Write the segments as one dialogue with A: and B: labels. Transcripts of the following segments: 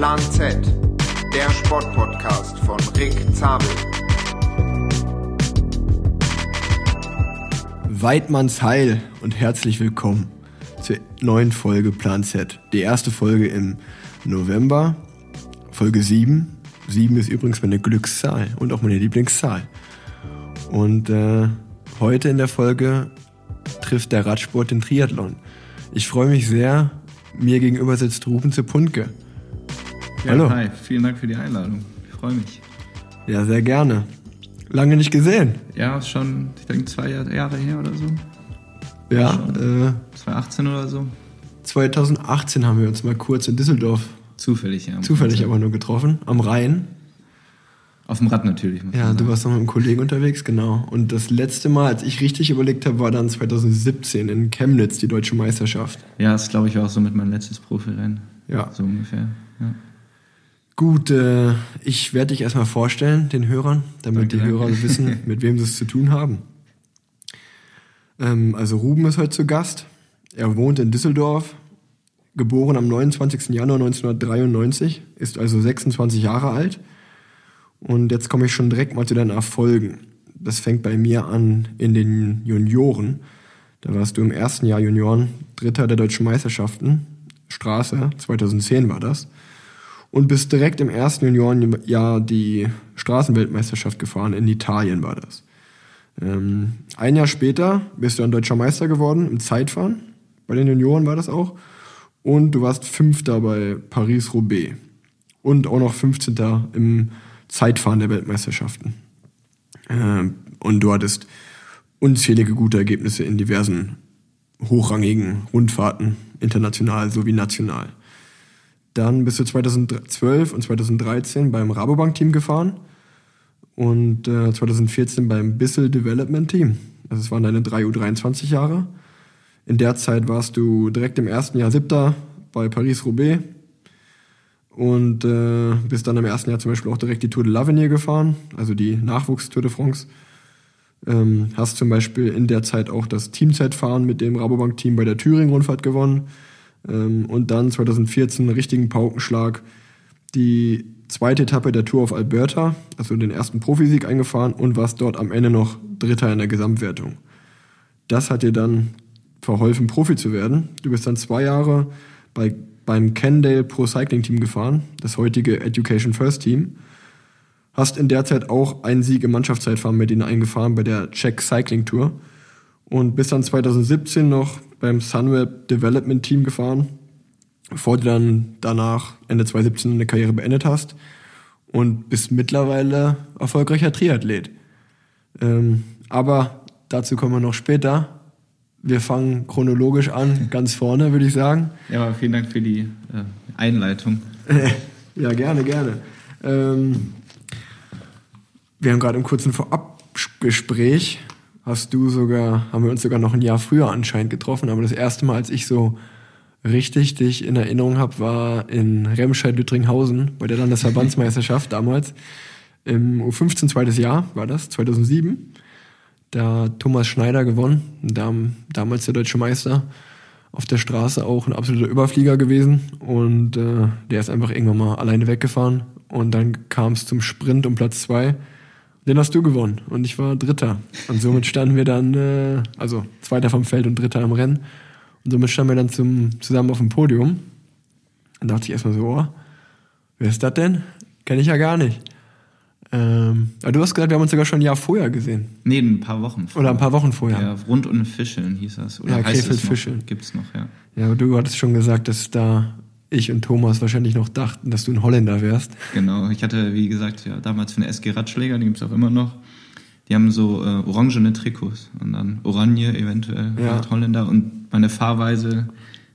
A: Plan Z, der Sportpodcast von Rick Zabel.
B: Weidmanns Heil und herzlich willkommen zur neuen Folge Plan Z. Die erste Folge im November, Folge 7. 7 ist übrigens meine Glückszahl und auch meine Lieblingszahl. Und äh, heute in der Folge trifft der Radsport den Triathlon. Ich freue mich sehr. Mir gegenüber sitzt Ruben Zepunke.
C: Ja, Hallo. Hi, vielen Dank für die Einladung. Ich freue mich.
B: Ja, sehr gerne. Lange nicht gesehen.
C: Ja, schon, ich denke, zwei Jahre her oder so.
B: Ja, äh,
C: 2018 oder so.
B: 2018 haben wir uns mal kurz in Düsseldorf.
C: Zufällig, ja.
B: Zufällig aber nur getroffen, am Rhein.
C: Auf dem Rad natürlich.
B: ja, du warst noch mit einem Kollegen unterwegs, genau. Und das letzte Mal, als ich richtig überlegt habe, war dann 2017 in Chemnitz, die deutsche Meisterschaft.
C: Ja, das glaube ich auch so mit meinem letztes Profirennen.
B: Ja.
C: So ungefähr. Ja.
B: Gut, äh, ich werde dich erstmal vorstellen, den Hörern, damit danke, die Hörer wissen, mit wem sie es zu tun haben. Ähm, also Ruben ist heute zu Gast. Er wohnt in Düsseldorf, geboren am 29. Januar 1993, ist also 26 Jahre alt. Und jetzt komme ich schon direkt mal zu deinen Erfolgen. Das fängt bei mir an in den Junioren. Da warst du im ersten Jahr Junioren Dritter der deutschen Meisterschaften. Straße, 2010 war das. Und bist direkt im ersten Juniorenjahr die Straßenweltmeisterschaft gefahren. In Italien war das. Ähm, ein Jahr später bist du ein deutscher Meister geworden im Zeitfahren. Bei den Junioren war das auch. Und du warst Fünfter bei Paris-Roubaix. Und auch noch 15. im Zeitfahren der Weltmeisterschaften. Ähm, und du hattest unzählige gute Ergebnisse in diversen hochrangigen Rundfahrten, international sowie national. Dann bist du 2012 und 2013 beim Rabobank-Team gefahren und äh, 2014 beim Bissell Development Team. Also es waren deine drei U23 Jahre. In der Zeit warst du direkt im ersten Jahr Siebter bei Paris-Roubaix und äh, bist dann im ersten Jahr zum Beispiel auch direkt die Tour de l'Avenir gefahren, also die Nachwuchs-Tour de France. Ähm, hast zum Beispiel in der Zeit auch das Teamzeitfahren mit dem Rabobank-Team bei der Thüringen-Rundfahrt gewonnen. Ähm, und dann 2014 einen richtigen Paukenschlag die zweite Etappe der Tour auf Alberta, also den ersten Profisieg eingefahren und warst dort am Ende noch Dritter in der Gesamtwertung. Das hat dir dann verholfen, Profi zu werden. Du bist dann zwei Jahre bei, beim Kendale Pro Cycling Team gefahren, das heutige Education First Team. Hast in der Zeit auch einen Sieg im Mannschaftszeitfahren mit ihnen eingefahren bei der Czech Cycling Tour und bist dann 2017 noch beim Sunweb Development Team gefahren, bevor du dann danach Ende 2017 eine Karriere beendet hast und bist mittlerweile erfolgreicher Triathlet. Ähm, aber dazu kommen wir noch später. Wir fangen chronologisch an, ganz vorne, würde ich sagen.
C: Ja, vielen Dank für die äh, Einleitung.
B: ja, gerne, gerne. Ähm, wir haben gerade im kurzen Vorabgespräch, hast du sogar, haben wir uns sogar noch ein Jahr früher anscheinend getroffen, aber das erste Mal, als ich so richtig dich in Erinnerung habe, war in Remscheid-Lüttringhausen bei der Landesverbandsmeisterschaft damals. Im U15 zweites Jahr war das, 2007. Da Thomas Schneider gewonnen, damals der deutsche Meister. Auf der Straße auch ein absoluter Überflieger gewesen und äh, der ist einfach irgendwann mal alleine weggefahren und dann kam es zum Sprint um Platz zwei. Den hast du gewonnen und ich war Dritter. Und somit standen wir dann, äh, also Zweiter vom Feld und Dritter im Rennen. Und somit standen wir dann zum, zusammen auf dem Podium. Dann dachte ich erstmal so, oh, wer ist das denn? Kenne ich ja gar nicht. Ähm, aber du hast gesagt, wir haben uns sogar schon ein Jahr vorher gesehen.
C: Nee, ein paar Wochen
B: vorher. Oder ein paar Wochen vorher.
C: Ja, rund um Fischeln hieß das. Oder
B: ja, Krefeld Fischeln.
C: Gibt's noch, ja.
B: Ja, aber du hattest schon gesagt, dass da ich und Thomas wahrscheinlich noch dachten, dass du ein Holländer wärst.
C: Genau, ich hatte, wie gesagt, ja, damals für eine SG Radschläger, die gibt's auch immer noch. Die haben so äh, orangene Trikots und dann Oranje eventuell, ja. halt Holländer. Und meine Fahrweise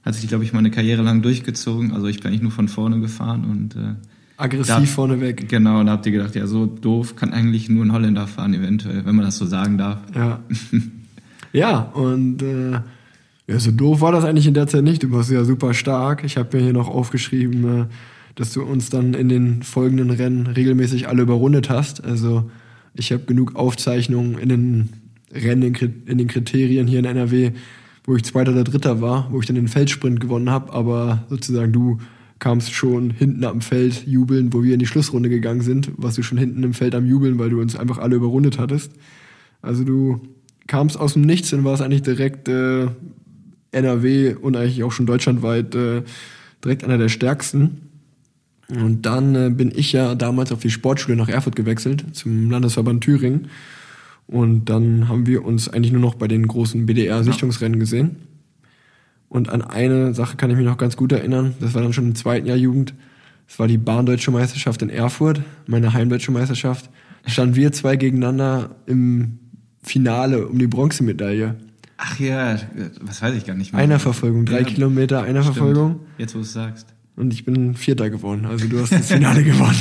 C: hat sich, glaube ich, meine Karriere lang durchgezogen. Also ich bin eigentlich nur von vorne gefahren und äh,
B: aggressiv da, vorneweg.
C: Genau, und da habt ihr gedacht, ja, so doof kann eigentlich nur ein Holländer fahren, eventuell, wenn man das so sagen darf.
B: Ja. ja, und äh, ja, so doof war das eigentlich in der Zeit nicht. Du warst ja super stark. Ich habe mir hier noch aufgeschrieben, äh, dass du uns dann in den folgenden Rennen regelmäßig alle überrundet hast. Also ich habe genug Aufzeichnungen in den Rennen, in den Kriterien hier in NRW, wo ich Zweiter oder Dritter war, wo ich dann den Feldsprint gewonnen habe, aber sozusagen du kamst schon hinten am Feld jubeln, wo wir in die Schlussrunde gegangen sind, warst du schon hinten im Feld am Jubeln, weil du uns einfach alle überrundet hattest. Also du kamst aus dem Nichts und warst eigentlich direkt äh, NRW und eigentlich auch schon deutschlandweit äh, direkt einer der stärksten. Und dann äh, bin ich ja damals auf die Sportschule nach Erfurt gewechselt, zum Landesverband Thüringen. Und dann haben wir uns eigentlich nur noch bei den großen BDR-Sichtungsrennen gesehen. Und an eine Sache kann ich mich noch ganz gut erinnern. Das war dann schon im zweiten Jahr Jugend. Das war die Bahndeutsche Meisterschaft in Erfurt, meine heimdeutsche Meisterschaft. Da standen wir zwei gegeneinander im Finale um die Bronzemedaille.
C: Ach ja, was weiß ich gar nicht
B: mehr. Einerverfolgung, drei ja, Kilometer Einerverfolgung.
C: Jetzt, wo du es sagst.
B: Und ich bin Vierter geworden. Also du hast das Finale gewonnen.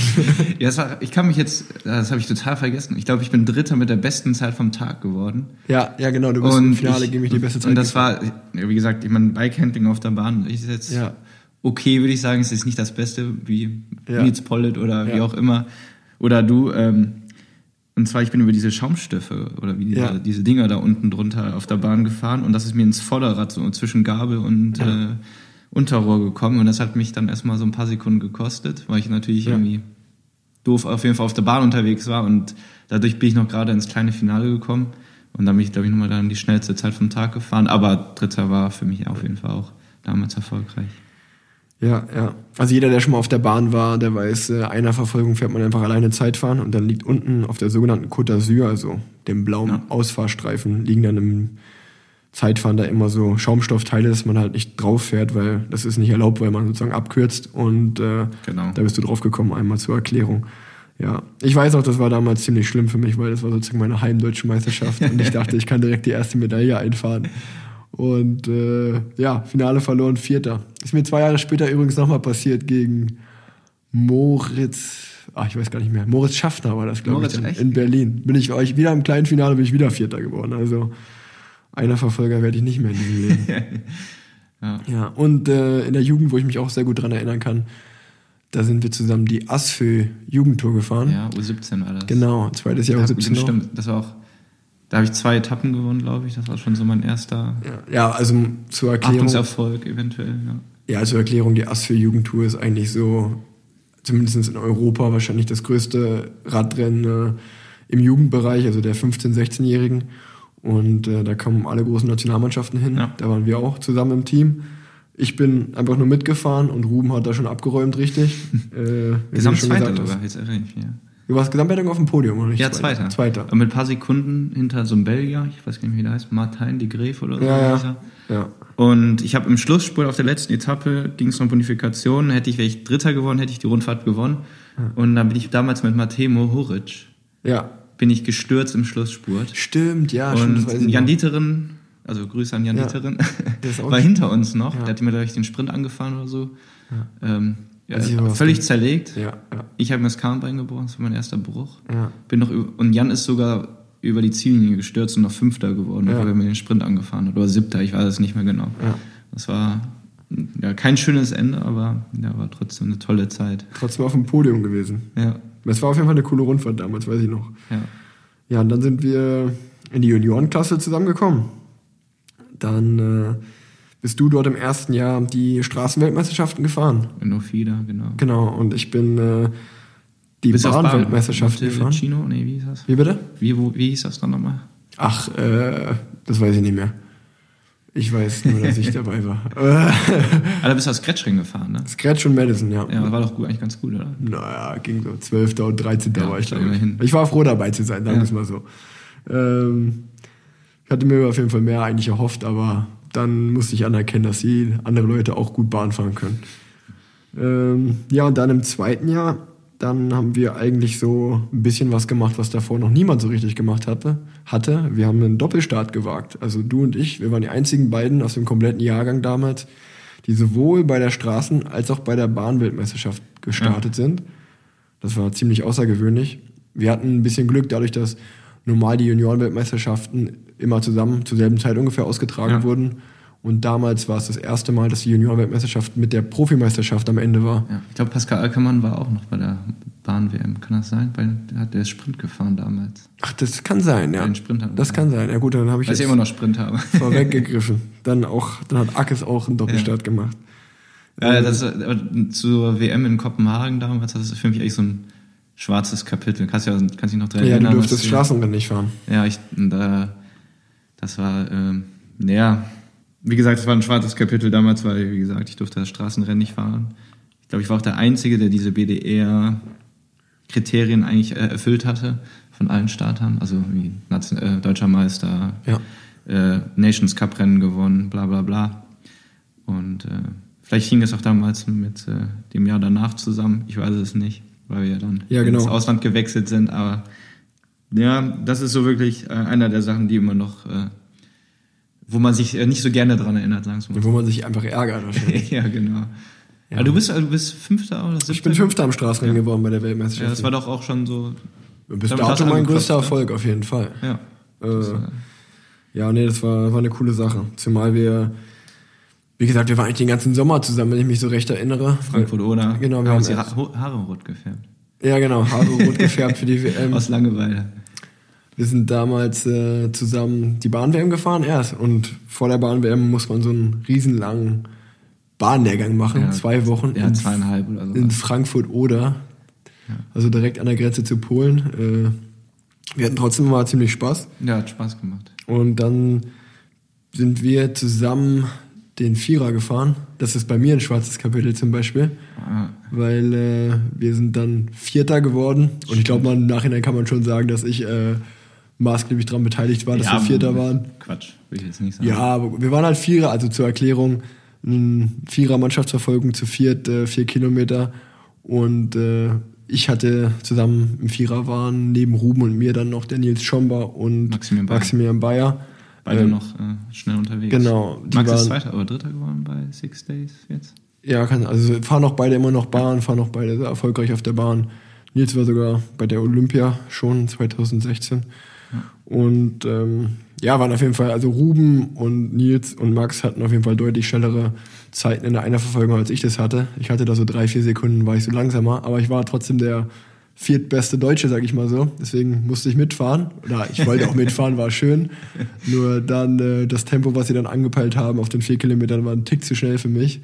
C: ja, das war, ich kann mich jetzt, das habe ich total vergessen. Ich glaube, ich bin Dritter mit der besten Zeit vom Tag geworden.
B: Ja, ja, genau. Du bist und im Finale gegen mich die beste Zeit.
C: Und das war, wie gesagt, ich meine, Bikehandling auf der Bahn ist jetzt ja. okay, würde ich sagen. Es ist nicht das Beste wie ja. Nils Pollitt oder ja. wie auch immer. Oder du. Ähm, und zwar, ich bin über diese Schaumstöffe oder wie diese, ja. diese Dinger da unten drunter auf der Bahn gefahren und das ist mir ins Vorderrad so zwischen Gabel und ja. äh, Unterrohr gekommen und das hat mich dann erstmal so ein paar Sekunden gekostet, weil ich natürlich ja. irgendwie doof auf jeden Fall auf der Bahn unterwegs war und dadurch bin ich noch gerade ins kleine Finale gekommen und dann bin ich, glaube ich, nochmal dann die schnellste Zeit vom Tag gefahren, aber Dritter war für mich auf jeden Fall auch damals erfolgreich.
B: Ja, ja. Also jeder, der schon mal auf der Bahn war, der weiß, äh, einer Verfolgung fährt man einfach alleine Zeit fahren und dann liegt unten auf der sogenannten Côte d'Azur, also dem blauen ja. Ausfahrstreifen, liegen dann im Zeitfahren da immer so Schaumstoffteile, dass man halt nicht drauf fährt, weil das ist nicht erlaubt, weil man sozusagen abkürzt und äh, genau. da bist du drauf gekommen, einmal zur Erklärung. Ja, ich weiß auch, das war damals ziemlich schlimm für mich, weil das war sozusagen meine heimdeutsche Meisterschaft und ich dachte, ich kann direkt die erste Medaille einfahren. Und äh, ja, Finale verloren, Vierter. Ist mir zwei Jahre später übrigens nochmal passiert gegen Moritz, ach, ich weiß gar nicht mehr, Moritz Schaffner war das, glaube ich, in, in Berlin. Bin ich euch wieder im kleinen Finale, bin ich wieder Vierter geworden. Also einer Verfolger werde ich nicht mehr in diesem Leben. ja. ja. Und äh, in der Jugend, wo ich mich auch sehr gut dran erinnern kann, da sind wir zusammen die Asfö Jugendtour gefahren.
C: Ja, U17 war das.
B: Genau, zweites Jahr ja, U17.
C: Stimmt, das war auch da habe ich zwei Etappen gewonnen, glaube ich. Das war schon so mein erster.
B: Ja, ja also zur Erklärung.
C: Erfolg eventuell, ja.
B: Ja, zur Erklärung, die Ass für Jugendtour ist eigentlich so, zumindest in Europa, wahrscheinlich das größte Radrennen äh, im Jugendbereich, also der 15-, 16-Jährigen. Und äh, da kommen alle großen Nationalmannschaften hin. Ja. Da waren wir auch zusammen im Team. Ich bin einfach nur mitgefahren und Ruben hat da schon abgeräumt, richtig.
C: äh, Gesamtzweiter sogar, jetzt erinnere ich mich.
B: Du warst Gesamtwertung auf dem Podium, oder nicht?
C: Ja, Zweiter. Zweiter. Und mit ein paar Sekunden hinter so einem Belgier, ich weiß gar nicht, wie der heißt, Martin de Gref oder so.
B: Ja, ja. ja.
C: Und ich habe im Schlussspurt auf der letzten Etappe, ging es um Bonifikation, hätte ich, wäre ich Dritter geworden, hätte ich die Rundfahrt gewonnen. Ja. Und dann bin ich damals mit Matej Mohoric.
B: Ja.
C: Bin ich gestürzt im Schlussspurt.
B: Stimmt, ja.
C: Und stimmt, Jan Dieterin, also Grüße an Jan ja. Dieterin, war hinter uns noch. Der hat mir, glaube ich, den Sprint angefahren oder so. Ja. Ähm, ja, also völlig zerlegt.
B: Ja, ja.
C: Ich habe mir das Kahnbein gebrochen, das war mein erster Bruch. Bin noch und Jan ist sogar über die Ziellinie gestürzt und noch Fünfter geworden, ja. weil er mir den Sprint angefahren hat. Oder Siebter, ich weiß es nicht mehr genau. Das war ja, kein schönes Ende, aber ja, war trotzdem eine tolle Zeit.
B: Trotzdem auf dem Podium gewesen.
C: Ja.
B: Es war auf jeden Fall eine coole Rundfahrt damals, weiß ich noch.
C: Ja.
B: Ja, und dann sind wir in die Juniorenklasse zusammengekommen. Dann äh, bist du dort im ersten Jahr die Straßenweltmeisterschaften gefahren.
C: In Ofida, genau.
B: Genau, und ich bin äh, die Bahnweltmeisterschaften gefahren.
C: Chino? Nee, wie hieß das?
B: Wie bitte?
C: Wie, wo, wie hieß das dann nochmal?
B: Ach, äh, das weiß ich nicht mehr. Ich weiß nur, dass ich dabei war.
C: Aber da bist du Scratch-Ring gefahren, ne?
B: Scratch und Madison, ja.
C: Ja, war doch gut, eigentlich ganz gut, oder?
B: Naja, ging so. 12. und 13. Ja, war ich, glaube ich. Ich war froh dabei zu sein, sagen wir es mal so. Ähm, ich hatte mir auf jeden Fall mehr eigentlich erhofft, aber dann musste ich anerkennen, dass sie andere Leute auch gut Bahn fahren können. Ähm, ja, und dann im zweiten Jahr, dann haben wir eigentlich so ein bisschen was gemacht, was davor noch niemand so richtig gemacht hatte. hatte. Wir haben einen Doppelstart gewagt. Also du und ich, wir waren die einzigen beiden aus dem kompletten Jahrgang damals, die sowohl bei der Straßen- als auch bei der Bahnweltmeisterschaft gestartet ja. sind. Das war ziemlich außergewöhnlich. Wir hatten ein bisschen Glück dadurch, dass normal die Juniorenweltmeisterschaften immer zusammen zur selben Zeit ungefähr ausgetragen ja. wurden. Und damals war es das erste Mal, dass die Juniorenweltmeisterschaft mit der Profimeisterschaft am Ende war.
C: Ja. Ich glaube, Pascal Alkermann war auch noch bei der Bahn-WM. Kann das sein? Weil der hat der Sprint gefahren damals.
B: Ach, das kann sein, ja.
C: Den Sprint
B: das kann sein. Ja gut, dann habe ich
C: Weil ich immer noch Sprint habe.
B: vorweggegriffen. Dann auch, dann hat Ackes auch einen Doppelstart gemacht.
C: Ja, das, äh, zur WM in Kopenhagen damals, das ist für mich eigentlich so ein schwarzes Kapitel. Kannst, ja, kannst dich noch
B: dran ja, erinnern? Ja, du durftest Straßenrennen nicht fahren.
C: Ja, ich, da, das war, ähm, ja, wie gesagt, es war ein schwarzes Kapitel damals, weil, wie gesagt, ich durfte das Straßenrennen nicht fahren. Ich glaube, ich war auch der Einzige, der diese BDR-Kriterien eigentlich äh, erfüllt hatte von allen Startern. Also wie Nation, äh, Deutscher Meister, ja. äh, Nations Cup-Rennen gewonnen, bla bla bla. Und äh, vielleicht hing das auch damals mit äh, dem Jahr danach zusammen. Ich weiß es nicht, weil wir dann
B: ja, genau.
C: ins Ausland gewechselt sind. Aber ja, das ist so wirklich äh, einer der Sachen, die immer noch wo man sich nicht so gerne dran erinnert, sagen
B: wir mal. Wo man sich einfach ärgert wahrscheinlich.
C: ja, genau. Ja. Aber du bist, du bist Fünfter oder
B: Siebter? Ich bin Fünfter am Straßenrennen ja. geworden bei der Weltmeisterschaft.
C: Ja, das war doch auch schon so.
B: Bis dato mein größter Erfolg auf jeden Fall.
C: Ja.
B: Äh, ja, nee, das war, war eine coole Sache. Zumal wir, wie gesagt, wir waren eigentlich den ganzen Sommer zusammen, wenn ich mich so recht erinnere.
C: Frankfurt oder?
B: Genau,
C: wir haben uns die Haare rot gefärbt.
B: Ja, genau, Haare rot gefärbt für die WM.
C: Aus Langeweile.
B: Wir sind damals äh, zusammen die Bahn-WM gefahren erst und vor der Bahn-WM muss man so einen riesenlangen Bahnlehrgang machen, ja, zwei Wochen.
C: Ja, in, zweieinhalb oder so.
B: In Frankfurt oder, ja. also direkt an der Grenze zu Polen. Äh, wir hatten trotzdem mal ziemlich Spaß.
C: Ja, hat Spaß gemacht.
B: Und dann sind wir zusammen den Vierer gefahren. Das ist bei mir ein schwarzes Kapitel zum Beispiel. Ah. Weil äh, wir sind dann Vierter geworden. Und ich glaube, im Nachhinein kann man schon sagen, dass ich äh, maßgeblich daran beteiligt war, dass ja, wir Vierter waren.
C: Quatsch, will ich jetzt nicht sagen.
B: Ja, aber wir waren halt Vierer, also zur Erklärung, ein Vierer Mannschaftsverfolgung zu viert, äh, vier Kilometer. Und äh, ich hatte zusammen im Vierer waren neben Ruben und mir dann noch der Nils Schomber und Maximilian Bayer. Maximilian Bayer.
C: Beide ähm, noch äh, schnell unterwegs.
B: Genau.
C: Max ist Zweiter oder Dritter geworden bei Six Days jetzt?
B: Ja, kann, also fahren auch beide immer noch Bahn, fahren auch beide sehr erfolgreich auf der Bahn. Nils war sogar bei der Olympia schon 2016. Und ähm, ja, waren auf jeden Fall, also Ruben und Nils und Max hatten auf jeden Fall deutlich schnellere Zeiten in der Einerverfolgung, als ich das hatte. Ich hatte da so drei, vier Sekunden, war ich so langsamer, aber ich war trotzdem der viertbeste Deutsche, sag ich mal so. Deswegen musste ich mitfahren. Oder ich wollte auch mitfahren, war schön. Nur dann äh, das Tempo, was sie dann angepeilt haben auf den vier Kilometern, war ein Tick zu schnell für mich.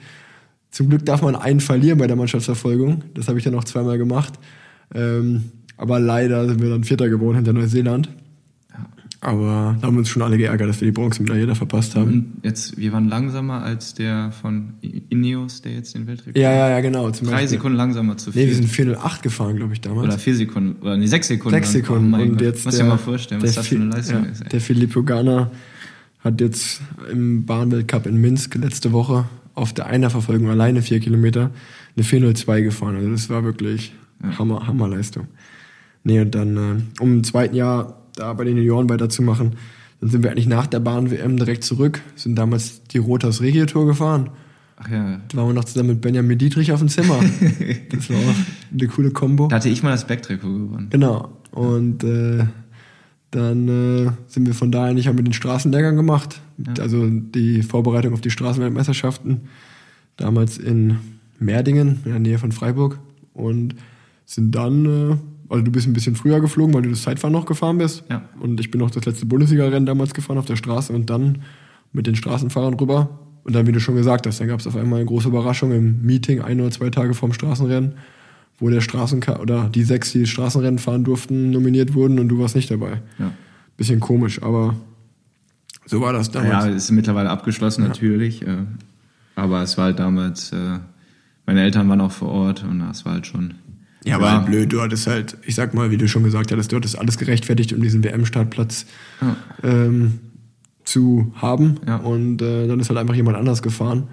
B: Zum Glück darf man einen verlieren bei der Mannschaftsverfolgung. Das habe ich dann auch zweimal gemacht. Ähm, aber leider sind wir dann Vierter geworden hinter Neuseeland. Aber da haben wir uns schon alle geärgert, dass wir die Bronzemedaille da verpasst haben. Und
C: jetzt, wir waren langsamer als der von Ineos, der jetzt den Weltrekord
B: Ja, ja, ja, genau.
C: Drei Beispiel. Sekunden langsamer zu viel.
B: Nee, wir sind 408 gefahren, glaube ich, damals.
C: Oder vier Sekunden, oder nee, sechs Sekunden.
B: Sechs Sekunden.
C: Oh und Gott. jetzt Muss dir mal vorstellen, was das für eine Leistung
B: ja,
C: ist. Ey.
B: Der Filippo Gana hat jetzt im Bahnweltcup in Minsk letzte Woche auf der Einerverfolgung alleine vier Kilometer eine 402 gefahren. Also das war wirklich ja. Hammer, Hammerleistung. Nee, und dann äh, um im zweiten Jahr da bei den Junioren weiterzumachen. Dann sind wir eigentlich nach der Bahn-WM direkt zurück, sind damals die Rotas Regio-Tour gefahren.
C: Ach ja.
B: Da waren wir noch zusammen mit Benjamin Dietrich auf dem Zimmer. das war auch eine coole Kombo.
C: Da hatte ich mal das Backtrikot gewonnen.
B: Genau. Und äh, dann äh, sind wir von da eigentlich haben wir den Straßenlehrgang gemacht. Ja. Also die Vorbereitung auf die Straßenweltmeisterschaften. Damals in Merdingen, in der Nähe von Freiburg. Und sind dann äh, also du bist ein bisschen früher geflogen, weil du das Zeitfahren noch gefahren bist.
C: Ja.
B: Und ich bin noch das letzte Bundesliga-Rennen damals gefahren auf der Straße und dann mit den Straßenfahrern rüber. Und dann, wie du schon gesagt hast, dann gab es auf einmal eine große Überraschung im Meeting ein oder zwei Tage vorm Straßenrennen, wo der Straßenka oder die sechs, die Straßenrennen fahren durften, nominiert wurden und du warst nicht dabei.
C: Ja.
B: Bisschen komisch, aber so war das damals.
C: Ja, ist mittlerweile abgeschlossen ja. natürlich. Äh, aber es war halt damals, äh, meine Eltern waren auch vor Ort und das war halt schon
B: ja, aber halt blöd, du hattest halt, ich sag mal, wie du schon gesagt hattest, du hattest alles gerechtfertigt, um diesen WM-Startplatz ja. ähm, zu haben.
C: Ja.
B: Und äh, dann ist halt einfach jemand anders gefahren.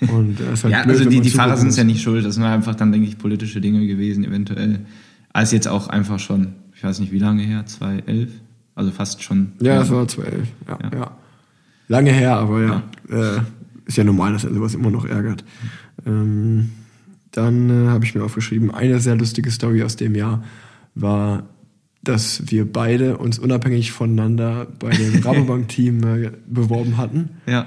B: Und äh, ist halt
C: ja, blöd, also die, die Fahrer sind es ja nicht schuld. Das sind einfach dann, denke ich, politische Dinge gewesen, eventuell. Als jetzt auch einfach schon, ich weiß nicht wie lange her, 2011? Also fast schon.
B: Ja, das war 2011, ja, ja. ja. Lange her, aber ja. Äh, ist ja normal, dass er sowas immer noch ärgert. Ähm, dann äh, habe ich mir aufgeschrieben, eine sehr lustige Story aus dem Jahr war, dass wir beide uns unabhängig voneinander bei dem Rabobank-Team äh, beworben hatten.
C: Ja.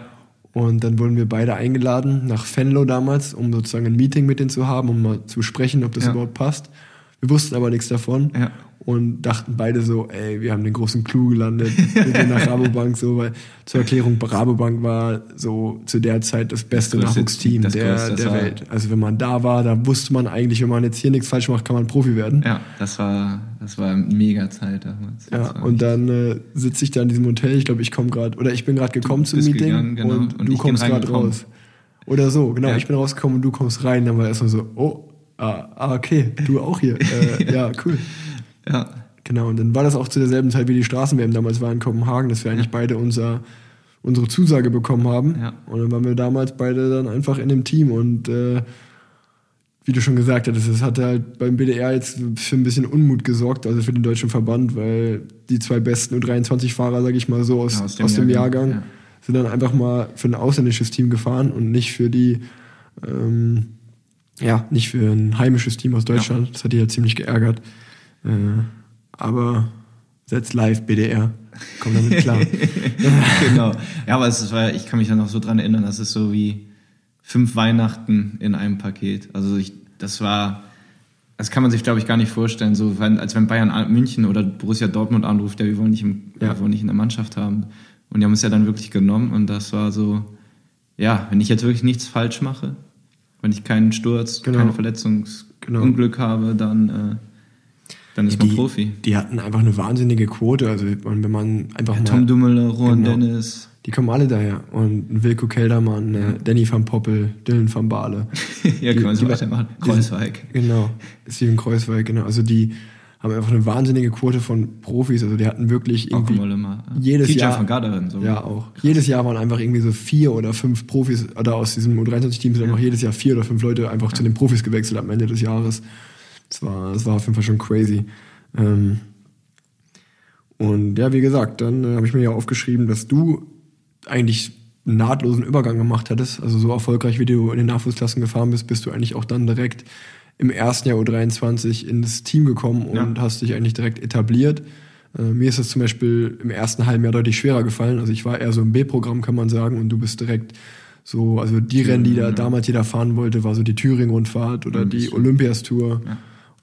B: Und dann wurden wir beide eingeladen nach Venlo damals, um sozusagen ein Meeting mit denen zu haben, um mal zu sprechen, ob das ja. überhaupt passt. Wir wussten aber nichts davon
C: Ja.
B: Und dachten beide so, ey, wir haben den großen Clou gelandet. Wir gehen nach Rabobank so, weil zur Erklärung, Rabobank war so zu der Zeit das beste
C: Das
B: Nachwuchsteam
C: das
B: der, der Welt. Also wenn man da war, da wusste man eigentlich, wenn man jetzt hier nichts falsch macht, kann man Profi werden.
C: Ja, das war, das war mega Zeit damals. Das
B: Ja, und dann äh, sitze ich da in diesem Hotel. Ich glaube, ich komme gerade, oder ich bin gerade gekommen zum Meeting
C: gegangen, genau,
B: und,
C: und
B: du kommst gerade raus. Oder so, genau.
C: Ja.
B: Ich bin rausgekommen und du kommst rein. Dann war erstmal so, oh, ah, ah okay, du auch hier. äh, ja, cool.
C: Ja,
B: Genau, und dann war das auch zu derselben Zeit wie die Straßen-WM damals war in Kopenhagen, dass wir eigentlich beide unser, unsere Zusage bekommen haben.
C: Ja.
B: Und dann waren wir damals beide dann einfach in dem Team und äh, wie du schon gesagt hattest, es hat halt beim BDR jetzt für ein bisschen Unmut gesorgt, also für den deutschen Verband, weil die zwei besten U23-Fahrer, sage ich mal so, aus,
C: Ja,
B: aus dem, Jahrgang,
C: ja.
B: sind dann einfach mal für ein ausländisches Team gefahren und nicht für die, ähm, ja, nicht für ein heimisches Team aus Deutschland. Das hat die halt ziemlich geärgert. Äh, aber that's live BDR. Komm damit klar.
C: genau. Ja, aber es war, ich kann mich da noch so dran erinnern, das ist so wie fünf Weihnachten in einem Paket. Also ich, das war, das kann man sich, glaube ich, gar nicht vorstellen. So, wenn, als wenn Bayern München oder Borussia Dortmund anruft, ja, wir wollen nicht, im,
B: Ja.
C: wir wollen nicht in der Mannschaft haben. Und die haben es ja dann wirklich genommen und das war so, ja, wenn ich jetzt wirklich nichts falsch mache, wenn ich keinen Sturz,
B: Genau.
C: keine Verletzungsunglück
B: Genau.
C: Unglück habe, dann, äh, dann ist man
B: die,
C: Profi.
B: die hatten einfach eine wahnsinnige Quote. Also wenn man einfach mal.
C: Tom Dummler, Rohan
B: Genau.
C: Dennis,
B: Die kommen alle daher. Und Wilko Keldermann, äh, Danny van Poppel, Dylan van Baale.
C: ja, können wir so
B: die-
C: weitermachen.
B: die
C: Kreuzweig.
B: Genau, Steven Kreuzweig, genau. Also die haben einfach eine wahnsinnige Quote von Profis. Also die hatten wirklich irgendwie
C: Molle mal.
B: jedes
C: Teacher
B: Jahr.
C: von Garderen. So.
B: Ja, auch. Jedes Jahr waren einfach irgendwie so vier oder fünf Profis, oder aus diesem U23-Team sind einfach jedes Jahr vier oder fünf Leute einfach zu den Profis gewechselt am Ende des Jahres. Das war, das war auf jeden Fall schon crazy. Ähm, und ja, wie gesagt, dann äh, habe ich mir ja aufgeschrieben, dass du eigentlich einen nahtlosen Übergang gemacht hattest. Also so erfolgreich, wie du in den Nachwuchsklassen gefahren bist, bist du eigentlich auch dann direkt im ersten Jahr U23 ins Team gekommen und
C: Ja.
B: hast dich eigentlich direkt etabliert. Äh, mir ist es zum Beispiel im ersten halben Jahr deutlich schwerer gefallen. Also ich war eher so im B-Programm, kann man sagen, und du bist direkt so, also die Rennen, die da damals jeder fahren wollte, war so die Thüringen-Rundfahrt oder die Olympias-Tour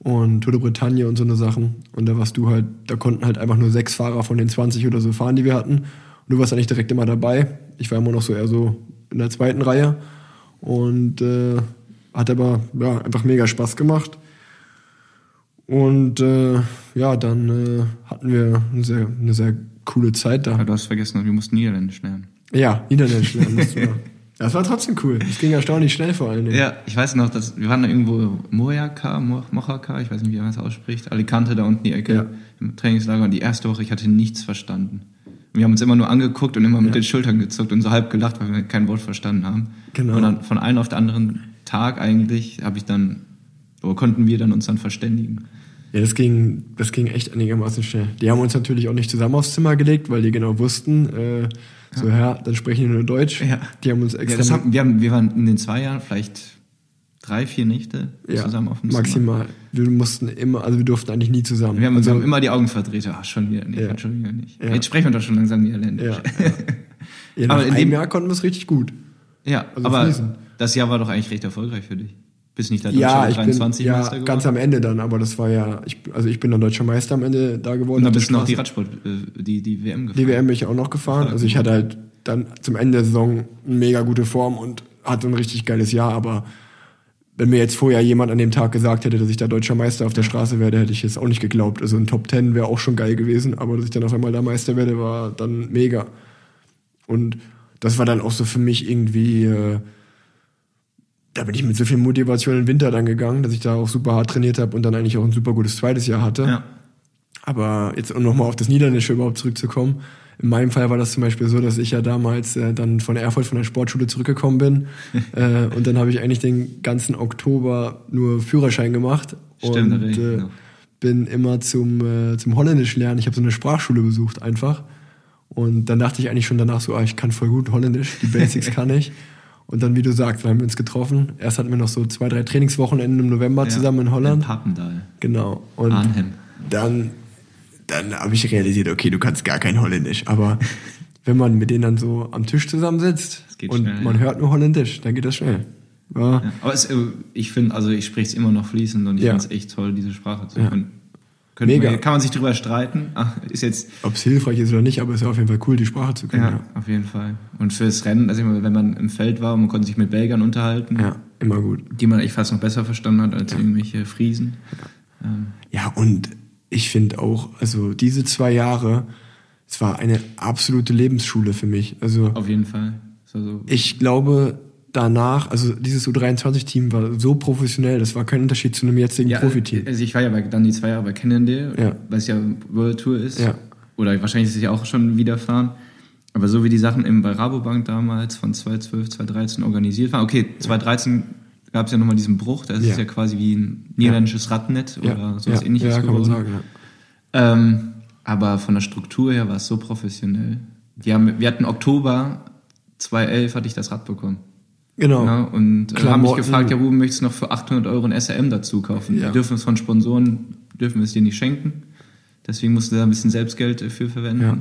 B: und Tour de Bretagne und so eine Sachen. Und da warst du halt, da konnten halt einfach nur sechs Fahrer von den 20 oder so fahren, die wir hatten. Und du warst eigentlich direkt immer dabei. Ich war immer noch so eher so in der zweiten Reihe. Und äh, hat aber ja, einfach mega Spaß gemacht. Und äh, ja, dann äh, hatten wir eine sehr, eine sehr coole Zeit da.
C: Aber du hast vergessen, wir mussten Niederländisch lernen.
B: Ja, Niederländisch lernen mussten wir. Das war trotzdem cool. Das ging erstaunlich schnell vor allen Dingen.
C: Ja, ich weiß noch, dass wir waren da irgendwo Mojaka, Mo- Mochaka, ich weiß nicht, wie man das ausspricht, Alicante da unten die Ecke
B: Ja.
C: im Trainingslager und die erste Woche, ich hatte nichts verstanden. Wir haben uns immer nur angeguckt und immer mit den Schultern gezuckt und so halb gelacht, weil wir kein Wort verstanden haben.
B: Genau.
C: Und dann von einem auf den anderen Tag eigentlich habe ich dann, oder konnten wir dann uns dann verständigen.
B: Ja, das ging, das ging echt einigermaßen schnell. Die haben uns natürlich auch nicht zusammen aufs Zimmer gelegt, weil die genau wussten, äh, so, ja, dann sprechen die nur Deutsch.
C: Ja.
B: Die haben uns
C: Ja,
B: extra
C: das haben, wir, haben, wir waren in den zwei Jahren vielleicht drei, vier Nächte
B: ja,
C: zusammen auf dem Zimmer.
B: maximal. Wir mussten immer, also wir durften eigentlich nie zusammen.
C: Wir haben,
B: also,
C: wir haben immer die Augen verdreht. Ach, schon wieder nicht,
B: Ja.
C: schon wieder nicht.
B: Ja.
C: Jetzt sprechen wir doch schon langsam Niederländisch.
B: ja, ja. ja,
C: Aber in dem-
B: Jahr konnten wir es richtig gut.
C: Ja,
B: Also
C: aber
B: fließen.
C: das Jahr war doch eigentlich recht erfolgreich für dich. Bist nicht der
B: Ja, ich bin
C: 23
B: ja,
C: Meister geworden?
B: ganz am Ende dann, aber das war ja, ich, also ich bin dann deutscher Meister am Ende da geworden.
C: Und dann bist du noch die. Radsport, äh, die, die WM gefahren.
B: Die WM bin ich auch noch gefahren. Also ich hatte halt dann zum Ende der Saison eine mega gute Form und hatte ein richtig geiles Jahr. Aber wenn mir jetzt vorher jemand an dem Tag gesagt hätte, dass ich da deutscher Meister auf der Straße werde, hätte ich jetzt auch nicht geglaubt. Also ein Top Ten wäre auch schon geil gewesen, aber dass ich dann auf einmal da Meister werde, war dann mega. Und das war dann auch so für mich irgendwie, äh, da bin ich mit so viel Motivation in den Winter dann gegangen, dass ich da auch super hart trainiert habe und dann eigentlich auch ein super gutes zweites Jahr hatte.
C: Ja.
B: Aber jetzt um nochmal auf das Niederländische überhaupt zurückzukommen. In meinem Fall war das zum Beispiel so, dass ich ja damals äh, dann von Erfurt von der Sportschule zurückgekommen bin. äh, und dann habe ich eigentlich den ganzen Oktober nur Führerschein gemacht.
C: Stimmt,
B: und äh,
C: genau.
B: bin immer zum, äh, zum Holländisch lernen. Ich habe so eine Sprachschule besucht einfach. Und dann dachte ich eigentlich schon danach so, ah, ich kann voll gut Holländisch, die Basics kann ich. Und dann, wie du sagst, dann haben wir uns getroffen. Erst hatten wir noch so zwei, drei Trainingswochenenden im November
C: Ja.
B: zusammen in Holland.
C: In Papendal.
B: Genau. Und
C: Arnhem.
B: dann, dann habe ich realisiert, okay, du kannst gar kein Holländisch. Aber wenn man mit denen dann so am Tisch zusammensitzt und
C: schnell,
B: man
C: ja.
B: hört nur Holländisch, dann geht das schnell.
C: Ja, aber es, äh, ich finde, also ich spreche es immer noch fließend und ich finde es echt toll, diese Sprache zu können. Könnte
B: Mega.
C: Man, kann man sich drüber streiten. Ach, ist jetzt
B: Ob es hilfreich ist oder nicht, aber es ist ja auf jeden Fall cool, die Sprache zu können.
C: ja,
B: Ja,
C: auf jeden Fall. Und fürs Rennen, also wenn man im Feld war und man konnte sich mit Belgern unterhalten,
B: ja. immer gut.
C: die man echt fast noch besser verstanden hat als irgendwelche Friesen. Ähm,
B: Ja, und ich finde auch, also diese zwei Jahre, es war eine absolute Lebensschule für mich. Also
C: auf jeden Fall. Also,
B: ich glaube, danach, also dieses U23-Team war so professionell, das war kein Unterschied zu einem jetzigen
C: ja,
B: Profiteam.
C: also ich war ja bei, dann die zwei Jahre bei Cannondale,
B: Ja.
C: weil es ja World Tour ist.
B: Ja.
C: Oder wahrscheinlich ist es ja auch schon widerfahren. Aber so wie die Sachen eben bei Rabobank damals von 2012, 2013 organisiert waren. Okay, 2013 gab es ja nochmal diesen Bruch. Das
B: Ja.
C: ist ja quasi wie ein niederländisches Radnet oder sowas ähnliches
B: ja, kann man
C: geworden.
B: sagen. Ja.
C: Ähm, aber von der Struktur her war es so professionell. Die haben, wir hatten Oktober 2011 hatte ich das Rad bekommen.
B: Genau.
C: Ja, und äh, haben mich
B: Klamotten.
C: gefragt, ja Ruben, möchtest du noch für 800 Euro ein SRM dazu kaufen?
B: Ja.
C: Wir dürfen es von Sponsoren, dürfen wir es dir nicht schenken. Deswegen musst du da ein bisschen Selbstgeld dafür verwenden.
B: Ja.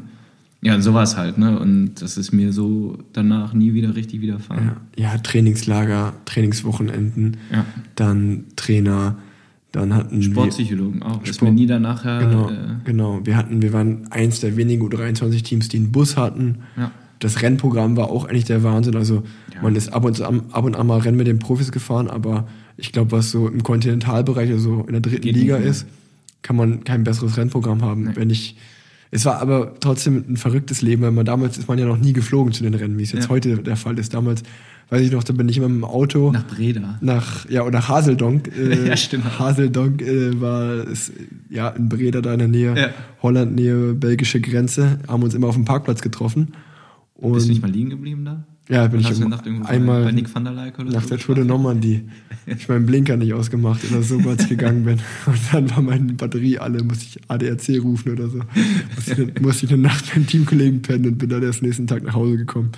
C: Ja, so war es halt, ne? Und das ist mir so danach nie wieder richtig widerfahren.
B: Ja. ja, Trainingslager, Trainingswochenenden,
C: Ja.
B: dann Trainer, dann hatten wir...
C: Sportpsychologen auch. Ist
B: Sport-
C: mir nie danach äh,
B: Genau,
C: äh,
B: genau. Wir hatten, wir waren eins der wenigen U23-Teams, die einen Bus hatten.
C: Ja.
B: Das Rennprogramm war auch eigentlich der Wahnsinn. Also
C: Ja.
B: man ist ab und, zu, ab und an mal Rennen mit den Profis gefahren, aber ich glaube, was so im Kontinentalbereich, also in der dritten
C: Geht
B: Liga
C: nicht
B: ist, kann man kein besseres Rennprogramm haben.
C: Nee.
B: Wenn ich, es war aber trotzdem ein verrücktes Leben, weil man damals ist man ja noch nie geflogen zu den Rennen, wie es jetzt
C: Ja.
B: heute der Fall ist. Damals, weiß ich noch, da bin ich immer mit dem Auto
C: nach Breda.
B: nach ja oder Haseldonk äh,
C: Ja, stimmt.
B: Haseldonk äh, war es, ja in Breda da in der Nähe
C: Ja.
B: Holland Nähe belgische Grenze haben uns immer auf dem Parkplatz getroffen und
C: Bist du nicht mal liegen geblieben da?
B: ja bin ich
C: hast irgendwo
B: einmal
C: bei Nick van der Leik oder
B: nach
C: so?
B: der Tour de Normandie. Ich meinen Blinker nicht ausgemacht oder so als ich gegangen bin. Und dann war meine Batterie alle musste ich ADAC rufen oder so. Musste ich, musste ich eine Nacht mit einem Teamkollegen pennen und bin dann erst nächsten Tag nach Hause gekommen.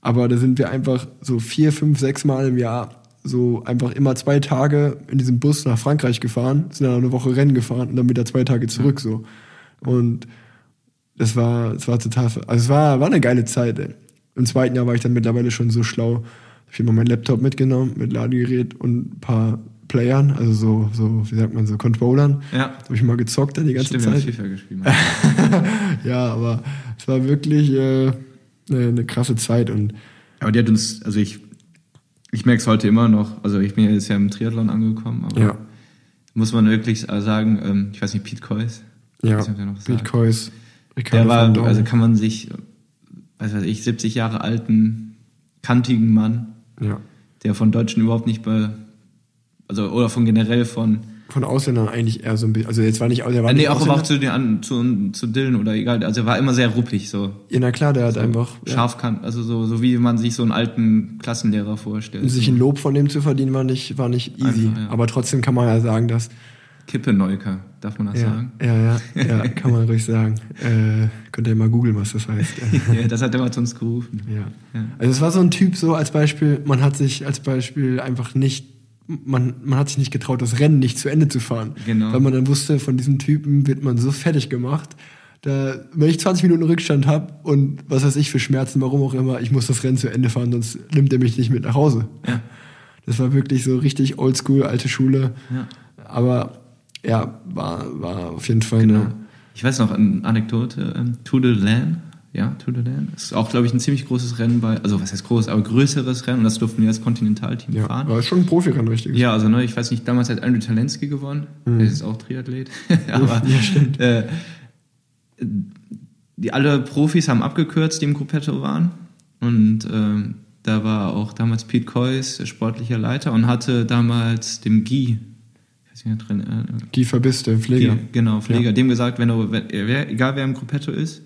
B: Aber da sind wir einfach so vier, fünf, sechs Mal im Jahr so einfach immer zwei Tage in diesem Bus nach Frankreich gefahren, sind dann eine Woche Rennen gefahren und dann wieder zwei Tage zurück so. Und das war, das war total, also es war, war eine geile Zeit. Ey. Im zweiten Jahr war ich dann mittlerweile schon so schlau, hab ich immer meinen Laptop mitgenommen mit Ladegerät und ein paar Playern, also so, so, wie sagt man, so Controllern.
C: Ja.
B: Habe ich mal gezockt dann die ganze
C: Stimmt,
B: Zeit.
C: FIFA gespielt.
B: ja, aber es war wirklich äh, eine, eine krasse Zeit und
C: Aber die hat uns, also ich, ich merke es heute immer noch, also ich bin ja jetzt ja im Triathlon angekommen, aber
B: Ja.
C: muss man wirklich sagen, ähm, ich weiß nicht, Pete Kois,
B: ja,
C: nicht,
B: Pete
C: sagt. Der
B: Ricardo van
C: war, also kann man sich, was weiß ich, 70 Jahre alten, kantigen Mann,
B: ja.
C: der von Deutschen überhaupt nicht bei, also oder von generell von,
B: Von Ausländern eigentlich eher so ein bisschen, also jetzt war nicht, der war
C: nee,
B: nicht
C: auch aber auch
B: Ausländer.
C: zu, den, zu, zu Dylan oder egal, also er war immer sehr ruppig so.
B: Ja, na klar, der hat einfach, ja,
C: Scharfkant, also so, so wie man sich so einen alten Klassenlehrer vorstellt.
B: sich ein Lob von dem zu verdienen, war nicht, war nicht easy.
C: Einfach, ja.
B: Aber trotzdem kann man ja sagen, dass,
C: Kippe-Neuker, darf man das
B: ja,
C: sagen?
B: ja, ja, ja, kann man ruhig sagen. Äh, könnt ihr mal googeln, was das heißt.
C: ja, das hat er mal zu uns gerufen.
B: Ja.
C: Ja.
B: Also es war so ein Typ so als Beispiel, man hat sich als Beispiel einfach nicht, man, man hat sich nicht getraut, das Rennen nicht zu Ende zu fahren.
C: Genau.
B: Weil man dann wusste, von diesem Typen wird man so fertig gemacht. Da, wenn ich 20 Minuten Rückstand habe und was weiß ich für Schmerzen, warum auch immer, ich muss das Rennen zu Ende fahren, sonst nimmt er mich nicht mit nach Hause.
C: Ja.
B: Das war wirklich so richtig oldschool, alte Schule.
C: Ja.
B: Aber ja, war, war auf jeden Fall
C: Genau.
B: eine.
C: Ich weiß noch, eine Anekdote, ähm, Tour de Lan, ja, Tour de Lan, ist auch, glaube ich, ein ziemlich großes Rennen bei, also was heißt groß, aber größeres Rennen und das durften wir als Kontinentalteam
B: Ja,
C: fahren.
B: war schon ein Profirennen, richtig.
C: Ja, also ne, ich weiß nicht, damals hat Andrew Talensky gewonnen, der ist auch Triathlet, aber
B: Mhm. Ja, stimmt.
C: Äh, die alle Profis haben abgekürzt, die im Gruppetto waren und ähm, da war auch damals Pete Kois, sportlicher Leiter und hatte damals dem Guy, weiß nicht, drin, äh,
B: Die verbisste Pfleger.
C: die, genau, Pfleger,
B: Ja.
C: dem gesagt, wenn du, wenn, wer, egal wer im Gruppetto ist,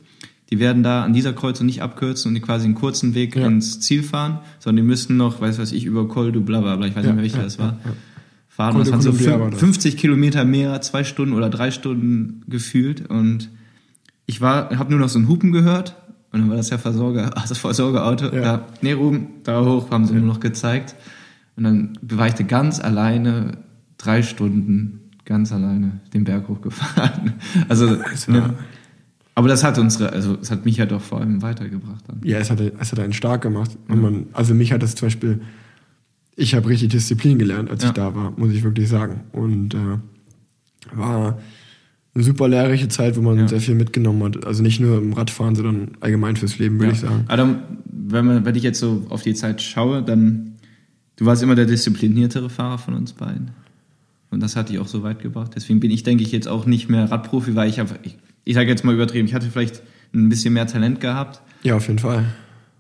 C: die werden da an dieser Kreuzung nicht abkürzen und die quasi einen kurzen Weg
B: Ja.
C: ins Ziel fahren, sondern die müssten noch, weiß was ich, über Col du bla bla bla, ich weiß
B: Ja,
C: nicht mehr, welcher
B: ja,
C: das war,
B: ja, ja.
C: fahren.
B: Col
C: das waren so
B: Columbia war
C: fün-
B: das.
C: 50 Kilometer mehr, zwei Stunden oder drei Stunden gefühlt und ich war, habe nur noch so einen Hupen gehört und dann war das ja Versorger, ach, das Versorgerauto.
B: Ja.
C: Ja. nee, Ruben, da hoch, haben sie nur noch gezeigt. Und dann war ich da ganz alleine drei Stunden ganz alleine den Berg hochgefahren. Also,
B: war-
C: ne, aber das hat unsere, also es hat mich ja doch vor allem weitergebracht dann.
B: Ja, es hat, es hat einen stark gemacht. Und man, also mich hat das zum Beispiel, ich habe richtig Disziplin gelernt, als
C: Ja.
B: ich da war, muss ich wirklich sagen. Und äh, war eine super lehrreiche Zeit, wo man
C: Ja.
B: sehr viel mitgenommen hat. Also nicht nur im Radfahren, sondern allgemein fürs Leben, würde ich sagen.
C: Adam, wenn, man, wenn ich jetzt so auf die Zeit schaue, dann du warst immer der diszipliniertere Fahrer von uns beiden. Und das hat dich auch so weit gebracht. Deswegen bin ich, denke ich, jetzt auch nicht mehr Radprofi, weil ich habe, ich, ich sage jetzt mal übertrieben, ich hatte vielleicht ein bisschen mehr Talent gehabt,
B: Ja, auf jeden Fall.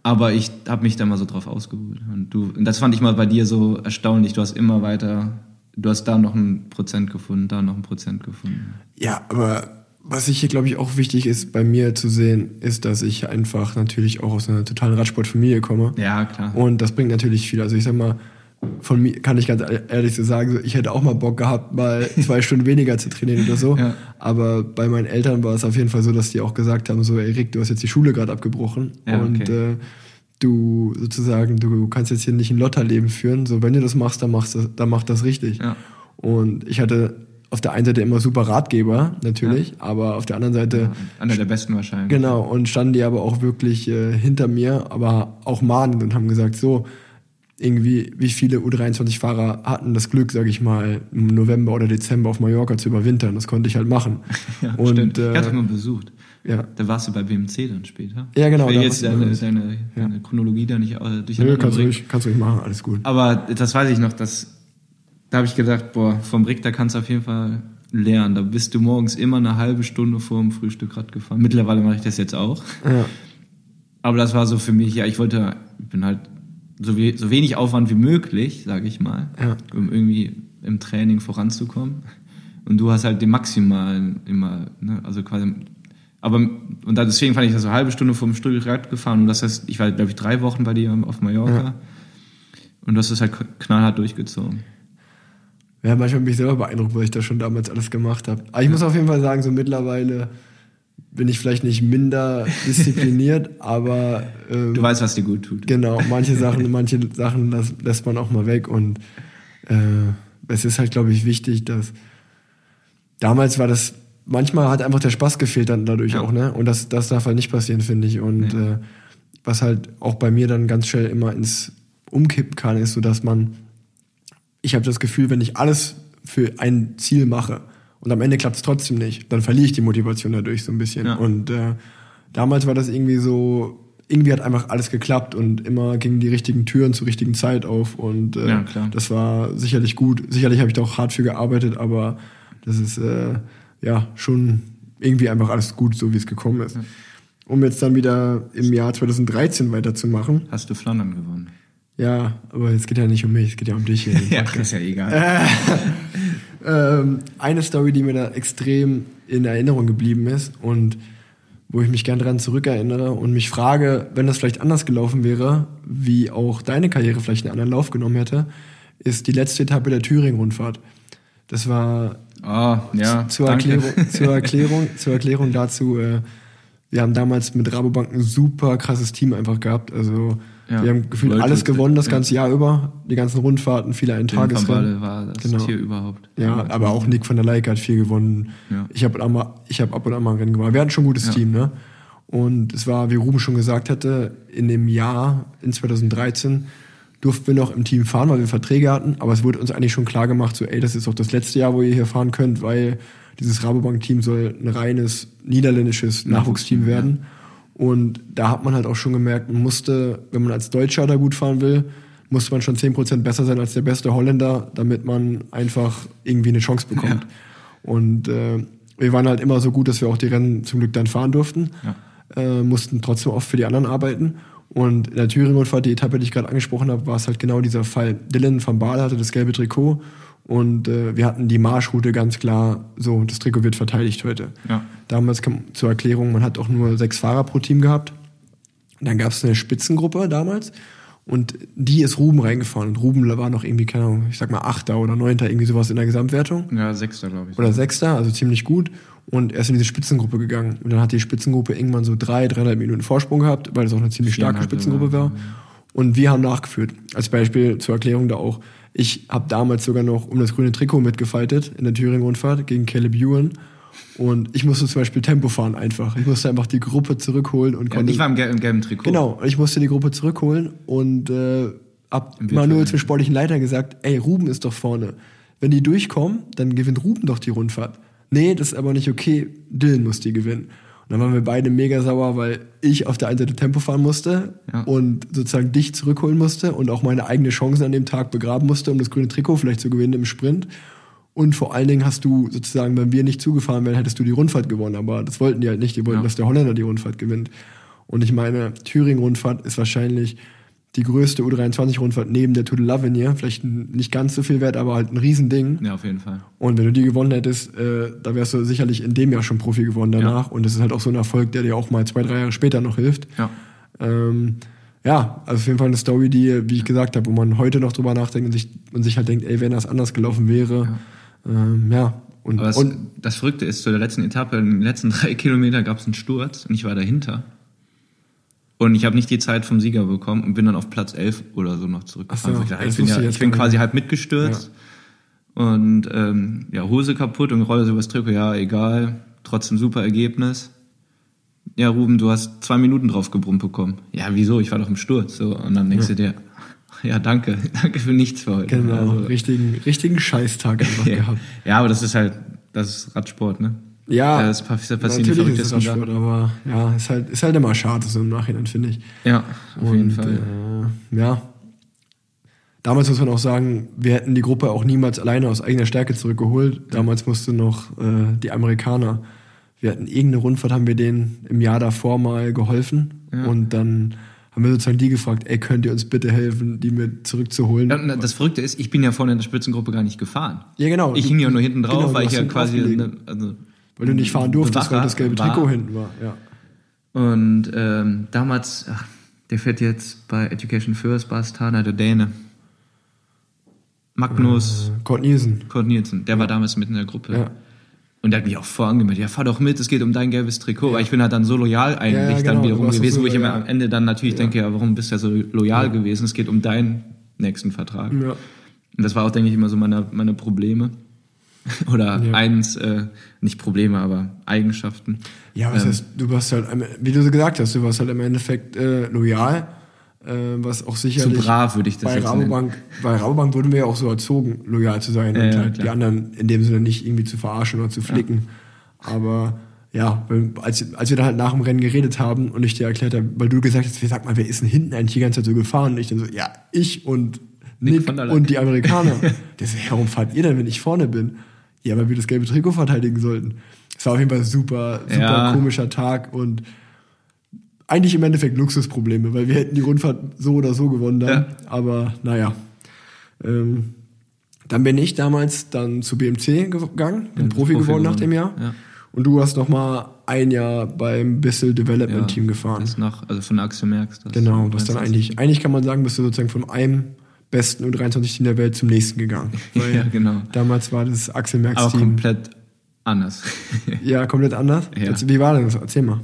C: aber ich habe mich da mal so drauf ausgeruht. Und du, und das fand ich mal bei dir so erstaunlich. Du hast immer weiter, du hast da noch ein Prozent gefunden, da noch ein Prozent gefunden.
B: Ja, aber was ich hier, glaube ich, auch wichtig ist, bei mir zu sehen, ist, dass ich einfach natürlich auch aus einer totalen Radsportfamilie komme.
C: Ja, klar.
B: Und das bringt natürlich viel. Also ich sag mal, von mir kann ich ganz ehrlich so sagen, ich hätte auch mal Bock gehabt, mal zwei Stunden weniger zu trainieren oder so.
C: Ja.
B: Aber bei meinen Eltern war es auf jeden Fall so, dass die auch gesagt haben, so, ey Rick, du hast jetzt die Schule gerade abgebrochen.
C: Ja,
B: und
C: okay.
B: äh, du sozusagen, du kannst jetzt hier nicht ein Lotterleben führen. So, wenn du das machst, dann machst du, dann mach das richtig.
C: Ja.
B: Und ich hatte auf der einen Seite immer super Ratgeber, natürlich, aber auf der anderen Seite
C: Einer der besten wahrscheinlich.
B: Genau, und standen die aber auch wirklich äh, hinter mir, aber auch mahnend und haben gesagt, so, irgendwie, wie viele U23-Fahrer hatten das Glück, sage ich mal, im November oder Dezember auf Mallorca zu überwintern. Das konnte ich halt machen.
C: Ja,
B: und
C: stimmt. ich hatte
B: äh,
C: mal besucht.
B: ja,
C: Da warst du bei BMC dann später.
B: Ja, genau,
C: Ich will jetzt deine, deine, deine Chronologie da nicht äh,
B: Nö,
C: durcheinander
B: kannst, du ruhig, kannst du ruhig machen, alles gut.
C: Aber das weiß ich noch, dass, da habe ich gedacht, boah, vom Rick, da kannst du auf jeden Fall lernen. Da bist du morgens immer eine halbe Stunde vor dem Frühstück Rad gefahren. Mittlerweile mache ich das jetzt auch.
B: Ja,
C: Aber das war so für mich, ja, ich wollte, ich bin halt so, we so wenig Aufwand wie möglich, sage ich mal,
B: Ja.
C: um irgendwie im Training voranzukommen. Und du hast halt den maximalen immer, ne, also quasi, aber, und deswegen fand ich das so eine halbe Stunde vor dem Stück Rad gefahren und das heißt, ich war, glaube ich, drei Wochen bei dir auf Mallorca
B: Ja.
C: und hast es halt knallhart durchgezogen.
B: ja, manchmal bin ich selber beeindruckt, was ich da schon damals alles gemacht habe. Aber ich muss auf jeden Fall sagen, so mittlerweile bin ich vielleicht nicht minder diszipliniert, aber ähm,
C: Du weißt, was dir gut tut.
B: Genau, manche Sachen, manche Sachen las- lässt man auch mal weg und äh, es ist halt, glaube ich, wichtig, dass damals war das, manchmal hat einfach der Spaß gefehlt dann dadurch
C: Ja.
B: auch, ne? Und das, das darf halt nicht passieren, finde ich. Und
C: Nee.
B: äh, was halt auch bei mir dann ganz schnell immer ins Umkippen kann, ist so, dass man, ich habe das Gefühl, wenn ich alles für ein Ziel mache und am Ende klappt es trotzdem nicht, dann verliere ich die Motivation dadurch so ein bisschen.
C: Ja.
B: Und äh, damals war das irgendwie so, irgendwie hat einfach alles geklappt und immer gingen die richtigen Türen zur richtigen Zeit auf und äh,
C: Ja,
B: das war sicherlich gut. Sicherlich habe ich da auch hart für gearbeitet, aber das ist äh, ja schon irgendwie einfach alles gut, so wie es gekommen ist. Um jetzt dann wieder im Jahr 2013 weiterzumachen.
C: Hast du Flandern gewonnen?
B: Ja, aber es geht ja nicht um mich, es geht ja um dich hier.
C: Ja, ist ja egal.
B: ähm, eine Story, die mir da extrem in Erinnerung geblieben ist und wo ich mich gern daran zurückerinnere und mich frage, wenn das vielleicht anders gelaufen wäre, wie auch deine Karriere vielleicht einen anderen Lauf genommen hätte, ist die letzte Etappe der Thüringen-Rundfahrt. Das war
C: Oh, ja,
B: zur. Erklärung, zur, Erklärung, zur Erklärung dazu, äh, wir haben damals mit Rabobank ein super krasses Team einfach gehabt. Also
C: Ja,
B: wir haben gefühlt
C: Leute,
B: alles gewonnen das
C: ja.
B: ganze Jahr über. Die ganzen Rundfahrten, viele
C: Van
B: Eintagesrennen.
C: Balle war das
B: Genau.
C: Tier überhaupt.
B: Ja, aber auch Nick von der Leike hat viel gewonnen.
C: Ja.
B: Ich habe hab ab und an mal ein Rennen gemacht. Wir hatten schon ein gutes
C: Ja.
B: Team, ne? Und es war, wie Ruben schon gesagt hatte, in dem Jahr, in 2013, durften wir noch im Team fahren, weil wir Verträge hatten. Aber es wurde uns eigentlich schon klar gemacht, so, ey, das ist doch das letzte Jahr, wo ihr hier fahren könnt, weil dieses Rabobank-Team soll ein reines niederländisches Nachwuchsteam
C: Nachwuchsteam,
B: werden. Und da hat man halt auch schon gemerkt, man musste, wenn man als Deutscher da gut fahren will, musste man schon 10% besser sein als der beste Holländer, damit man einfach irgendwie eine Chance bekommt. Und äh, wir waren halt immer so gut, dass wir auch die Rennen zum Glück dann fahren durften, äh, mussten trotzdem oft für die anderen arbeiten. Und in der Thüringen-Rundfahrt, die Etappe, die ich gerade angesprochen habe, war es halt genau dieser Fall. Dylan van Baal hatte das gelbe Trikot und äh, wir hatten die Marschroute ganz klar, so, das Trikot wird verteidigt heute.
C: Ja.
B: Damals kam zur Erklärung, man hat auch nur sechs Fahrer pro Team gehabt. Und dann gab es eine Spitzengruppe damals und die ist Ruben reingefahren. Und Ruben war noch irgendwie, keine Ahnung, ich sag mal Achter oder Neunter, irgendwie sowas in der Gesamtwertung.
C: Ja, Sechster, glaube ich.
B: Oder Sechster, also ziemlich gut. Und er ist in diese Spitzengruppe gegangen. Und dann hat die Spitzengruppe irgendwann so drei, dreieinhalb Minuten Vorsprung gehabt, weil es auch eine ziemlich starke Spitzengruppe war. Und wir haben nachgeführt. Als Beispiel zur Erklärung da auch. Ich habe damals sogar noch um das grüne Trikot mitgefightet in der Thüringen-Rundfahrt gegen Caleb Ewan. Und ich musste zum Beispiel Tempo fahren einfach. Ich musste einfach die Gruppe zurückholen und
C: Ja,
B: konnte.
C: ich war im, gel im gelben Trikot.
B: Genau, ich musste die Gruppe zurückholen und äh, ab Manuel zum sportlichen Leiter gesagt, ey, Ruben ist doch vorne. Wenn die durchkommen, dann gewinnt Ruben doch die Rundfahrt. Nee, das ist aber nicht okay, Dylan muss die gewinnen. Dann waren wir beide mega sauer, weil ich auf der einen Seite Tempo fahren musste
C: Ja.
B: und sozusagen dich zurückholen musste und auch meine eigenen Chancen an dem Tag begraben musste, um das grüne Trikot vielleicht zu gewinnen im Sprint. Und vor allen Dingen hast du sozusagen, wenn wir nicht zugefahren wären, hättest du die Rundfahrt gewonnen. Aber das wollten die halt nicht. Die wollten,
C: Ja.
B: dass der Holländer die Rundfahrt gewinnt. Und ich meine, Thüringen-Rundfahrt ist wahrscheinlich die größte U23-Rundfahrt neben der Tour de l'Avenir. Vielleicht nicht ganz so viel wert, aber halt ein Riesending.
C: Ja, auf jeden Fall.
B: Und wenn du die gewonnen hättest, äh, da wärst du sicherlich in dem Jahr schon Profi geworden danach. Und das ist halt auch so ein Erfolg, der dir auch mal zwei, drei Jahre später noch hilft.
C: Ja.
B: Ähm, ja, also auf jeden Fall eine Story, die, wie ich gesagt habe, wo man heute noch drüber nachdenkt und sich, und sich halt denkt, ey, wenn das anders gelaufen wäre, ja. Ähm, ja. Und,
C: Aber das,
B: und
C: das Verrückte ist, zu der letzten Etappe, in den letzten drei Kilometern gab es einen Sturz und ich war dahinter. Und ich habe nicht die Zeit vom Sieger bekommen und bin dann auf Platz 11 oder so noch zurückgefahren.
B: So,
C: ich dachte,
B: das
C: ich bin, ja,
B: ich
C: bin quasi halb mitgestürzt und ähm, ja, Hose kaputt und rolle so übers Trikot. Ja, egal, trotzdem super Ergebnis. Ja, Ruben, du hast zwei Minuten drauf gebrummt bekommen. Ja, wieso? Ich war doch im Sturz. So, und dann denkst du dir, ja, danke, danke für nichts für heute.
B: genau,
C: Also,
B: richtigen, richtigen Scheißtag einfach
C: ja.
B: gehabt.
C: ja, aber das ist halt, das ist Radsport, ne?
B: Ja,
C: Da ist- da passieren die
B: natürlich ist es
C: verrücktesten
B: Radsport, aber ja, ist halt, ist halt immer schade so im Nachhinein, finde ich.
C: Ja, auf
B: Und,
C: jeden Fall.
B: Äh, ja. Damals muss man auch sagen, wir hätten die Gruppe auch niemals alleine aus eigener Stärke zurückgeholt. Damals musste noch äh, die Amerikaner. Wir hatten irgendeine Rundfahrt, haben wir denen im Jahr davor mal geholfen.
C: Ja.
B: Und dann haben wir sozusagen die gefragt, ey, könnt ihr uns bitte helfen, die mit zurückzuholen?
C: Ja, das Verrückte ist, ich bin ja vorne in der Spitzengruppe gar nicht gefahren.
B: Ja, genau.
C: Ich hing ja nur hinten drauf,
B: genau,
C: weil ich ja quasi.
B: aufgelegen.
C: Ne, also,
B: Weil du nicht fahren durftest, weil
C: Bewacher
B: das gelbe
C: war.
B: Trikot hinten war. Ja.
C: Und ähm, damals, ach, der fährt jetzt bei Education First, Bastana, der Däne. Magnus
B: Kurt Nielsen.
C: Kurt Nielsen, der war damals mit in der Gruppe.
B: Ja.
C: Und der hat mich auch vorangemeldet. Ja, fahr doch mit, es geht um dein gelbes Trikot. Weil ich bin halt dann so loyal eigentlich
B: Ja, ja, genau,
C: dann wiederum gewesen,
B: so
C: wo ich immer am Ende dann natürlich denke, ja, warum bist du ja so loyal gewesen? Es geht um deinen nächsten Vertrag.
B: Ja.
C: Und das war auch, denke ich, immer so meine, meine Probleme. Oder
B: Ja.
C: eins, äh, nicht Probleme, aber Eigenschaften.
B: Ja, was
C: Ähm,
B: heißt, du warst halt, wie du so gesagt hast, du warst halt im Endeffekt äh, loyal, äh, was auch
C: Zu
B: sicherlich
C: brav würde ich das
B: bei
C: jetzt nennen.
B: Rabobank, bei Rabobank wurden wir ja auch so erzogen, loyal zu sein
C: Ja,
B: und
C: ja,
B: halt die
C: klar.
B: anderen in dem Sinne nicht irgendwie zu verarschen oder zu flicken. Aber ja, als, als wir dann halt nach dem Rennen geredet haben und ich dir erklärt habe, weil du gesagt hast, sag mal, wer ist denn hinten eigentlich die ganze Zeit so gefahren? Und ich dann so, ja, ich und
C: Nick
B: Nick, und die Amerikaner. der so, ja, warum fahrt ihr denn, wenn ich vorne bin? Ja, weil wir das gelbe Trikot verteidigen sollten. Es war auf jeden Fall super, super
C: Ja.
B: komischer Tag und eigentlich im Endeffekt Luxusprobleme, weil wir hätten die Rundfahrt so oder so gewonnen dann.
C: Ja.
B: Aber naja. Ähm, dann bin ich damals dann zu BMC gegangen, bin Profi,
C: Profi
B: geworden nach dem Jahr.
C: ja.
B: Und du hast noch mal ein Jahr beim Bissell Development Team gefahren.
C: Nach, also von Axel Merckx.
B: Genau, was dann eigentlich, eigentlich kann man sagen, bist du sozusagen von einem besten U23-Team der Welt zum nächsten gegangen. Weil
C: Ja, genau.
B: Damals war das Axel
C: Aber
B: Merckx Team.
C: komplett anders.
B: Ja, komplett anders.
C: Ja.
B: Jetzt, wie war das? Erzähl mal.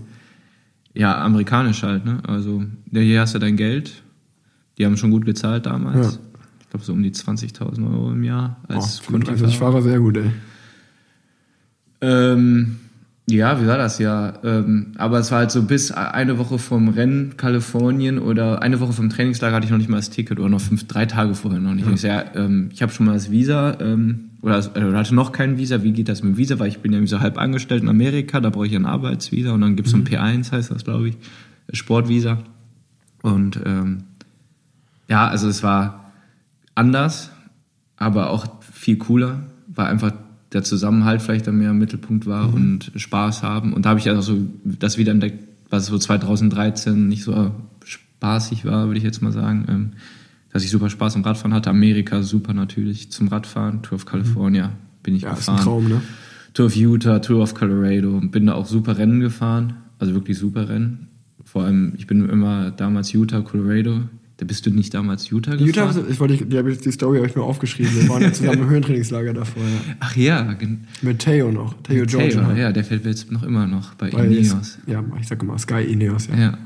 C: ja, amerikanisch halt, ne? Also, hier hast du dein Geld. Die haben schon gut gezahlt damals.
B: Ja.
C: Ich glaube, so um die 20.000 Euro im Jahr
B: Oh,
C: als
B: 35 Fahrer, sehr gut, ey.
C: Ähm, ja, wie war das ja? Ähm, aber es war halt so bis eine Woche vom Rennen Kalifornien oder eine Woche vom Trainingslager hatte ich noch nicht mal das Ticket oder noch fünf, drei Tage vorher noch nicht. Und ich, ja, ähm, ich habe schon mal das Visa ähm, oder, das- oder hatte noch kein Visa. Wie geht das mit dem Visa? Weil ich bin ja so halb angestellt in Amerika, da brauche ich ein Arbeitsvisa und dann gibt's so ein P1, heißt das, glaube ich, Sportvisa. Und ähm, ja, also es war anders, aber auch viel cooler, weil einfach der Zusammenhalt vielleicht dann mehr im Mittelpunkt war und Spaß haben. Und da habe ich also so das wieder entdeckt, was so 2013 nicht so spaßig war, würde ich jetzt mal sagen. Ähm, dass ich super Spaß am Radfahren hatte. Amerika super natürlich zum Radfahren. Tour of California bin ich
B: Ja, ist ein
C: gefahren.
B: Traum, ne?
C: Tour of Utah, Tour of Colorado. Bin da auch super Rennen gefahren. Also wirklich super Rennen. Vor allem, ich bin immer damals Utah, Colorado. Da bist du nicht damals Utah gefahren?
B: Utah, ich wollte, die, ich- die Story habe ich mir aufgeschrieben. Wir waren ja zusammen im Höhentrainingslager davor, ja.
C: Ach ja,
B: Mit Theo noch. Theo Georgia.
C: Taylor, ja, der fällt jetzt noch immer noch bei
B: Bei
C: Ineos.
B: Ja, ich sag immer Sky Ineos, ja.
C: Ja.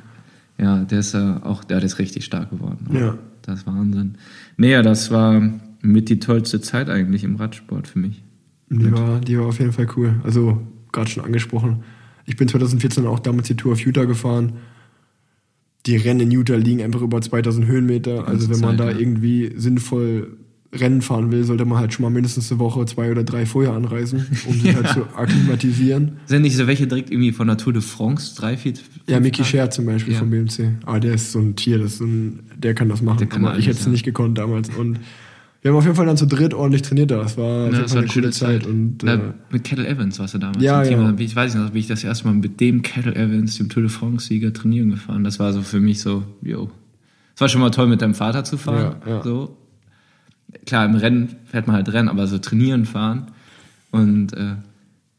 C: Ja, der ist ja auch, der ist richtig stark geworden.
B: Ja.
C: Das ist Wahnsinn. Naja, das war mit die tollste Zeit eigentlich im Radsport für mich.
B: Die war, die war auf jeden Fall cool. Also, gerade schon angesprochen. Ich bin 2014 auch damals die Tour of Utah gefahren. Die Rennen in Utah liegen einfach über 2000 Höhenmeter. Also wenn man
C: Zeit,
B: da
C: ja.
B: irgendwie sinnvoll Rennen fahren will, sollte man halt schon mal mindestens eine Woche, zwei oder drei vorher anreisen, um sich halt zu akklimatisieren.
C: Sind nicht so welche direkt irgendwie von der Tour de France, drei, vier,
B: Ja, Mickey? Scher zum Beispiel
C: Ja.
B: vom BMC. Aber der ist so ein Tier, das so ein, der kann das machen.
C: Der kann
B: aber ich
C: alles,
B: hätte es
C: ja.
B: nicht gekonnt damals. Und wir haben auf jeden Fall dann zu dritt ordentlich trainiert da. Das war,
C: Ja,
B: das war eine coole Zeit. Und,
C: Na,
B: äh,
C: mit Kettle Evans warst du damals
B: Ja,
C: im Team.
B: genau.
C: Bin Ich weiß nicht, noch, bin ich das erste Mal mit dem Kettle Evans, dem Tour de France-Sieger, trainieren gefahren. Das war so für mich so, yo. Es war schon mal toll, mit deinem Vater zu fahren.
B: Ja, ja.
C: So. Klar, im Rennen fährt man halt Rennen, aber so trainieren fahren. Und äh,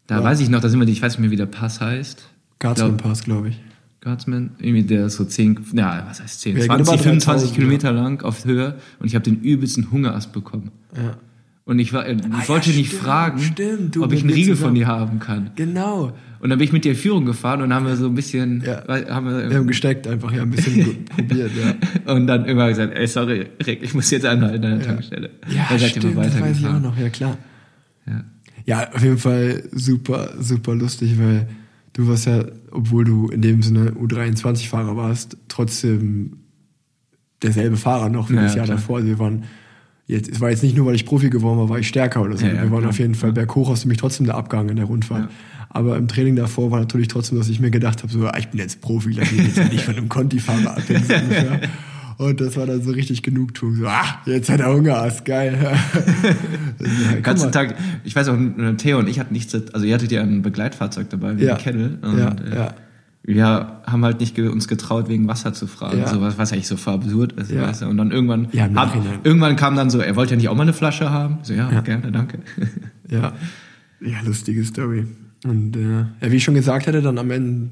C: da weiß ich noch, da sind wir, ich weiß nicht mehr, wie der Pass heißt.
B: Guardsman
C: Glaub-
B: Pass, glaube ich.
C: Guardsman, irgendwie der ist so 10, ja, was heißt 10,
B: Ja,
C: 20,
B: über
C: 25
B: 3000,
C: Kilometer lang auf Höhe und ich habe den übelsten Hungerast bekommen.
B: Ja.
C: Und ich, war, ich
B: Ah, ja,
C: wollte nicht
B: stimmt,
C: fragen,
B: stimmt,
C: ob ich einen Riegel
B: zusammen.
C: von dir haben kann.
B: Genau.
C: Und dann bin ich mit dir Führung gefahren und haben wir so ein bisschen,
B: Ja.
C: haben wir,
B: Wir haben gesteckt einfach, ja, ein bisschen probiert, ja.
C: und dann irgendwann gesagt, ey, sorry, Rick, ich muss jetzt anhalten an der Tankstelle.
B: Ja,
C: dann ihr
B: stimmt,
C: mal
B: das weiß ich auch noch, ja klar.
C: Ja.
B: Ja, auf jeden Fall super, super lustig, weil du warst ja, obwohl du in dem Sinne U23-Fahrer warst, trotzdem derselbe Fahrer noch wie
C: Ja,
B: das Jahr
C: klar.
B: davor. Also wir waren jetzt, es war jetzt nicht nur, weil ich Profi geworden war, war ich stärker oder so.
C: Ja, ja,
B: wir waren
C: klar.
B: auf jeden Fall berghoch, hast du mich trotzdem der Abgang in der Rundfahrt. Aber im Training davor war natürlich trotzdem, dass ich mir gedacht habe, so, ah, ich bin jetzt Profi, lass mich jetzt nicht von einem Conti-Fahrer abhängen. Und das war dann so richtig Genugtuung. So, ah, jetzt hat er Hunger, ist geil. ja,
C: ganzen Tag, ich weiß auch, äh, Theo und ich hatten nichts, also ihr hattet ja ein Begleitfahrzeug dabei, wie
B: Ja.
C: ein Kettle. Und,
B: Ja,
C: äh,
B: ja.
C: Wir haben halt nicht uns getraut, wegen Wasser zu fragen,
B: Ja.
C: so was, was eigentlich so absurd ist.
B: Ja.
C: Weißt du? Und dann irgendwann,
B: Ja, Nachhinein.
C: irgendwann kam dann so, er wollte ja nicht auch mal eine Flasche haben. So, ja, gerne, danke.
B: Ja, ja, lustige Story. Und äh, ja, wie ich schon gesagt hatte, dann am Ende,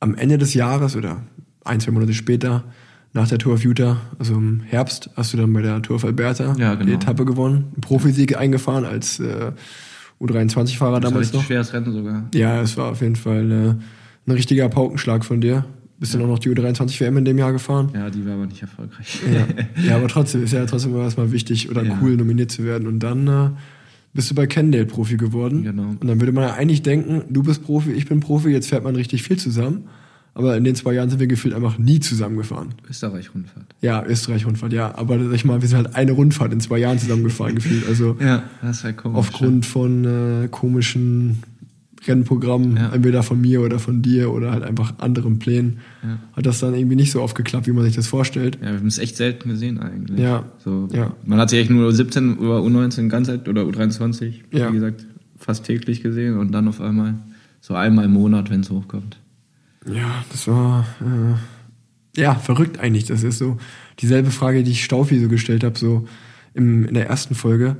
B: am Ende des Jahres oder ein, zwei Monate später, nach der Tour of Utah, also im Herbst, hast du dann bei der Tour of Alberta
C: Ja, genau.
B: die Etappe gewonnen, einen Profisieg eingefahren als äh, U23-Fahrer
C: Das war
B: damals
C: richtig
B: noch.
C: schweres Rennen sogar.
B: Ja, es war auf jeden Fall äh, ein richtiger Paukenschlag von dir. Bist dann auch noch die U23 WM in dem Jahr gefahren.
C: Ja, die war aber nicht erfolgreich.
B: Ja, ja aber trotzdem ist ja trotzdem immer erstmal wichtig oder
C: Ja.
B: cool, nominiert zu werden. Und dann äh, bist du bei Kendale Profi geworden.
C: Genau.
B: Und dann würde man ja eigentlich denken, du bist Profi, ich bin Profi, jetzt fährt man richtig viel zusammen. Aber in den zwei Jahren sind wir gefühlt einfach nie zusammengefahren.
C: Österreich-Rundfahrt.
B: Ja, Österreich-Rundfahrt, ja. Aber sag ich mal, wir sind halt eine Rundfahrt in zwei Jahren zusammengefahren gefühlt. Also
C: Ja, das ist halt komisch.
B: aufgrund von äh, komischen Rennprogrammen,
C: Ja.
B: entweder von mir oder von dir oder halt einfach anderen Plänen,
C: Ja.
B: hat das dann irgendwie nicht so oft geklappt, wie man sich das vorstellt.
C: Ja, wir haben es echt selten gesehen eigentlich.
B: Ja.
C: So,
B: Ja.
C: Man hat sich echt nur 17 oder U19 ganz oder U23,
B: Ja.
C: wie gesagt, fast täglich gesehen und dann auf einmal so einmal im Monat, wenn es hochkommt.
B: Ja, das war äh, ja verrückt eigentlich. Das ist so dieselbe Frage, die ich Staufi so gestellt habe, so im, in der ersten Folge.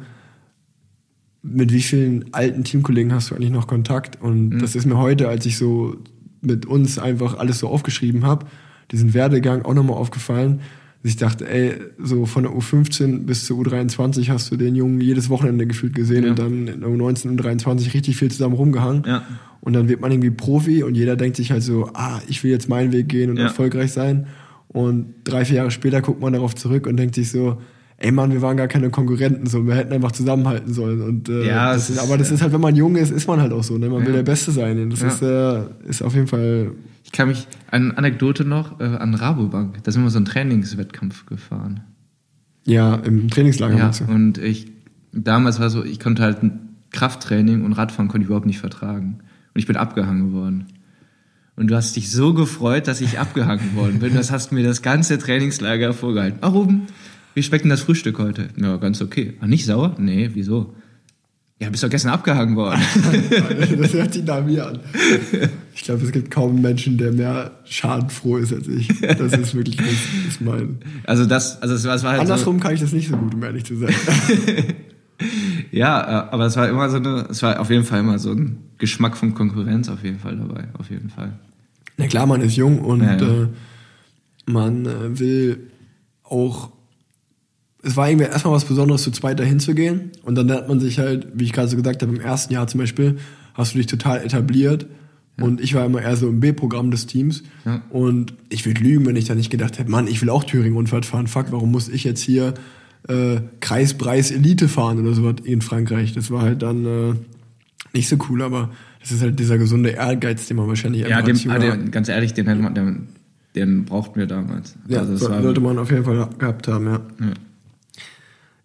B: Mit wie vielen alten Teamkollegen hast du eigentlich noch Kontakt? Und das ist mir heute, als ich so mit uns einfach alles so aufgeschrieben habe, diesen Werdegang auch nochmal aufgefallen. Ich dachte, ey, so von der U15 bis zur U23 hast du den Jungen jedes Wochenende gefühlt gesehen
C: Ja.
B: und dann in der U19 und U23 richtig viel zusammen rumgehangen.
C: Ja.
B: Und dann wird man irgendwie Profi und jeder denkt sich halt so, ah, ich will jetzt meinen Weg gehen und
C: Ja.
B: erfolgreich sein. Und drei, vier Jahre später guckt man darauf zurück und denkt sich so, ey Mann, wir waren gar keine Konkurrenten, so, wir hätten einfach zusammenhalten sollen. Und, äh,
C: Ja,
B: das ist, aber das
C: äh,
B: ist halt, wenn man jung ist, ist man halt auch so, ne? Man will
C: Ja.
B: der Beste sein. Das
C: Ja.
B: ist, äh, ist auf jeden Fall,
C: kann mich, eine Anekdote noch, äh, an Rabobank, da sind wir so einen Trainingswettkampf gefahren.
B: ja, im Trainingslager
C: Ja,
B: du?
C: und ich, damals war so, ich konnte halt ein Krafttraining und Radfahren konnte ich überhaupt nicht vertragen. Und ich bin abgehangen worden. Und du hast dich so gefreut, dass ich abgehangen worden bin. Das hast mir das ganze Trainingslager vorgehalten. Ah, Ruben, wie schmeckt denn das Frühstück heute? Ja, ganz okay. Ah, nicht sauer? Nee, wieso? Ja, bist doch gestern abgehangen worden.
B: das hört sich nach mir an. Ich glaube, es gibt kaum einen Menschen, der mehr schadenfroh ist als ich. Das ist wirklich das ist mein.
C: Also das, also es war, halt so,
B: Andersrum kann ich das nicht so gut, um ehrlich zu sein.
C: Ja, äh, aber es war immer so eine, es war auf jeden Fall immer so ein Geschmack von Konkurrenz auf jeden Fall dabei, auf jeden Fall.
B: Na klar, man ist jung und
C: Ja, ja.
B: Äh, man äh, will auch. Es war irgendwie erstmal was Besonderes, zu zweit dahin zu gehen. Und dann lernt man sich halt, wie ich gerade so gesagt habe, im ersten Jahr zum Beispiel, hast du dich total etabliert. Und ich war immer eher so im B-Programm des Teams.
C: Ja.
B: Und ich würde lügen, wenn ich da nicht gedacht hätte, Mann, ich will auch Thüringen-Rundfahrt fahren. Fuck, warum muss ich jetzt hier äh, Kreispreis Elite fahren oder sowas in Frankreich? Das war halt dann äh, nicht so cool, aber das ist halt dieser gesunde Ehrgeiz, den man wahrscheinlich
C: Ja, dem, ah, der, ganz ehrlich, den hätte man, der, den brauchten wir damals.
B: Ja,
C: also
B: sollte man auf jeden Fall gehabt haben, ja.
C: ja.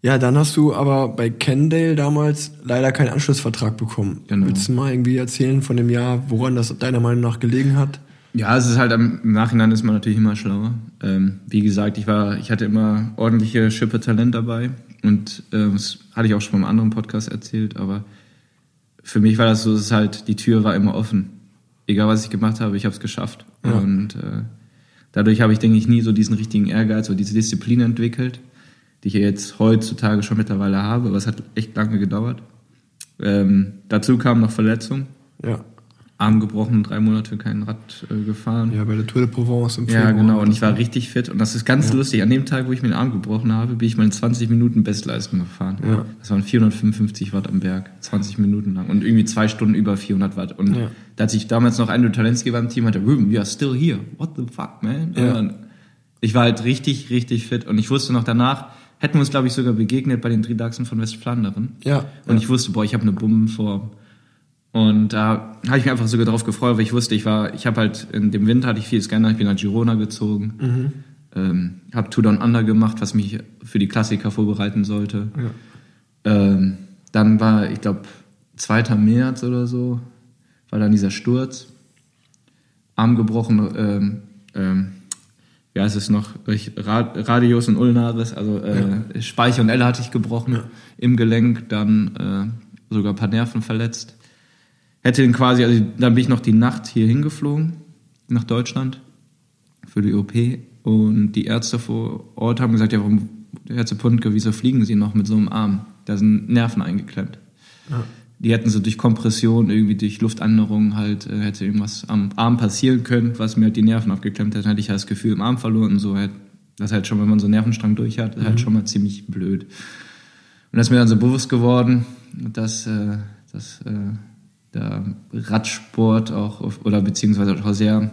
B: Ja, dann hast du aber bei Kendale damals leider keinen Anschlussvertrag bekommen.
C: Genau.
B: Willst du mal irgendwie erzählen von dem Jahr, woran das deiner Meinung nach gelegen hat?
C: Ja, es ist halt im Nachhinein ist man natürlich immer schlauer. Ähm, wie gesagt, ich war, ich hatte immer ordentliche Schippe Talent dabei und ähm, das hatte ich auch schon beim anderen Podcast erzählt, aber für mich war das so, es ist halt, die Tür war immer offen. Egal was ich gemacht habe, ich habe es geschafft.
B: Ja.
C: Und äh, dadurch habe ich, denke ich, nie so diesen richtigen Ehrgeiz oder diese Disziplin entwickelt, die ich jetzt heutzutage schon mittlerweile habe, aber es hat echt lange gedauert. Ähm, dazu kam noch Verletzung.
B: Ja.
C: Arm gebrochen, drei Monate kein Rad äh, gefahren.
B: Ja, bei der Tour de Provence im
C: Ja,
B: Februar.
C: genau. Und ich war richtig fit. Und das ist ganz lustig. An dem Tag, wo ich mir den Arm gebrochen habe, bin ich meine 20 Minuten Bestleistung gefahren.
B: Ja.
C: Das waren 455 Watt am Berg. 20 Minuten lang. Und irgendwie zwei Stunden über 400 Watt. Und
B: Ja.
C: da hat sich damals noch ein Talentgeber im Team, hatte, Ruben, you are still here. What the fuck, man?
B: Ja.
C: Ich war halt richtig, richtig fit. Und ich wusste noch danach, hätten wir uns, glaube ich, sogar begegnet bei den Tridachsen von Westflandern.
B: Ja.
C: Und ich wusste, boah, ich habe eine Bombenform. Und da habe ich mich einfach sogar drauf gefreut, weil ich wusste, ich war, ich habe halt in dem Winter hatte ich viel Scanner, ich bin nach Girona gezogen,
B: Mhm.
C: ähm, habe Two Down Under gemacht, was mich für die Klassiker vorbereiten sollte. Ähm, dann war, ich glaube, 2. März oder so, war dann dieser Sturz, Arm gebrochen, ähm, ähm, wie heißt es noch, Radius und Ulnaris, also äh, Speicher und Elle hatte ich gebrochen im Gelenk, dann äh, sogar ein paar Nerven verletzt. Hätte ihn quasi, also dann bin ich noch die Nacht hier hingeflogen, nach Deutschland, für die OP. Und die Ärzte vor Ort haben gesagt, ja, warum, Herr Zepundke, wieso fliegen Sie noch mit so einem Arm? Da sind Nerven eingeklemmt. Die hätten so durch Kompression, irgendwie durch Luftannäherung halt, äh, hätte irgendwas am Arm passieren können, was mir halt die Nerven aufgeklemmt hätte. Dann hätte ich halt das Gefühl im Arm verloren und so. Halt, das halt schon, wenn man so einen Nervenstrang durch hat, ist halt schon mal ziemlich blöd. Und das ist mir dann so bewusst geworden, dass, äh, dass äh, der Radsport auch, auf, oder beziehungsweise auch sehr,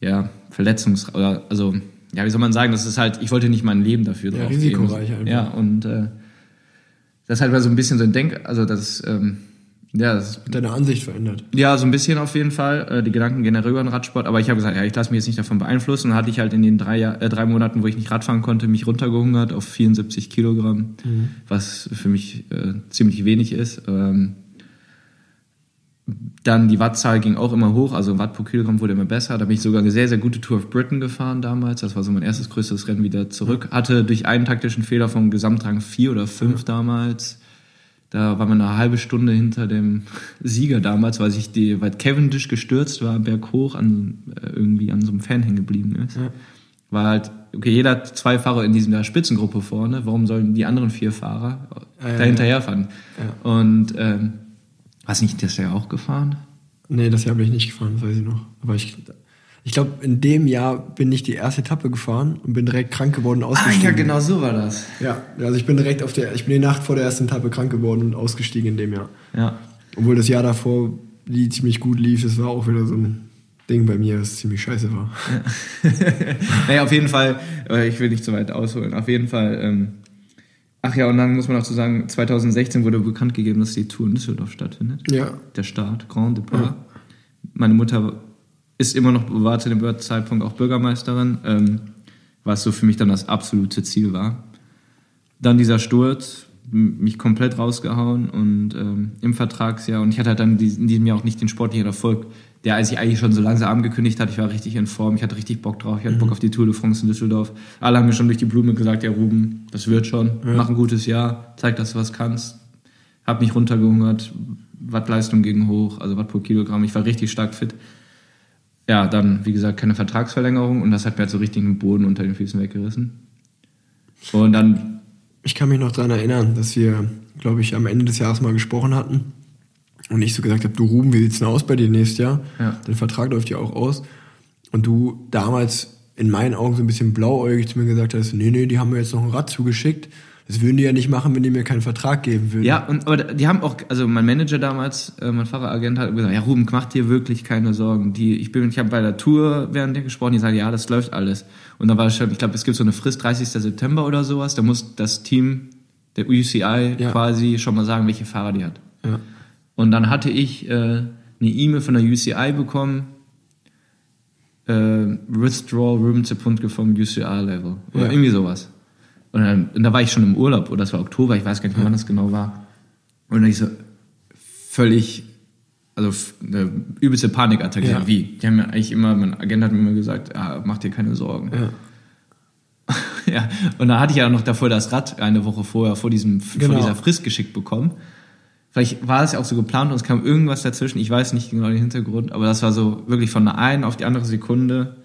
C: ja, verletzungs, oder, also, ja, wie soll man sagen, das ist halt, ich wollte nicht mein Leben dafür
B: Ja,
C: drauf
B: risikoreich
C: geben.
B: einfach.
C: Ja, und äh, das halt mal so ein bisschen so ein Denk, also das, ähm, ja, das
B: deine Ansicht verändert.
C: ja, so ein bisschen auf jeden Fall. Äh, Die Gedanken generell über den Radsport. Aber ich habe gesagt, ja, ich lasse mich jetzt nicht davon beeinflussen. Und dann hatte ich halt in den drei, äh, drei Monaten, wo ich nicht Radfahren konnte, mich runtergehungert auf 74 Kilogramm, was für mich äh, ziemlich wenig ist. Ähm, dann die Wattzahl ging auch immer hoch, also Watt pro Kilogramm wurde immer besser. Da bin ich sogar eine sehr, sehr gute Tour of Britain gefahren damals. Das war so mein erstes größtes Rennen wieder zurück. Hatte durch einen taktischen Fehler vom Gesamtrang vier oder fünf damals. Da war man eine halbe Stunde hinter dem Sieger damals, weil sich die, weil Cavendish gestürzt war, berghoch an, äh, irgendwie an so einem Fan hängen geblieben ist. War halt, okay, jeder hat zwei Fahrer in dieser Spitzengruppe vorne, warum sollen die anderen vier Fahrer
B: Ja, ja,
C: da hinterherfahren? Und, ähm, was nicht, das ist ja auch gefahren?
B: Nee, das Jahr bin ich nicht gefahren, das weiß ich noch. Aber ich, ich glaube, in dem Jahr bin ich die erste Etappe gefahren und bin direkt krank geworden und ausgestiegen.
C: genau so war das.
B: Ja, also ich bin direkt auf der, ich bin die Nacht vor der ersten Etappe krank geworden und ausgestiegen in dem Jahr.
C: Ja.
B: Obwohl das Jahr davor die ziemlich gut lief, das war auch wieder so ein Ding bei mir, das ziemlich scheiße war.
C: naja, auf jeden Fall, äh, ich will nicht zu weit ausholen, auf jeden Fall, ähm, ach ja, und dann muss man auch zu sagen, 2016 wurde bekannt gegeben, dass die Tour in Düsseldorf stattfindet.
B: Ja,
C: Der Start, Grand Depart. Meine Mutter ist immer noch, war zu dem Zeitpunkt auch Bürgermeisterin, ähm, was so für mich dann das absolute Ziel war. Dann dieser Sturz, mich komplett rausgehauen und ähm, im Vertragsjahr. Und ich hatte halt dann in diesem Jahr auch nicht den sportlichen Erfolg, der als ich eigentlich schon so langsam angekündigt hat. Ich war richtig in Form, ich hatte richtig Bock drauf, ich hatte Bock auf die Tour de France in Düsseldorf. Alle haben mir schon durch die Blume gesagt, ja Ruben, das wird schon, mach ein gutes Jahr, zeig, dass du was kannst. Hab mich runtergehungert, Wattleistung ging hoch, also Watt pro Kilogramm. Ich war richtig stark fit. Ja, dann, wie gesagt, keine Vertragsverlängerung und das hat mir halt so richtig den Boden unter den Füßen weggerissen. Und dann,
B: ich kann mich noch daran erinnern, dass wir, glaube ich, am Ende des Jahres mal gesprochen hatten und ich so gesagt habe, du Ruben, wie sieht's denn aus bei dir nächstes Jahr?
C: Ja.
B: Dein Vertrag läuft ja auch aus. Und du damals in meinen Augen so ein bisschen blauäugig zu mir gesagt hast, nee, nee, die haben mir jetzt noch ein Rad zugeschickt. Das würden die ja nicht machen, wenn die mir keinen Vertrag geben würden.
C: ja, und, aber die haben auch, also mein Manager damals, äh, mein Fahreragent hat gesagt, ja Ruben, mach dir wirklich keine Sorgen. Die, ich bin, ich habe bei der Tour während der gesprochen, die sagen, ja, das läuft alles. Und dann war schon, ich glaube, es gibt so eine Frist, 30. September oder sowas, da muss das Team, der UCI
B: Ja.
C: quasi schon mal sagen, welche Fahrer die hat.
B: Ja.
C: Und dann hatte ich äh, eine E-Mail von der UCI bekommen, äh, Withdrawal Room zu Punkt vom UCR-Level. Oder
B: Ja.
C: irgendwie sowas. Und, dann, und da war ich schon im Urlaub, oder das war Oktober, ich weiß gar nicht, wann das genau war. Und dann ich so völlig, also eine übelste Panikattacke.
B: Ja.
C: Wie? Die haben mir eigentlich immer, mein Agent hat mir immer gesagt, ah, mach dir keine Sorgen.
B: Ja.
C: Ja, und da hatte ich ja noch davor das Rad eine Woche vorher vor, diesem,
B: Genau.
C: vor dieser Frist geschickt bekommen. Vielleicht war es ja auch so geplant und es kam irgendwas dazwischen. Ich weiß nicht genau den Hintergrund, aber das war so wirklich von der einen auf die andere Sekunde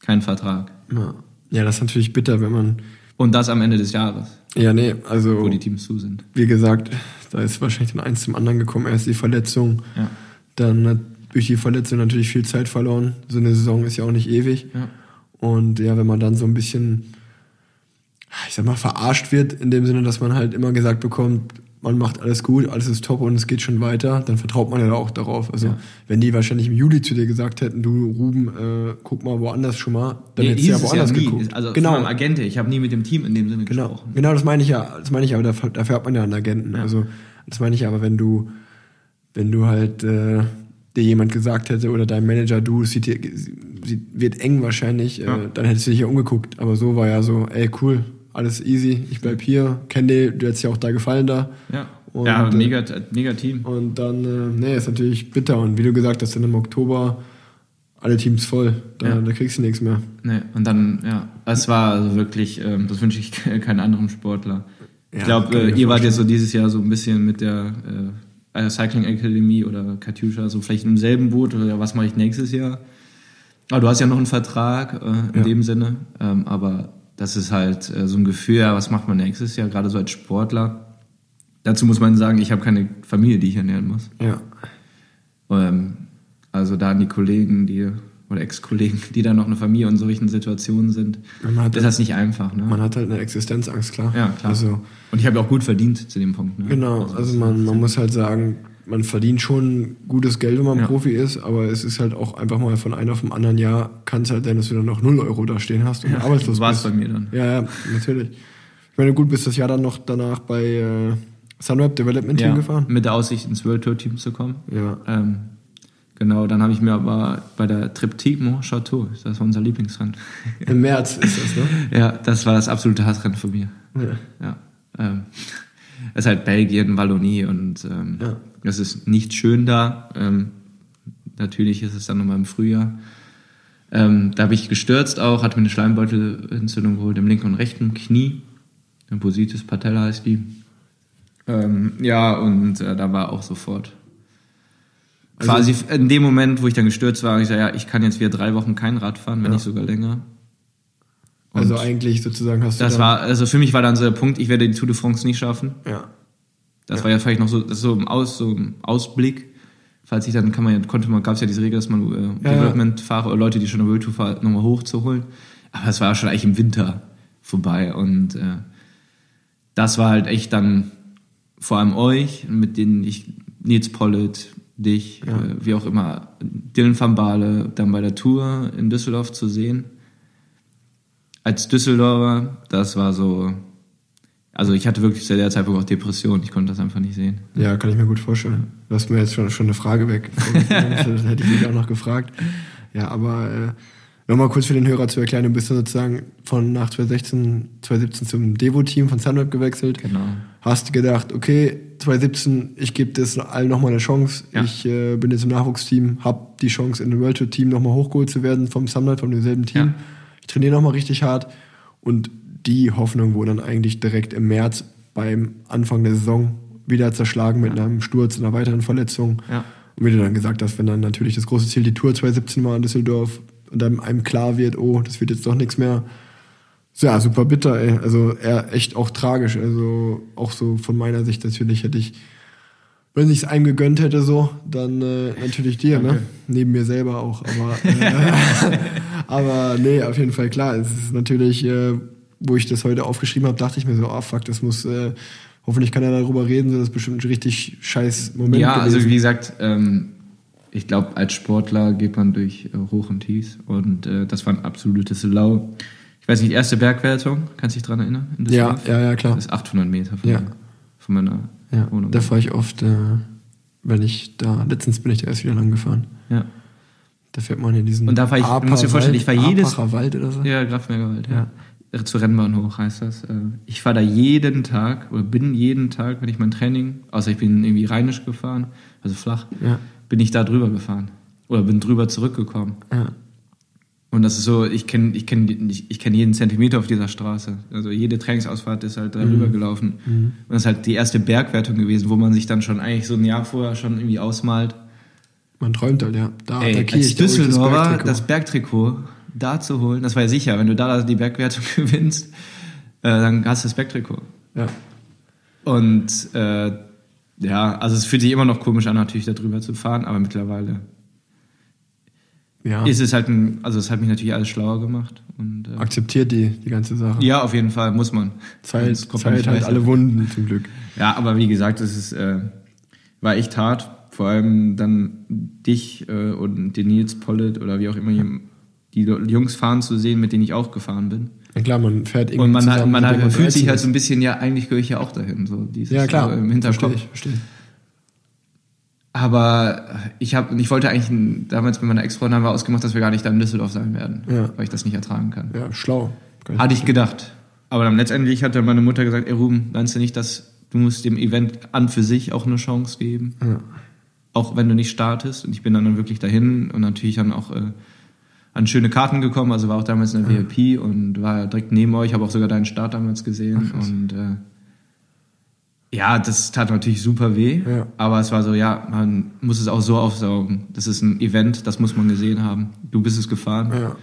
C: kein Vertrag.
B: Ja. ja, das ist natürlich bitter, wenn man.
C: Und das am Ende des Jahres,
B: Ja, nee, also.
C: wo die Teams zu sind.
B: wie gesagt, da ist wahrscheinlich dann eins zum anderen gekommen. Erst die Verletzung,
C: Ja.
B: dann hat durch die Verletzung natürlich viel Zeit verloren. So eine Saison ist ja auch nicht ewig.
C: Ja.
B: Und ja, wenn man dann so ein bisschen, ich sag mal, verarscht wird, in dem Sinne, dass man halt immer gesagt bekommt, man macht alles gut, alles ist top und es geht schon weiter, dann vertraut man ja auch darauf. Also, wenn die wahrscheinlich im Juli zu dir gesagt hätten, du Ruben, äh, guck mal woanders schon mal, dann
C: Nee,
B: hättest du ja woanders
C: nie.
B: geguckt.
C: Also
B: genau.
C: von meinem Agent, ich habe nie mit dem Team in dem Sinne
B: Genau,
C: gesprochen.
B: genau, das meine ich ja, das meine ich aber, dafür, dafür hat man ja einen Agenten.
C: Ja.
B: Also das meine ich aber, wenn du, wenn du halt äh, dir jemand gesagt hätte oder dein Manager, du, es wird eng wahrscheinlich,
C: Ja.
B: äh, dann hättest du dich ja umgeguckt. Aber so war ja so, ey cool, alles easy, ich bleib hier, kenn dich, du hättest ja auch da gefallen da.
C: Ja,
B: Und,
C: ja
B: äh,
C: mega, mega Team.
B: Und dann, äh, nee, ist natürlich bitter. Und wie du gesagt hast, dann im Oktober alle Teams voll. Da,
C: Ja.
B: da kriegst du nichts mehr.
C: Nee, und dann, ja, es war also wirklich, ähm, das wünsche ich keinen anderen Sportler. ich
B: Ja,
C: glaube,
B: ich
C: äh,
B: mir
C: ihr wart jetzt so dieses Jahr so ein bisschen mit der äh, Cycling Academy oder Katjuscha, so vielleicht im selben Boot oder was mache ich nächstes Jahr. Aber du hast ja noch einen Vertrag äh, in
B: Ja.
C: dem Sinne, ähm, aber das ist halt äh, so ein Gefühl, ja, was macht man nächstes Jahr, gerade so als Sportler. Dazu muss man sagen, ich habe keine Familie, die ich ernähren muss.
B: Ja.
C: Ähm, also da an die Kollegen, die oder Ex-Kollegen, die da noch eine Familie und in solchen Situationen sind,
B: Man hat,
C: ist das nicht einfach. Ne?
B: man hat halt eine Existenzangst, klar.
C: ja, klar.
B: Also,
C: und ich habe ja auch gut verdient zu dem Punkt. Ne?
B: Genau, also man, man muss halt sagen, man verdient schon gutes Geld, wenn man
C: Ja.
B: Profi ist, aber es ist halt auch einfach mal von einem auf dem anderen Jahr, kann es halt sein, dass du dann noch 0 Euro da stehen hast und arbeitslos
C: so war es
B: bist.
C: bei mir dann.
B: Ja, ja, natürlich. Ich meine, gut, bist das Jahr dann noch danach bei äh, Sunweb Development Team
C: Ja,
B: gefahren?
C: mit der Aussicht ins World Tour Team zu kommen.
B: Ja.
C: Ähm, genau, dann habe ich mir aber bei der Triptyque Mont Chateau, das war unser Lieblingsrennen.
B: Im März ist das, ne?
C: ja, das war das absolute Hassrennen von mir.
B: Ja.
C: Ja. Ähm, es ist halt Belgien, Wallonie und ähm,
B: Ja.
C: es ist nicht schön da. Ähm, natürlich ist es dann nochmal im Frühjahr. Ähm, da habe ich gestürzt auch, hatte mir eine Schleimbeutelentzündung geholt im linken und rechten Knie. Positis patella heißt die. Ähm, ja, und äh, da war auch sofort.
B: Also-
C: Quasi in dem Moment, wo ich dann gestürzt war, ich so, ja, ich kann jetzt wieder drei Wochen kein Rad fahren, wenn
B: Ja.
C: nicht sogar länger. Und
B: Also eigentlich sozusagen hast du
C: das war, also für mich war dann so der Punkt, ich werde die Tour de France nicht schaffen.
B: ja.
C: Das
B: Ja.
C: war ja vielleicht noch so, so im Aus, so im Ausblick. Falls ich dann kann man ja, konnte man, gab es ja diese Regel, dass man äh,
B: Ja,
C: Development-Fahrer oder Leute, die schon eine World Tour fahren, nochmal hochzuholen. Aber das war schon eigentlich im Winter vorbei. Und äh, das war halt echt dann vor allem euch, mit denen ich, Nils Pollitt, dich,
B: Ja.
C: äh, wie auch immer, Dylan van Baale, dann bei der Tour in Düsseldorf zu sehen. Als Düsseldorfer, das war so, also ich hatte wirklich zu der Zeitpunkt auch Depressionen, ich konnte das einfach nicht sehen.
B: Ja, kann ich mir gut vorstellen. Du hast mir jetzt schon, schon eine Frage weg. das hätte ich dich auch noch gefragt. Ja, aber äh, nochmal kurz für den Hörer zu erklären, du bist sozusagen von nach 2016, 2017 zum Devo-Team von Sunweb gewechselt.
C: Genau.
B: Hast gedacht, okay, 2017, ich gebe das allen nochmal eine Chance.
C: Ja.
B: Ich äh, bin jetzt im Nachwuchsteam, habe die Chance, in dem World Tour Team nochmal hochgeholt zu werden vom Sunweb, von demselben Team.
C: Ja.
B: Trainiere nochmal richtig hart und die Hoffnung wurde dann eigentlich direkt im März beim Anfang der Saison wieder zerschlagen mit einem Sturz, einer weiteren Verletzung.
C: Ja.
B: Und wie du dann gesagt hast, wenn dann natürlich das große Ziel die Tour 2017 war in Düsseldorf und dann einem klar wird, oh, das wird jetzt doch nichts mehr. Ja, super bitter, ey. Also eher echt auch tragisch. Also auch so von meiner Sicht natürlich hätte ich, wenn ich es einem gegönnt hätte, so, dann äh, natürlich dir, ne?
C: Danke.
B: Neben mir selber auch. Aber, äh, aber nee, auf jeden Fall klar. Es ist natürlich, äh, wo ich das heute aufgeschrieben habe, dachte ich mir so, ah fuck, das muss, äh, hoffentlich kann er darüber reden, das ist bestimmt ein richtig scheiß Moment.
C: Ja, also
B: gewesen.
C: wie gesagt, ähm, ich glaube, als Sportler geht man durch äh, Hoch und Tiefs und äh, das war ein absolutes Lau. Ich weiß nicht, erste Bergwertung, kannst du dich dran erinnern? in
B: ja, ja, ja, klar.
C: Das ist 800 Meter von,
B: Ja.
C: meiner, von meiner
B: Ja,
C: Wohnung.
B: da fahre ich oft, äh, wenn ich da, letztens bin ich da erst wieder lang gefahren.
C: Ja.
B: Da fährt man in diesen
C: Und da war ich- du musst dir vorstellen, ich war jedes-
B: Wald oder so.
C: Ja, Grafenberger ja. ja. Zu Rennbahn hoch heißt das. Äh, Ich fahre da jeden Tag oder bin jeden Tag, wenn ich mein Training, außer ich bin irgendwie rheinisch gefahren, also flach,
B: Ja.
C: bin ich da drüber gefahren. Oder bin drüber zurückgekommen.
B: Ja.
C: Und das ist so, ich kenne ich kenn, ich, ich kenn jeden Zentimeter auf dieser Straße. Also jede Trainingsausfahrt ist halt da
B: Mhm.
C: gelaufen. Und das ist halt die erste Bergwertung gewesen, wo man sich dann schon eigentlich so ein Jahr vorher schon irgendwie ausmalt.
B: Man träumt halt, ja. Da
C: Ey,
B: attackiere
C: als
B: ich,
C: Düsseldorfer
B: Bergtrikot.
C: das Bergtrikot da zu holen, das war ja sicher, wenn du da die Bergwertung gewinnst, äh, dann hast du das Bergtrikot.
B: Ja.
C: Und äh, ja, also es fühlt sich immer noch komisch an, natürlich da drüber zu fahren, aber mittlerweile
B: ja.
C: ist es halt ein, also es hat mich natürlich alles schlauer gemacht. Und, äh,
B: Akzeptiert die, die ganze Sache.
C: ja, auf jeden Fall, muss man.
B: Zeit, Zeit halt alle Wunden, zum Glück.
C: Ja, aber wie gesagt, es ist, äh, war echt hart. Vor allem dann dich äh, und den Nils Pollitt oder wie auch immer die Jungs fahren zu sehen, mit denen ich auch gefahren bin.
B: Ja klar, man fährt irgendwie
C: Und man, hat,
B: zusammen,
C: man
B: mit
C: hat,
B: dem
C: fühlt sich
B: 13
C: halt so ein bisschen, ja, eigentlich gehöre ich ja auch dahin. So dieses
B: Ja, klar.
C: So im Hinterkopf.
B: Verstehe ich, verstehe.
C: Aber ich habe, ich wollte eigentlich damals mit meiner Ex-Freundin haben wir ausgemacht, dass wir gar nicht da in Düsseldorf sein werden,
B: Ja.
C: weil ich das nicht ertragen kann.
B: Ja, schlau.
C: Hatte ich gedacht. Aber dann letztendlich hat dann meine Mutter gesagt, ey Ruben, meinst du nicht, dass du musst dem Event an für sich auch eine Chance geben?
B: Ja.
C: Auch wenn du nicht startest. Und ich bin dann, wirklich dahin und natürlich dann auch äh, an schöne Karten gekommen. Also war auch damals in der VIP und war direkt neben euch. Habe auch sogar deinen Start damals gesehen. und äh, ja, das tat natürlich super weh.
B: Ja.
C: Aber es war so, ja, man muss es auch so aufsaugen. Das ist ein Event, das muss man gesehen haben. Du bist es gefahren.
B: Ja.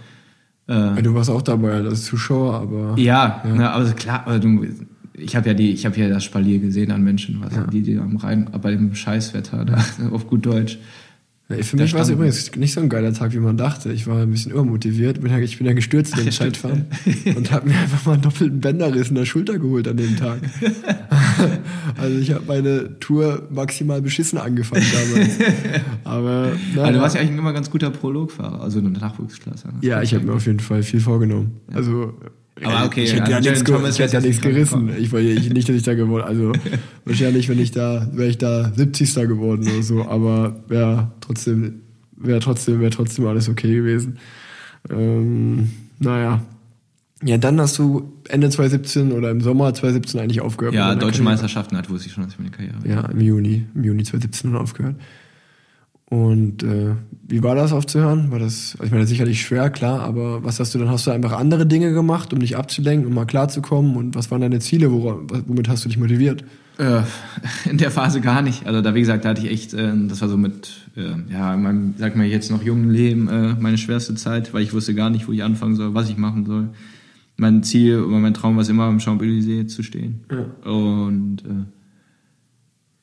C: Äh,
B: Ja, Du warst auch dabei als Zuschauer, aber
C: ja, Ne, aber klar, aber du, ich habe ja die, ich habe ja das Spalier gesehen an Menschen, was die, die am Rhein, bei dem Scheißwetter da, auf gut Deutsch.
B: Ja, für
C: Da
B: mich war es übrigens nicht so ein geiler Tag, wie man dachte. Ich war ein bisschen übermotiviert. Bin ja, ich bin ja gestürzt im Zeitfahren und habe mir einfach mal einen doppelten Bänderriss in der Schulter geholt an dem Tag. also ich habe meine Tour maximal beschissen angefangen damals. Aber na,
C: Also du warst ja eigentlich immer ganz guter Prologfahrer, also eine Nachwuchsklasse. ne?
B: ja, ich habe mir auf jeden Fall viel vorgenommen. Also
C: Aber okay,
B: ich hätte ja,
C: an
B: nichts,
C: Thomas
B: ich hätte ja nichts
C: nicht
B: gerissen. Ich wollte ich, nicht, dass ich da gewonnen. Also wahrscheinlich, wenn ich da, wäre ich da 70. geworden oder so. Aber wäre trotzdem, wäre trotzdem, wäre trotzdem alles okay gewesen. Ähm, naja. Ja, dann hast du Ende 2017 oder im Sommer 2017 eigentlich aufgehört.
C: Ja, deutsche. Meisterschaften hat, wusste ich schon, ich meine Karriere
B: Ja, im Juni, im Juni 2017 dann aufgehört. Und äh, wie war das aufzuhören? War das, also ich meine, sicherlich schwer, klar, aber was hast du dann? Hast du einfach andere Dinge gemacht, um dich abzulenken, um mal klarzukommen? Und was waren deine Ziele? Wora, womit hast du dich motiviert?
C: Äh, in der Phase gar nicht. Also da, wie gesagt, da hatte ich echt, äh, das war so mit, äh, ja, in meinem, sag mal jetzt noch jungen Leben, äh, meine schwerste Zeit, weil ich wusste gar nicht, wo ich anfangen soll, was ich machen soll. Mein Ziel oder mein Traum war es immer, am Champs-Élysées zu stehen. Und äh,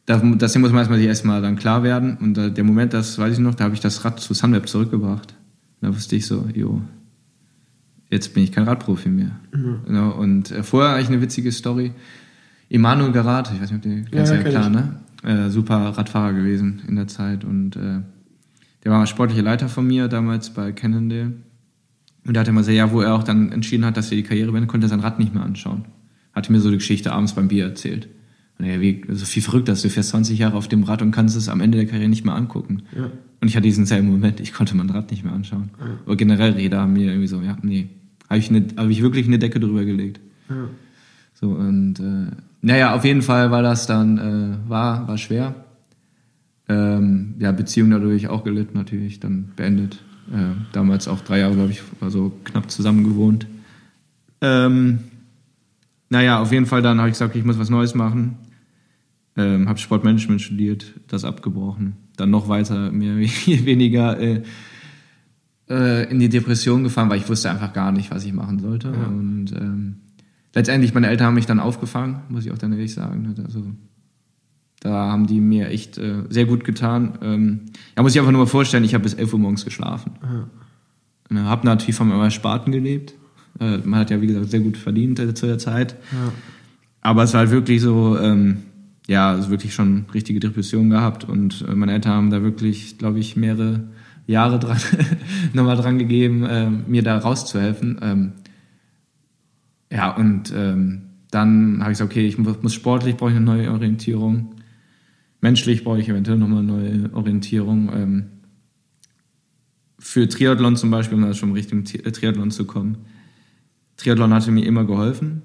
C: das, muss man erstmal sich erstmal dann klar werden. Und äh, der Moment, das weiß ich noch, da habe ich das Rad zu Sunweb zurückgebracht. Da wusste ich so, jo, jetzt bin ich kein Radprofi mehr. Genau, und äh, vorher eigentlich eine witzige Story. Emanuel Garat, ich weiß nicht, ob du kennst
B: Ja,
C: ja, klar, ne? Äh, super Radfahrer gewesen in der Zeit und äh, der war sportlicher Leiter von mir damals bei Cannondale. Und der hatte immer sehr, ja, wo er auch dann entschieden hat, dass er die Karriere beenden konnte, er sein Rad nicht mehr anschauen. Hatte mir so die Geschichte abends beim Bier erzählt. Er, wie, so viel verrückt, dass du fährst 20 Jahre auf dem Rad und kannst es am Ende der Karriere nicht mehr angucken.
B: Ja.
C: Und ich hatte diesen selben Moment, ich konnte mein Rad nicht mehr anschauen. Aber generell Räder haben mir irgendwie so, ja, nee, habe ich, ne, hab ich wirklich eine Decke drüber gelegt.
B: Ja.
C: So, und äh, naja, auf jeden Fall war das dann, äh, war, war schwer. Ähm, ja, Beziehung dadurch auch gelitten natürlich, dann beendet. Äh, damals auch drei Jahre, glaube ich, also knapp zusammen gewohnt. Ähm, naja, auf jeden Fall dann habe ich gesagt, ich muss was Neues machen. Ähm, habe Sportmanagement studiert, das abgebrochen. Dann noch weiter, mehr oder weniger äh, äh, in die Depression gefahren, weil ich wusste einfach gar nicht, was ich machen sollte. Und ähm, letztendlich, meine Eltern haben mich dann aufgefangen, muss ich auch dann ehrlich sagen. Also, da haben die mir echt äh, sehr gut getan. Ähm, ja, muss ich einfach nur mal vorstellen, ich habe bis 11 Uhr morgens geschlafen. Und habe natürlich von meinem Sparten gelebt. Äh, man hat ja, wie gesagt, sehr gut verdient äh, zu der Zeit. Aber es war halt wirklich so, ähm, ja, also wirklich schon richtige Depression gehabt. Und äh, meine Eltern haben da wirklich, glaube ich, mehrere Jahre dran, nochmal dran gegeben, äh, mir da rauszuhelfen. Ähm, ja, und ähm, dann habe ich gesagt, okay, ich mu- muss sportlich, brauche ich eine neue Orientierung. Menschlich brauche ich eventuell nochmal eine neue Orientierung. Ähm, für Triathlon zum Beispiel, um da schon Richtung Triathlon zu kommen, Triathlon hatte mir immer geholfen.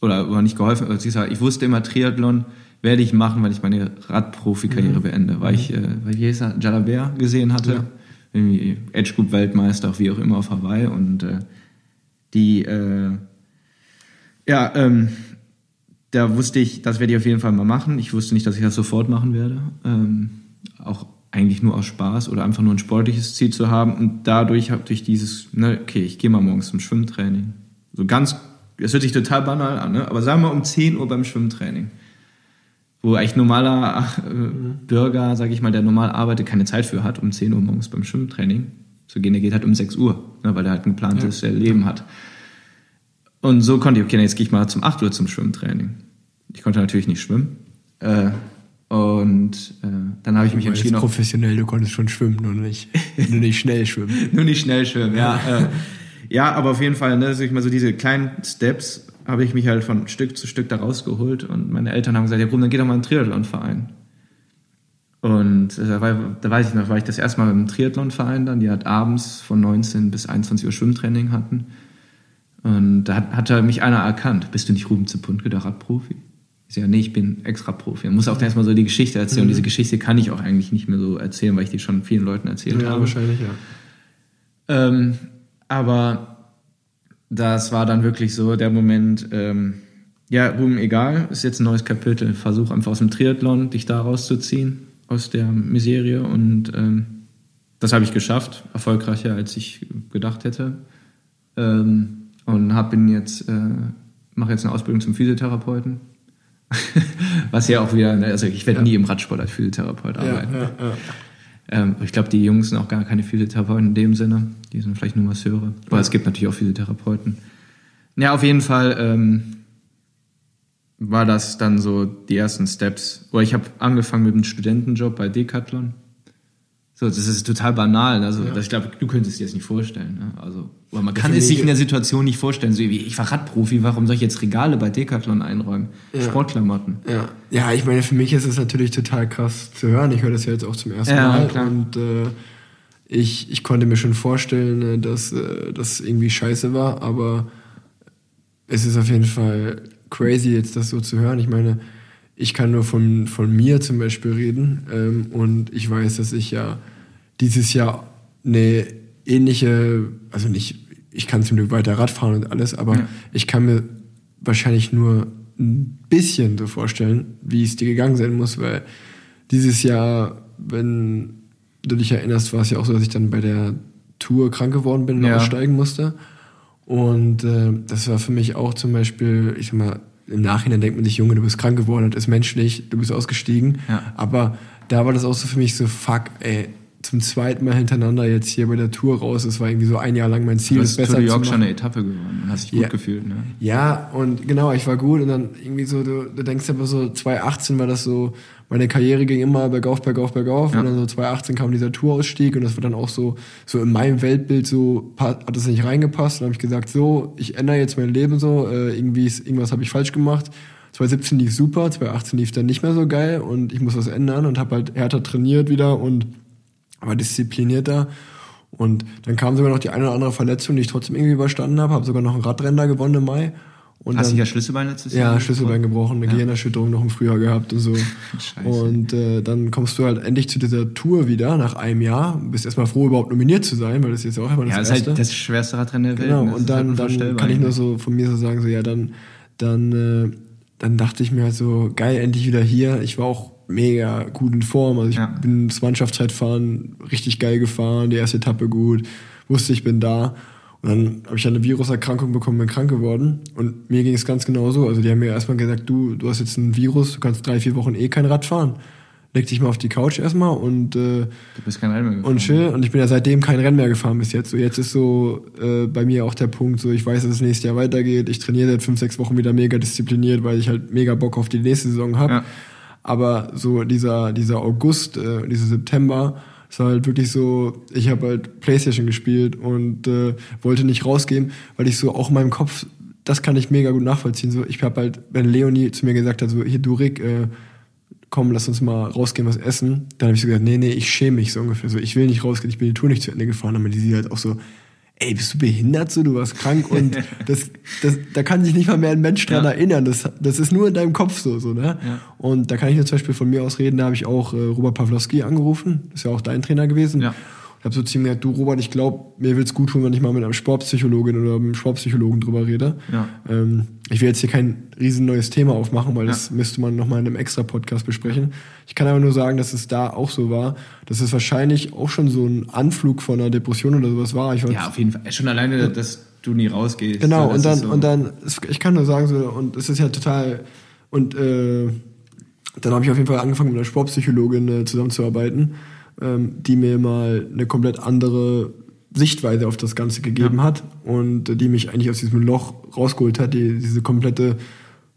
C: Oder, oder nicht geholfen, ich wusste immer, Triathlon werde ich machen, weil ich meine Radprofi-Karriere mhm. beende. Weil ich, äh, weil er, Jalabert gesehen hatte. Ja. Irgendwie Edge Group Weltmeister, auch wie auch immer auf Hawaii. Und äh, die, äh, ja, ähm, da wusste ich, das werde ich auf jeden Fall mal machen. Ich wusste nicht, dass ich das sofort machen werde. Ähm, auch eigentlich nur aus Spaß oder einfach nur ein sportliches Ziel zu haben. Und dadurch habe ich dieses, ne, okay, ich gehe mal morgens zum Schwimmtraining. So ganz, das hört sich total banal an, ne? aber sagen wir um 10 Uhr beim Schwimmtraining. Wo eigentlich normaler äh, Bürger, sage ich mal, der normal arbeitet, keine Zeit für hat, um 10 Uhr morgens beim Schwimmtraining zu gehen. Der geht halt um 6 Uhr, ne, weil er halt ein geplantes ja. Leben hat. Und so konnte ich, okay, jetzt gehe ich mal zum 8 Uhr zum Schwimmtraining. Ich konnte natürlich nicht schwimmen. Äh, und äh, dann habe ich mich entschieden.
B: professionell, du konntest schon schwimmen, nur nicht, nur nicht schnell schwimmen.
C: nur nicht schnell schwimmen, ja. äh, ja, aber auf jeden Fall, ne, sag ich mal so diese kleinen Steps habe ich mich halt von Stück zu Stück da rausgeholt und meine Eltern haben gesagt, ja, Bruder, dann geh doch mal in einen Triathlonverein. Und äh, da, war, da weiß ich noch, war ich das erste Mal im Triathlonverein dann, die hat abends von 19 bis 21 Uhr Schwimmtraining hatten. Und da hat, hat mich einer erkannt. Bist du nicht Ruben Zepuntke, der Radprofi? Ich sage, nee, ich bin extra Profi. Man muss auch erstmal so die Geschichte erzählen. Mhm. Und diese Geschichte kann ich auch eigentlich nicht mehr so erzählen, weil ich die schon vielen Leuten erzählt
B: ja,
C: habe.
B: Ja, wahrscheinlich,
C: ja. Ähm, aber das war dann wirklich so der Moment, ähm, ja, Ruben, egal, ist jetzt ein neues Kapitel. Versuch einfach aus dem Triathlon dich da rauszuziehen, aus der Miserie. Und ähm, das habe ich geschafft, erfolgreicher als ich gedacht hätte. Ähm, und habe jetzt, äh, mache jetzt eine Ausbildung zum Physiotherapeuten. Was ja auch wieder, ne, also ich werde ja. nie im Radsport als Physiotherapeut arbeiten. Ja, ja, ähm, ich glaube, die Jungs sind auch gar keine Physiotherapeuten in dem Sinne. Die sind vielleicht nur Masseure. Aber es gibt natürlich auch Physiotherapeuten. Ja, auf jeden Fall ähm, war das dann so die ersten Steps. Oder ich habe angefangen mit einem Studentenjob bei Decathlon. So, das ist total banal. Also, ja. ich glaube, du könntest dir das nicht vorstellen. Ne? Also, oder man kann es sich in der Situation nicht vorstellen. So wie ich war Radprofi, warum soll ich jetzt Regale bei Decathlon einräumen? Ja. Sportklamotten.
B: Ja. ja, ich meine, für mich ist es natürlich total krass zu hören. Ich höre das ja jetzt auch zum ersten ja, Mal. Klar. Und äh, ich, ich konnte mir schon vorstellen, äh, dass äh, das irgendwie scheiße war, aber es ist auf jeden Fall crazy, jetzt das so zu hören. Ich meine, ich kann nur von, von mir zum Beispiel reden ähm, und ich weiß, dass ich ja dieses Jahr eine ähnliche, also nicht, ich kann zum Glück weiter Radfahren und alles, aber ja. ich kann mir wahrscheinlich nur ein bisschen so vorstellen, wie es dir gegangen sein muss, weil dieses Jahr, wenn du dich erinnerst, war es ja auch so, dass ich dann bei der Tour krank geworden bin und ja. aussteigen musste. Und äh, das war für mich auch zum Beispiel, ich sag mal, im Nachhinein denkt man sich, Junge, du bist krank geworden, das ist menschlich, du bist ausgestiegen. Ja. Aber da war das auch so für mich so, fuck, ey, zum zweiten Mal hintereinander jetzt hier bei der Tour raus. Es war irgendwie so ein Jahr lang mein Ziel,
C: du hast besser Tour de York schon eine Etappe gewonnen hast dich gut
B: ja.
C: gefühlt, ne?
B: Ja, und genau, ich war gut und dann irgendwie so, du, du denkst aber so, 2018 war das so, meine Karriere ging immer bergauf, bergauf, bergauf ja. und dann so 2018 kam dieser Tourausstieg und das war dann auch so, so in meinem Weltbild so, hat das nicht reingepasst und habe ich gesagt, so, ich ändere jetzt mein Leben so, äh, irgendwie ist, irgendwas habe ich falsch gemacht. 2017 lief super, 2018 lief dann nicht mehr so geil und ich muss was ändern und habe halt härter trainiert wieder und war disziplinierter. Und dann kam sogar noch die eine oder andere Verletzung, die ich trotzdem irgendwie überstanden habe. Habe sogar noch einen Radrenner gewonnen im Mai.
C: Und Hast du ja Schlüsselbein letztes
B: Jahr? Ja, Schlüsselbein gebrochen, eine ja. Gehirnerschütterung noch im Frühjahr gehabt und so. Scheiße. Und äh, dann kommst du halt endlich zu dieser Tour wieder nach einem Jahr. Bist erstmal froh, überhaupt nominiert zu sein, weil das ist jetzt auch immer das
C: Ja,
B: das
C: ist halt das schwerste Radrennen der Welt.
B: Genau, ne? und dann, halt dann kann ich nur so von mir so sagen, so ja, dann, dann, äh, dann dachte ich mir halt so, geil, endlich wieder hier. Ich war auch mega gut in Form. Also ich ja. bin das Mannschaftszeitfahren richtig geil gefahren, die erste Etappe gut, wusste ich bin da. Und dann habe ich eine Viruserkrankung bekommen, bin krank geworden. Und mir ging es ganz genauso. Also die haben mir erstmal gesagt, du, du hast jetzt ein Virus, du kannst drei, vier Wochen eh kein Rad fahren. Leg dich mal auf die Couch erstmal und äh, du
C: bist kein Rennen mehr gefahren.
B: Und chill. Und ich bin ja seitdem kein Rennen mehr gefahren bis jetzt. So jetzt ist so äh, bei mir auch der Punkt, so ich weiß, dass es nächstes Jahr weitergeht. Ich trainiere seit fünf, sechs Wochen wieder mega diszipliniert, weil ich halt mega Bock auf die nächste Saison habe. Ja. Aber so dieser, dieser August, äh, dieser September, es war halt wirklich so, ich habe halt Playstation gespielt und äh, wollte nicht rausgehen, weil ich so auch in meinem Kopf, das kann ich mega gut nachvollziehen. So, ich habe halt, wenn Leonie zu mir gesagt hat, so, hier du Rick, äh, komm, lass uns mal rausgehen, was essen. Dann habe ich so gesagt, nee, nee, ich schäme mich so ungefähr. So, ich will nicht rausgehen, ich bin die Tour nicht zu Ende gefahren. Aber die sie halt auch so, ey, bist du behindert so, du warst krank und das, das, da kann sich nicht mal mehr ein Mensch dran ja. erinnern. Das, das ist nur in deinem Kopf so, so ne? Ja. Und da kann ich nur zum Beispiel von mir aus reden, da habe ich auch äh, Robert Pawlowski angerufen, ist ja auch dein Trainer gewesen. Ja. Ich habe so zu ihm gesagt, du Robert, ich glaube, mir will's gut tun, wenn ich mal mit einem Sportpsychologin oder einem Sportpsychologen drüber rede. Ja. Ähm, ich will jetzt hier kein riesen neues Thema aufmachen, weil ja. das müsste man nochmal in einem extra Podcast besprechen. Ich kann aber nur sagen, dass es da auch so war, dass es wahrscheinlich auch schon so ein Anflug von einer Depression oder sowas war.
C: Ich ja, auf jeden Fall. Schon alleine, dass du nie rausgehst.
B: Genau, und dann, so. und dann, ich kann nur sagen, so, und es ist ja total, und äh, dann habe ich auf jeden Fall angefangen, mit einer Sportpsychologin äh, zusammenzuarbeiten die mir mal eine komplett andere Sichtweise auf das Ganze gegeben ja. hat und die mich eigentlich aus diesem Loch rausgeholt hat, die diese komplette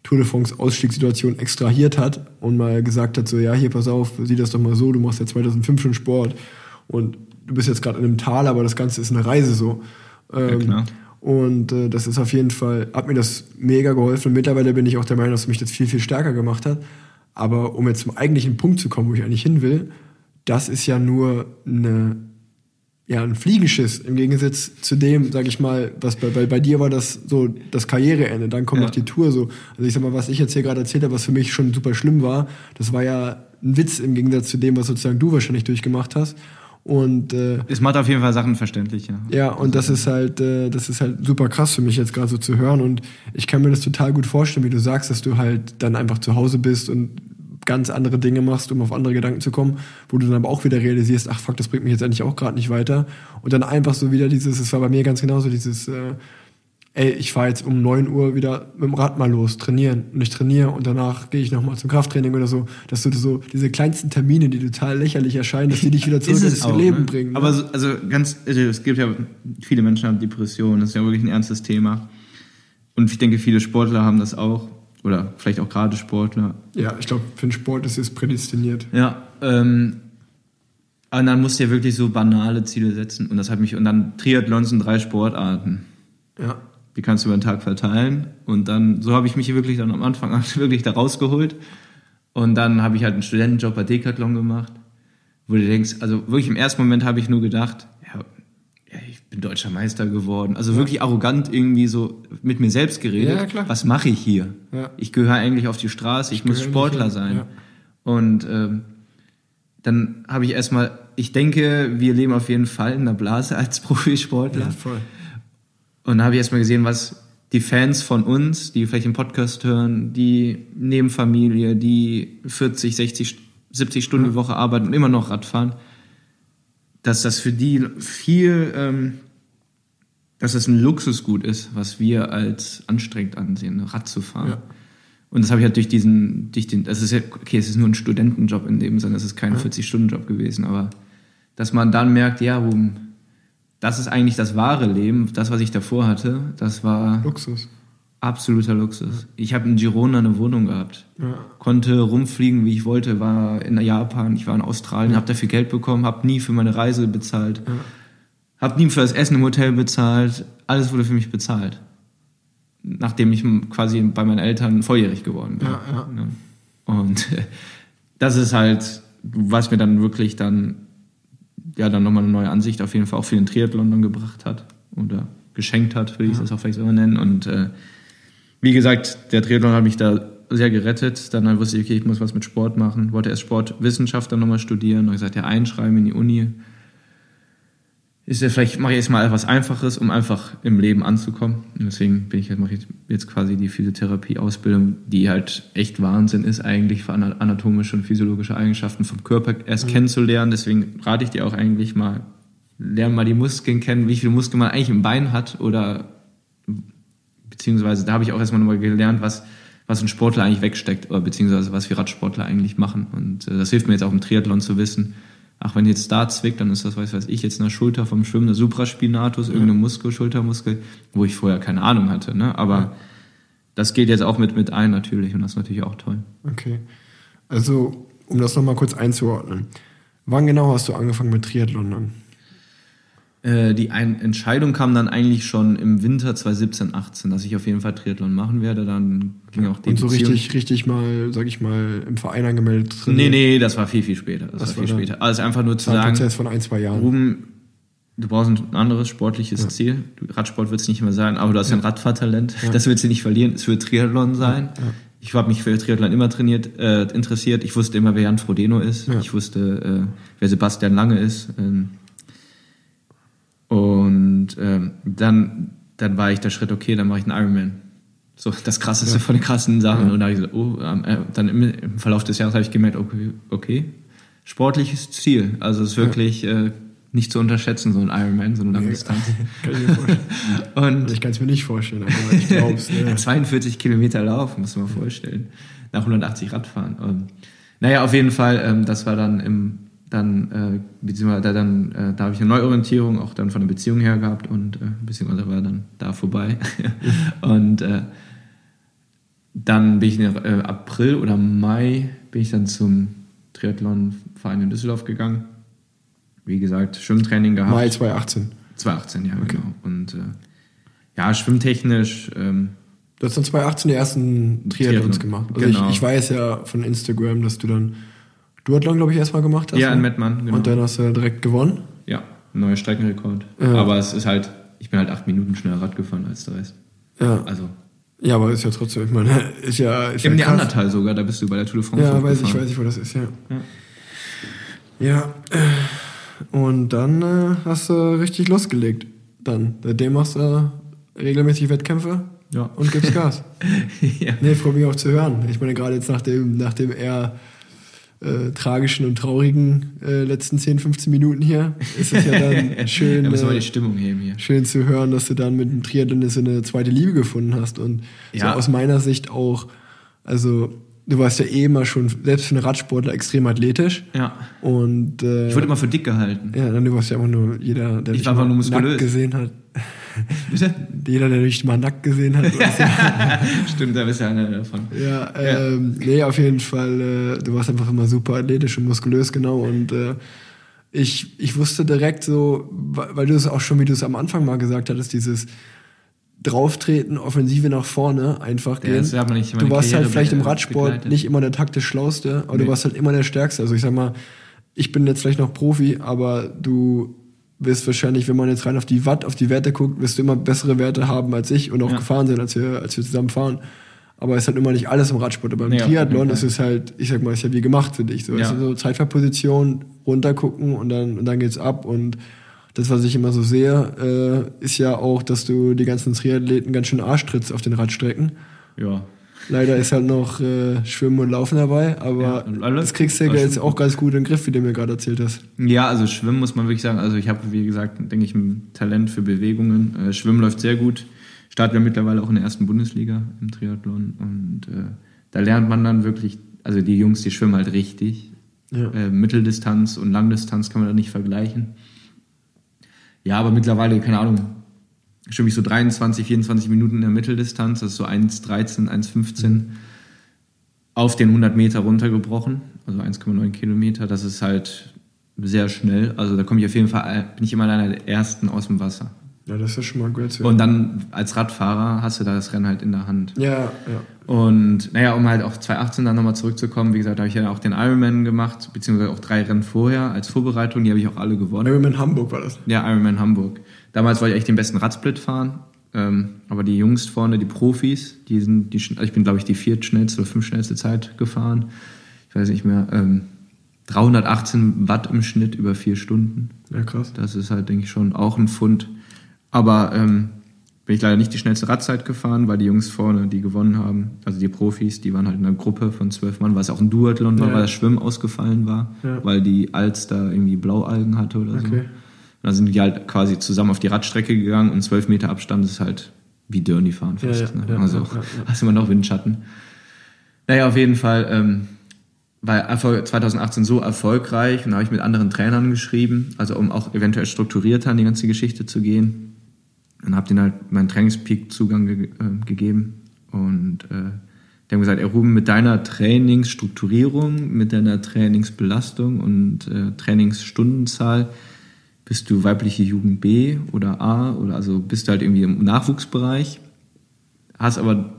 B: Tour de France Ausstiegssituation extrahiert hat und mal gesagt hat, so ja, hier pass auf, sieh das doch mal so, du machst ja 2005 schon Sport und du bist jetzt gerade in einem Tal, aber das Ganze ist eine Reise so. Ähm, ja, und äh, das ist auf jeden Fall, hat mir das mega geholfen und mittlerweile bin ich auch der Meinung, dass mich das viel, viel stärker gemacht hat. Aber um jetzt zum eigentlichen Punkt zu kommen, wo ich eigentlich hin will, das ist ja nur eine, ja, ein Fliegenschiss im Gegensatz zu dem, sag ich mal, was bei, bei, bei dir war das so das Karriereende, dann kommt ja. noch die Tour so. Also ich sag mal, was ich jetzt hier gerade erzählt habe, was für mich schon super schlimm war, das war ja ein Witz im Gegensatz zu dem, was sozusagen du wahrscheinlich durchgemacht hast. Und äh,
C: es macht auf jeden Fall Sachen verständlich, ja.
B: Ja, und das ist halt, äh, das ist halt super krass für mich jetzt gerade so zu hören. Und ich kann mir das total gut vorstellen, wie du sagst, dass du halt dann einfach zu Hause bist und ganz andere Dinge machst, um auf andere Gedanken zu kommen, wo du dann aber auch wieder realisierst, ach fuck, das bringt mich jetzt eigentlich auch gerade nicht weiter. Und dann einfach so wieder dieses, es war bei mir ganz genauso, dieses, äh, ey, ich fahre jetzt um neun Uhr wieder mit dem Rad mal los, trainieren. Und ich trainiere und danach gehe ich nochmal zum Krafttraining oder so. Dass du so diese kleinsten Termine, die total lächerlich erscheinen, dass die dich wieder zurück ins auch, Leben ne? bringen.
C: Ne? Aber so, also ganz, also es gibt ja, viele Menschen haben Depressionen, das ist ja wirklich ein ernstes Thema. Und ich denke, viele Sportler haben das auch. Oder vielleicht auch gerade Sportler.
B: Ja, ich glaube, für den Sport ist es prädestiniert.
C: Ja, ähm, aber dann musst du ja wirklich so banale Ziele setzen. Und das hat mich, und dann Triathlons sind drei Sportarten. Ja. Die kannst du über den Tag verteilen. Und dann, so habe ich mich wirklich dann am Anfang an wirklich da rausgeholt. Und dann habe ich halt einen Studentenjob bei Decathlon gemacht, wo du denkst, also wirklich im ersten Moment habe ich nur gedacht, bin deutscher Meister geworden. Also ja. wirklich arrogant irgendwie so mit mir selbst geredet. Ja, klar. Was mache ich hier? Ja. Ich gehöre eigentlich auf die Straße, ich, ich muss Sportler sein. Und ähm, dann habe ich erstmal, ich denke, wir leben auf jeden Fall in einer Blase als Profisportler. Und da habe ich erstmal gesehen, was die Fans von uns, die vielleicht den Podcast hören, die Nebenfamilie, die 40, 60, 70 Stunden die Woche arbeiten und immer noch Rad fahren, dass das für die viel, ähm, dass das ein Luxusgut ist, was wir als anstrengend ansehen, Rad zu fahren. Ja. Und das habe ich halt durch diesen, durch den, das ist ja, okay, es ist nur ein Studentenjob in dem Sinne, es ist kein ja. 40-Stunden-Job gewesen, aber dass man dann merkt, ja, das ist eigentlich das wahre Leben, das, was ich davor hatte, das war
B: Luxus.
C: Absoluter Luxus. Ich habe in Girona eine Wohnung gehabt. Ja. Konnte rumfliegen, wie ich wollte, war in Japan, ich war in Australien, ja. habe dafür Geld bekommen, habe nie für meine Reise bezahlt. Ja. Habe nie für das Essen im Hotel bezahlt. Alles wurde für mich bezahlt. Nachdem ich quasi bei meinen Eltern volljährig geworden bin. Ja, ja. Und das ist halt, was mir dann wirklich dann, ja, dann nochmal eine neue Ansicht auf jeden Fall auch für den Triathlon dann gebracht hat. Oder geschenkt hat, würde ich das auch vielleicht so nennen. Und äh, wie gesagt, der Triathlon hat mich da sehr gerettet. Dann wusste ich, okay, ich muss was mit Sport machen. Wollte erst Sportwissenschaft dann nochmal studieren. Und gesagt, ja, einschreiben in die Uni. Ist ja vielleicht, mache ich jetzt mal etwas Einfaches, um einfach im Leben anzukommen. Und deswegen bin ich mache ich jetzt quasi die Physiotherapie-Ausbildung, die halt echt Wahnsinn ist, eigentlich für anatomische und physiologische Eigenschaften vom Körper erst mhm. kennenzulernen. Deswegen rate ich dir auch eigentlich mal, lern mal die Muskeln kennen, wie viele Muskeln man eigentlich im Bein hat oder beziehungsweise da habe ich auch erstmal nochmal gelernt, was, was ein Sportler eigentlich wegsteckt, oder beziehungsweise was wir Radsportler eigentlich machen. Und äh, das hilft mir jetzt auch im Triathlon zu wissen. Ach, wenn jetzt da zwickt, dann ist das, weiß, weiß ich, jetzt eine Schulter vom Schwimmen, eine Supraspinatus, irgendeine Muskel, Schultermuskel, wo ich vorher keine Ahnung hatte. Ne? Aber ja. das geht jetzt auch mit, mit ein natürlich und das ist natürlich auch toll.
B: Okay. Also, um das nochmal kurz einzuordnen. Wann genau hast du angefangen mit Triathlon dann?
C: Äh, die Ein Entscheidung kam dann eigentlich schon im Winter 2017, 18, dass ich auf jeden Fall Triathlon machen werde. Dann ging auch die
B: Und so
C: Beziehung-
B: richtig, richtig mal, sag ich mal, im Verein angemeldet drin.
C: Nee, nee, das war viel, viel später. Das,
B: Das
C: war viel
B: war
C: später. Also einfach nur zu sagen,
B: Prozess von ein, zwei Jahren.
C: Ruben, du brauchst ein anderes sportliches Ziel. Du, Radsport wird es nicht mehr sein, aber du hast ja ein Radfahrtalent. Das willst du nicht verlieren. Es wird Triathlon sein. Ich habe mich für Triathlon immer trainiert, äh, interessiert. Ich wusste immer, wer Jan Frodeno ist.
B: Ja.
C: Ich wusste, äh, wer Sebastian Lange ist. Ähm, und ähm, dann, dann war ich der Schritt, okay, dann mache ich einen Ironman. So das krasseste von den krassen Sachen. Und da habe ich gesagt, oh, ähm, äh, dann im, im Verlauf des Jahres habe ich gemerkt, okay, okay, sportliches Ziel. Also es ist wirklich äh, nicht zu unterschätzen, so ein Ironman, so eine lange Distanz.
B: Kann ich mir vorstellen.
C: Und
B: Also ich kann es mir nicht vorstellen, aber ich glaube es. Ne?
C: 42 Kilometer laufen, muss man mal vorstellen. Nach 180 Radfahren. Ähm, naja, auf jeden Fall, ähm, das war dann im, dann, äh, beziehungsweise da, dann, äh, da habe ich eine Neuorientierung auch dann von der Beziehung her gehabt und äh, beziehungsweise war dann da vorbei. und äh, dann bin ich in äh, April oder Mai bin ich dann zum Triathlonverein in Düsseldorf gegangen. Wie gesagt, Schwimmtraining gehabt.
B: Mai 2018.
C: 2018, ja, genau. Und äh, ja, schwimmtechnisch, ähm,
B: Du hast dann 2018 die ersten Triathlons
C: Triathlon,
B: gemacht. Also
C: genau.
B: ich, ich weiß ja von Instagram, dass du dann Duathlon, glaube ich, erstmal gemacht hast.
C: Ja, in
B: ne?
C: Mettmann, genau.
B: Und dann hast du ja direkt gewonnen.
C: ja, neuer Streckenrekord.
B: Ja.
C: Aber es ist halt, ich bin halt acht Minuten schneller Rad gefahren als der Rest.
B: Ja.
C: Also
B: Ja, aber ist ja trotzdem, ich meine, ist ja. Ist
C: im
B: ja.
C: Neandertal sogar, da bist du bei der Tour de France
B: Ja, weiß ich, weiß ich, wo das ist, ja. Ja. äh, Und dann äh, hast du richtig losgelegt. Dann. Seitdem machst du regelmäßig Wettkämpfe
C: Ja.
B: und gibst Gas.
C: ja.
B: Nee, freut mich auch zu hören. Ich meine, gerade jetzt nach dem, nach dem eher äh, tragischen und traurigen äh, letzten 10, 15 Minuten hier, ist es ja dann schön,
C: Da müssen wir
B: äh,
C: die Stimmung heben hier.
B: schön zu hören, dass du dann mit dem Triathlon so eine zweite Liebe gefunden hast. Und
C: Ja.
B: so aus meiner Sicht auch, also du warst ja eh immer schon, selbst für einen Radsportler, extrem athletisch.
C: Ja.
B: Und äh,
C: Ich wurde immer für dick gehalten.
B: ja, dann du warst ja einfach nur jeder, der
C: Ich
B: dich
C: war
B: mal
C: nur muskulös.
B: nackt gesehen hat.
C: Bitte?
B: Jeder, der dich mal nackt gesehen hat.
C: Stimmt, da bist du einer davon.
B: Ja, ähm, nee, auf jeden Fall, äh, du warst einfach immer super athletisch und muskulös, genau. Und äh, ich, ich wusste direkt so, weil weil du es auch schon, wie du es am Anfang mal gesagt hattest, dieses Drauftreten, Offensive nach vorne, einfach
C: Ja,
B: gehen.
C: meine
B: du warst
C: Karriere
B: halt vielleicht im Radsport
C: begleitet.
B: nicht immer der taktisch Schlauste, aber
C: Nee.
B: du warst halt immer der Stärkste. Also ich sag mal, ich bin jetzt vielleicht noch Profi, aber du wirst wahrscheinlich, wenn man jetzt rein auf die Watt, auf die Werte guckt, wirst du immer bessere Werte haben als ich und auch
C: Ja.
B: gefahren sein, als wir, als wir zusammen fahren. Aber es ist halt immer nicht alles im Radsport. Aber im
C: Nee,
B: Triathlon ist es halt, ich sag mal, ist ja wie gemacht für dich. So,
C: Ja.
B: so Zeitfahrposition, runtergucken und dann, und dann geht's ab. Und das, was ich immer so sehe, äh, ist ja auch, dass du die ganzen Triathleten ganz schön Arsch trittst auf den Radstrecken.
C: Ja.
B: Leider ist halt noch äh, Schwimmen und Laufen dabei, aber
C: Ja,
B: das kriegst du ja jetzt auch ganz gut in den Griff, wie du mir gerade erzählt hast.
C: Ja, also Schwimmen muss man wirklich sagen. Also ich habe, wie gesagt, denke ich, ein Talent für Bewegungen. Äh, Schwimmen läuft sehr gut. Starten wir mittlerweile auch in der ersten Bundesliga im Triathlon. Und äh, da lernt man dann wirklich, also die Jungs, die schwimmen halt richtig.
B: Ja.
C: Äh, Mitteldistanz und Langdistanz kann man da nicht vergleichen. Ja, aber mittlerweile, keine Ahnung, schwimme ich so 23, 24 Minuten in der Mitteldistanz. Das ist so 1,13, 1,15 auf den 100 Meter runtergebrochen, also 1,9 Kilometer. Das ist halt sehr schnell. Also da komme ich auf jeden Fall, bin ich immer einer der Ersten aus dem Wasser.
B: Ja, das ist ja schon mal gut.
C: Und dann als Radfahrer hast du da das Rennen halt in der Hand.
B: Ja, ja.
C: Und naja, um halt auf 2018 dann nochmal zurückzukommen, wie gesagt, habe ich ja auch den Ironman gemacht, beziehungsweise auch drei Rennen vorher als Vorbereitung, die habe ich auch alle gewonnen.
B: Ironman Hamburg war das.
C: Ja, Ironman Hamburg. Damals wollte ich echt den besten Radsplit fahren. Ähm, aber die Jungs vorne, die Profis, die sind, die, also ich bin, glaube ich, die viertschnellste oder fünfschnellste Zeit gefahren. Ich weiß nicht mehr. Ähm, 318 Watt im Schnitt über vier Stunden.
B: Ja, krass.
C: Das ist halt, denke ich, schon auch ein Fund. Aber ähm, bin ich leider nicht die schnellste Radzeit gefahren, weil die Jungs vorne, die gewonnen haben, also die Profis, die waren halt in einer Gruppe von zwölf Mann, weil es auch ein Duathlon war,
B: Ja.
C: weil das Schwimmen ausgefallen war,
B: Ja.
C: weil die Alster irgendwie Blaualgen hatte oder so.
B: Okay.
C: Und dann sind die halt quasi zusammen auf die Radstrecke gegangen und zwölf Meter Abstand ist halt wie Dirny fahren fast.
B: Ja,
C: ne? also hast immer noch Windschatten. Naja, auf jeden Fall ähm, war Erfolg 2018 so erfolgreich und da habe ich mit anderen Trainern geschrieben, also um auch eventuell strukturierter an die ganze Geschichte zu gehen. Und habe denen halt meinen Trainingspeak-Zugang ge äh, gegeben. Und äh, die haben gesagt, ey Ruben, mit deiner Trainingsstrukturierung, mit deiner Trainingsbelastung und äh, Trainingsstundenzahl bist du weibliche Jugend B oder A oder also bist du halt irgendwie im Nachwuchsbereich, hast aber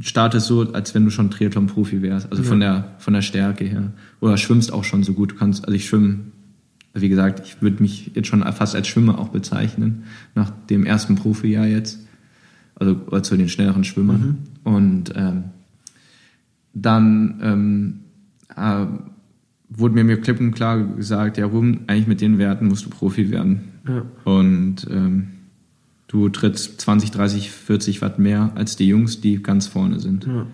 C: startest so, als wenn du schon Triathlon-Profi wärst, also ja. von der von der Stärke her oder schwimmst auch schon so gut. Du kannst, also ich schwimme, wie gesagt, ich würde mich jetzt schon fast als Schwimmer auch bezeichnen nach dem ersten Profijahr jetzt, also zu den schnelleren Schwimmern mhm. und ähm, dann ähm, äh, wurde mir mir klipp und klar gesagt, ja, Ruben, eigentlich mit den Werten musst du Profi werden. Ja. Und ähm, du trittst 20, 30, 40 Watt mehr als die Jungs, die ganz vorne sind. Ja.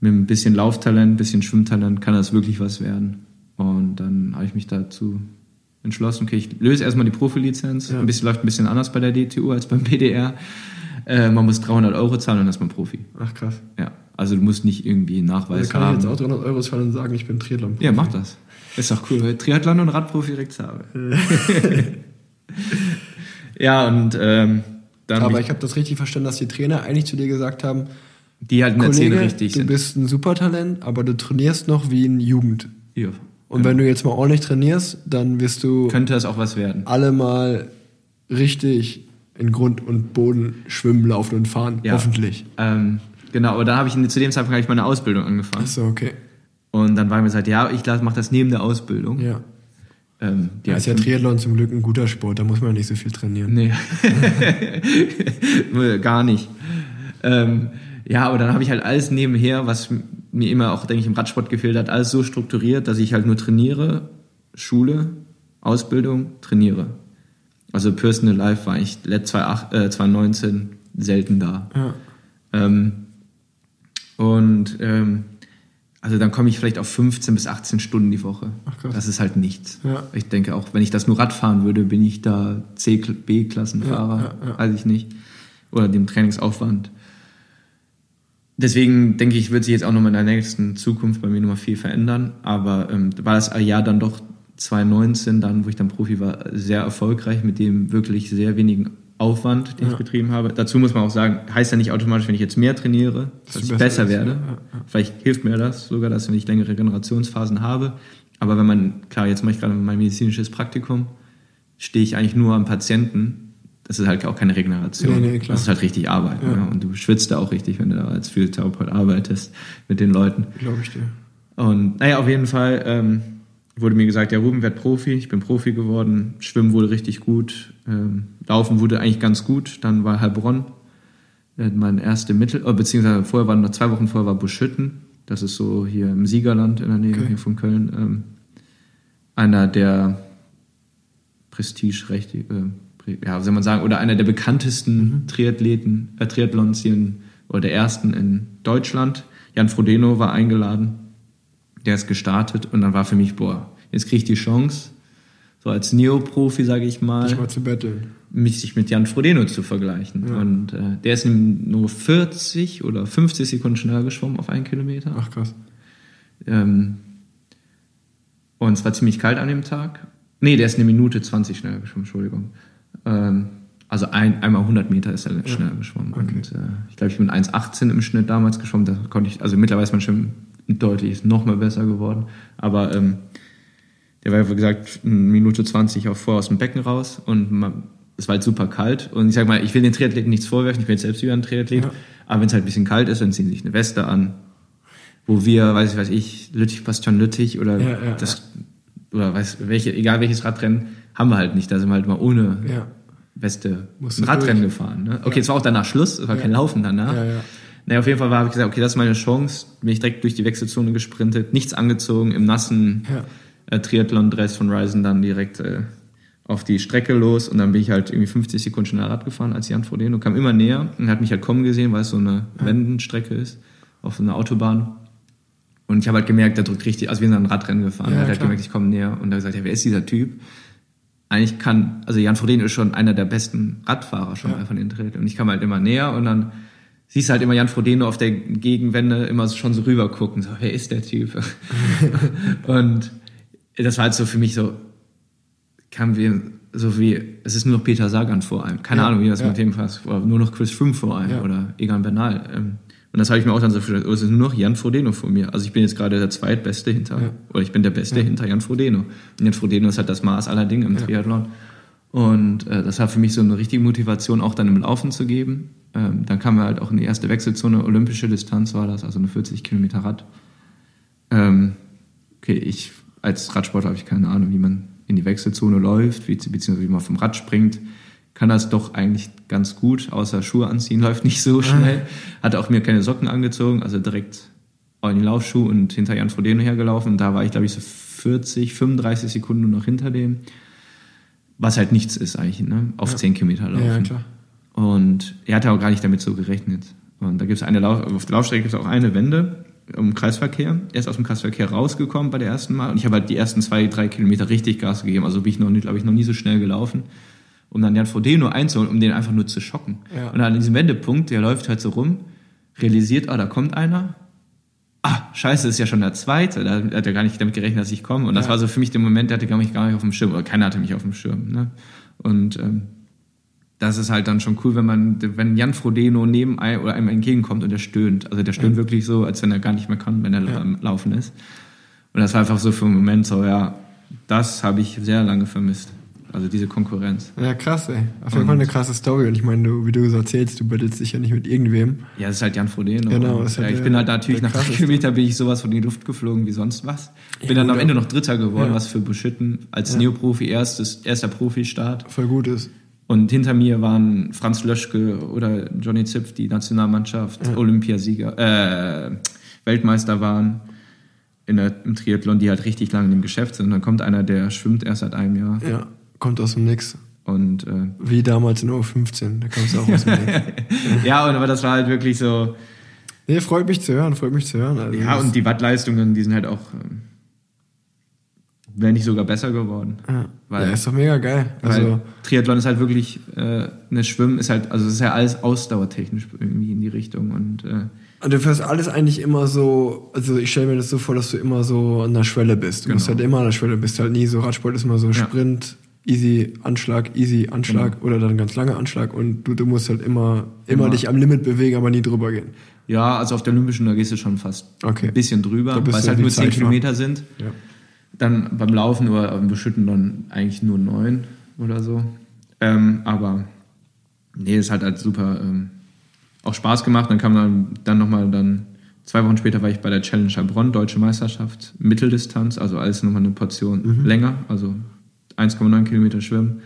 C: Mit ein bisschen Lauftalent, ein bisschen Schwimmtalent kann das wirklich was werden. Und dann habe ich mich dazu entschlossen, okay, ich löse erstmal die Profilizenz. Ja. Ein bisschen läuft ein bisschen anders bei der DTU als beim PDR. Äh, man muss 300 Euro zahlen und dann ist man Profi.
B: Ach krass.
C: Ja. Also du musst nicht irgendwie Nachweis
B: also kann haben. kann ich jetzt auch 300 Euro zahlen und sagen, ich bin Triathlon-Profi.
C: Ja, mach das. Ist doch cool, weil Triathlon und Radprofi direkt habe. ja, und ähm, dann...
B: Aber ich habe das richtig verstanden, dass die Trainer eigentlich zu dir gesagt haben,
C: die halt in der Szene richtig
B: du
C: sind.
B: Du bist ein Supertalent, aber du trainierst noch wie ein Jugend. Ja. Und ja. wenn du jetzt mal ordentlich trainierst, dann wirst du...
C: Könnte es auch was werden.
B: Alle mal richtig in Grund und Boden schwimmen, laufen und fahren, ja. hoffentlich.
C: Ähm, Genau, aber da habe ich zu dem Zeitpunkt habe ich meine Ausbildung angefangen.
B: Ach so, okay.
C: Und dann war mir gesagt, ja, ich mache das neben der Ausbildung.
B: Ja. Ähm, da ist ja Triathlon zum Glück ein guter Sport, da muss man nicht so viel trainieren.
C: Nee. Gar nicht. Ähm, ja, aber dann habe ich halt alles nebenher, was mir immer auch, denke ich, im Radsport gefehlt hat, alles so strukturiert, dass ich halt nur trainiere, Schule, Ausbildung, trainiere. Also Personal Life war ich 2019 äh, selten da. Ja. Ähm, und ähm, also dann komme ich vielleicht auf 15 bis 18 Stunden die Woche. Ach, krass. Das ist halt nichts. Ja. Ich denke auch, wenn ich das nur Rad fahren würde, bin ich da C, B-Klassenfahrer, ja, weiß ich nicht. Oder dem Trainingsaufwand. Deswegen denke ich, wird sich jetzt auch noch in der nächsten Zukunft bei mir nochmal viel verändern. Aber ähm, war das Jahr dann doch 2019, dann, wo ich dann Profi war, sehr erfolgreich mit dem wirklich sehr wenigen Aufwand, den ja. ich betrieben habe. Dazu muss man auch sagen, heißt ja nicht automatisch, wenn ich jetzt mehr trainiere, dass, dass ich besser, besser werde. Ja, ja. Vielleicht hilft mir das sogar, dass wenn ich längere Generationsphasen habe. Aber wenn man, klar, jetzt mache ich gerade mein medizinisches Praktikum, stehe ich eigentlich nur am Patienten. Das ist halt auch keine Regeneration. Nee, nee, das ist halt richtig Arbeit. Ne? Und du schwitzt da auch richtig, wenn du da als Physiotherapeut arbeitest mit den Leuten.
B: Glaube ich dir.
C: Und naja, auf jeden Fall ähm, wurde mir gesagt, ja, Ruben wird Profi. Ich bin Profi geworden. Schwimmen wurde richtig gut. Ähm, Laufen wurde eigentlich ganz gut. Dann war Heilbronn äh, mein erste Mittel, äh, beziehungsweise vorher waren noch zwei Wochen vorher war Buschütten. Das ist so hier im Siegerland in der Nähe okay. von Köln. Ähm, einer der prestigerechte, äh, ja, soll man sagen, oder einer der bekanntesten mhm. Triathleten, äh, Triathlons hier in, oder der ersten in Deutschland. Jan Frodeno war eingeladen. Der ist gestartet und dann war für mich, boah, jetzt kriege ich die Chance, so als Neoprofi, sage ich mal,
B: Dich mal zu betteln.
C: mich sich mit Jan Frodeno zu vergleichen. Ja. Und äh, der ist nur 40 oder 50 Sekunden schneller geschwommen auf einen Kilometer.
B: Ach krass.
C: Ähm, und es war ziemlich kalt an dem Tag. Nee, der ist eine Minute 20 schneller geschwommen, Entschuldigung. Ähm, also ein, einmal 100 Meter ist er ja. schneller geschwommen. Okay. Und äh, ich glaube, ich bin 1,18 im Schnitt damals geschwommen. Da konnte ich, also mittlerweile ist man schon deutlich, ist noch mal besser geworden. Aber ähm, der war, wie gesagt, eine Minute 20 auch vor aus dem Becken raus und man, es war halt super kalt. Und ich sag mal, ich will den Triathleten nichts vorwerfen, ich bin jetzt selbst wieder ein Triathlet. Ja. Aber wenn es halt ein bisschen kalt ist, dann ziehen sie sich eine Weste an, wo wir, weiß ich, weiß ich, Lüttich, Bastion Lüttich oder ja, ja, das, oder weiß, welche, egal welches Radrennen, haben wir halt nicht. Da sind wir halt mal ohne Weste ein Radrennen durch. gefahren. Ne? Okay, es war auch danach Schluss, es war kein Laufen danach. Ja, ja. Naja, auf jeden Fall habe ich gesagt, okay, das ist meine Chance. Bin ich direkt durch die Wechselzone gesprintet, nichts angezogen, im nassen ja. äh, Triathlon-Dress von Ryzen dann direkt äh, auf die Strecke los und dann bin ich halt irgendwie 50 Sekunden schneller Rad gefahren als Jan Frodeno, kam immer näher und hat mich halt kommen gesehen, weil es so eine ja. Wendenstrecke ist, auf so einer Autobahn. Und ich habe halt gemerkt, der drückt richtig, also wir sind ein Radrennen gefahren, ja, er hat halt gemerkt, ich komme näher und hat gesagt, ja, wer ist dieser Typ? Eigentlich kann, also Jan Frodeno ist schon einer der besten Radfahrer schon ja. mal von den Triathlon und ich kam halt immer näher und dann siehst halt immer Jan Frodeno auf der Gegenwände immer schon so rüber gucken, so, wer ist der Typ? und das war halt so für mich so, kamen wir so wie, es ist nur noch Peter Sagan vor allem. Keine ja, Ahnung, wie das ja. mit dem passt. Oder nur noch Chris Froome vor allem ja. oder Egan Bernal. Und das habe ich mir auch dann so vorgestellt, oh, es ist nur noch Jan Frodeno vor mir. Also ich bin jetzt gerade der zweitbeste hinter, oder ich bin der Beste hinter Jan Frodeno. Und Jan Frodeno ist halt das Maß aller Dinge im Triathlon. Und äh, das war für mich so eine richtige Motivation, auch dann im Laufen zu geben. Ähm, dann kamen wir halt auch in die erste Wechselzone, olympische Distanz war das, also eine 40 Kilometer Rad. Ähm, okay, ich als Radsportler habe ich keine Ahnung, wie man in die Wechselzone läuft, wie, beziehungsweise wie man vom Rad springt. Kann das doch eigentlich ganz gut, außer Schuhe anziehen, läuft nicht so schnell. Hatte auch mir keine Socken angezogen, also direkt in die Laufschuhe und hinter Jan Frodeno hergelaufen. Und da war ich, glaube ich, so 40, 35 Sekunden nur noch hinter dem. Was halt nichts ist eigentlich, ne? Auf ja. 10 Kilometer laufen. Ja, klar. Und er hatte auch gar nicht damit so gerechnet. Und da gibt es eine Lauf auf der Laufstrecke gibt es auch eine Wende im Kreisverkehr. Er ist aus dem Kreisverkehr rausgekommen bei der ersten Mal. Und ich habe halt die ersten zwei, drei Kilometer richtig Gas gegeben. Also bin ich noch, glaube ich, noch nie so schnell gelaufen. Um dann Jan Frodeno einzuholen, um den einfach nur zu schocken. Ja. Und an diesem Wendepunkt, der läuft halt so rum, realisiert, ah, da kommt einer, ah, scheiße, ist ja schon der zweite. Da hat er gar nicht damit gerechnet, dass ich komme. Und das ja. war so für mich der Moment, der hatte mich gar nicht auf dem Schirm, oder keiner hatte mich auf dem Schirm. Ne? Und ähm, das ist halt dann schon cool, wenn man, wenn Jan Frodeno neben einem oder einem entgegenkommt und der stöhnt. Also der stöhnt ja. wirklich so, als wenn er gar nicht mehr kann, wenn er ja. laufen ist. Und das war einfach so für einen Moment so, ja, das habe ich sehr lange vermisst. Also diese Konkurrenz.
B: Ja, krass, ey. Auf jeden Fall eine krasse Story. Und ich meine, du, wie du so erzählst, du bettelst dich ja nicht mit irgendwem.
C: Ja, das ist halt Jan Frodeno. Genau. Ist halt ja, ich bin halt natürlich nach drei Kilometern bin ich sowas von in die Luft geflogen wie sonst was. Bin ja, dann am Ende noch Dritter geworden, ja. was für Buschitten als ja. Neoprofi erstes, erster Profi-Start.
B: Voll gut ist.
C: Und hinter mir waren Franz Löschke oder Johnny Zipf, die Nationalmannschaft. Olympiasieger, äh, Weltmeister waren in der, im Triathlon, die halt richtig lange in dem Geschäft sind. Und dann kommt einer, der schwimmt erst seit einem Jahr.
B: Ja kommt aus dem Nix.
C: Und, äh,
B: Wie damals in U15, da kam es auch aus dem Nix.
C: ja, und, aber das war halt wirklich so.
B: Nee, freut mich zu hören, freut mich zu hören.
C: Also ja, und die Wattleistungen, die sind halt auch, ähm, wären nicht sogar besser geworden.
B: Ja, weil, ja ist doch mega geil.
C: Also, Triathlon ist halt wirklich, äh, eine Schwimmen ist halt, also es ist ja alles ausdauertechnisch irgendwie in die Richtung und, äh,
B: und du fährst alles eigentlich immer so, also ich stelle mir das so vor, dass du immer so an der Schwelle bist. Du genau. musst halt immer an der Schwelle, bist halt nie so, Radsport ist immer so Sprint, easy Anschlag, easy Anschlag genau. oder dann ganz lange Anschlag und du, du musst halt immer, immer, immer, dich am Limit bewegen, aber nie drüber gehen.
C: Ja, also auf der Olympischen, da gehst du schon fast okay. ein bisschen drüber, weil es halt nur 10 Kilometer sind. Ja. Dann beim Laufen oder beim Beschütten dann eigentlich nur 9 oder so. Ähm, aber nee, es hat halt super ähm, auch Spaß gemacht. Dann kam dann, dann nochmal dann Zwei Wochen später war ich bei der Challenge Heilbronn, Deutsche Meisterschaft, Mitteldistanz, also alles nochmal eine Portion mhm. länger, also 1,9 Kilometer Schwimmen,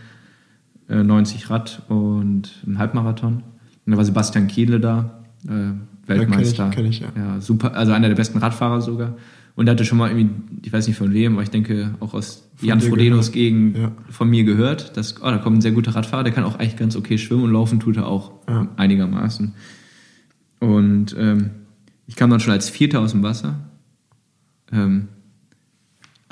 C: 90 äh, Rad und ein Halbmarathon. Und da war Sebastian Kiele da, äh, Weltmeister. Ja, kenn ich, kenn ich, ja. ja. super, also einer der besten Radfahrer sogar. Und der hatte schon mal irgendwie, ich weiß nicht von wem, aber ich denke auch aus von Jan Frodenos Gegend ja. von mir gehört, dass, oh, da kommt ein sehr guter Radfahrer, der kann auch eigentlich ganz okay schwimmen und laufen tut er auch ja. einigermaßen. Und ähm, ich kam dann schon als Vierter aus dem Wasser. Ähm,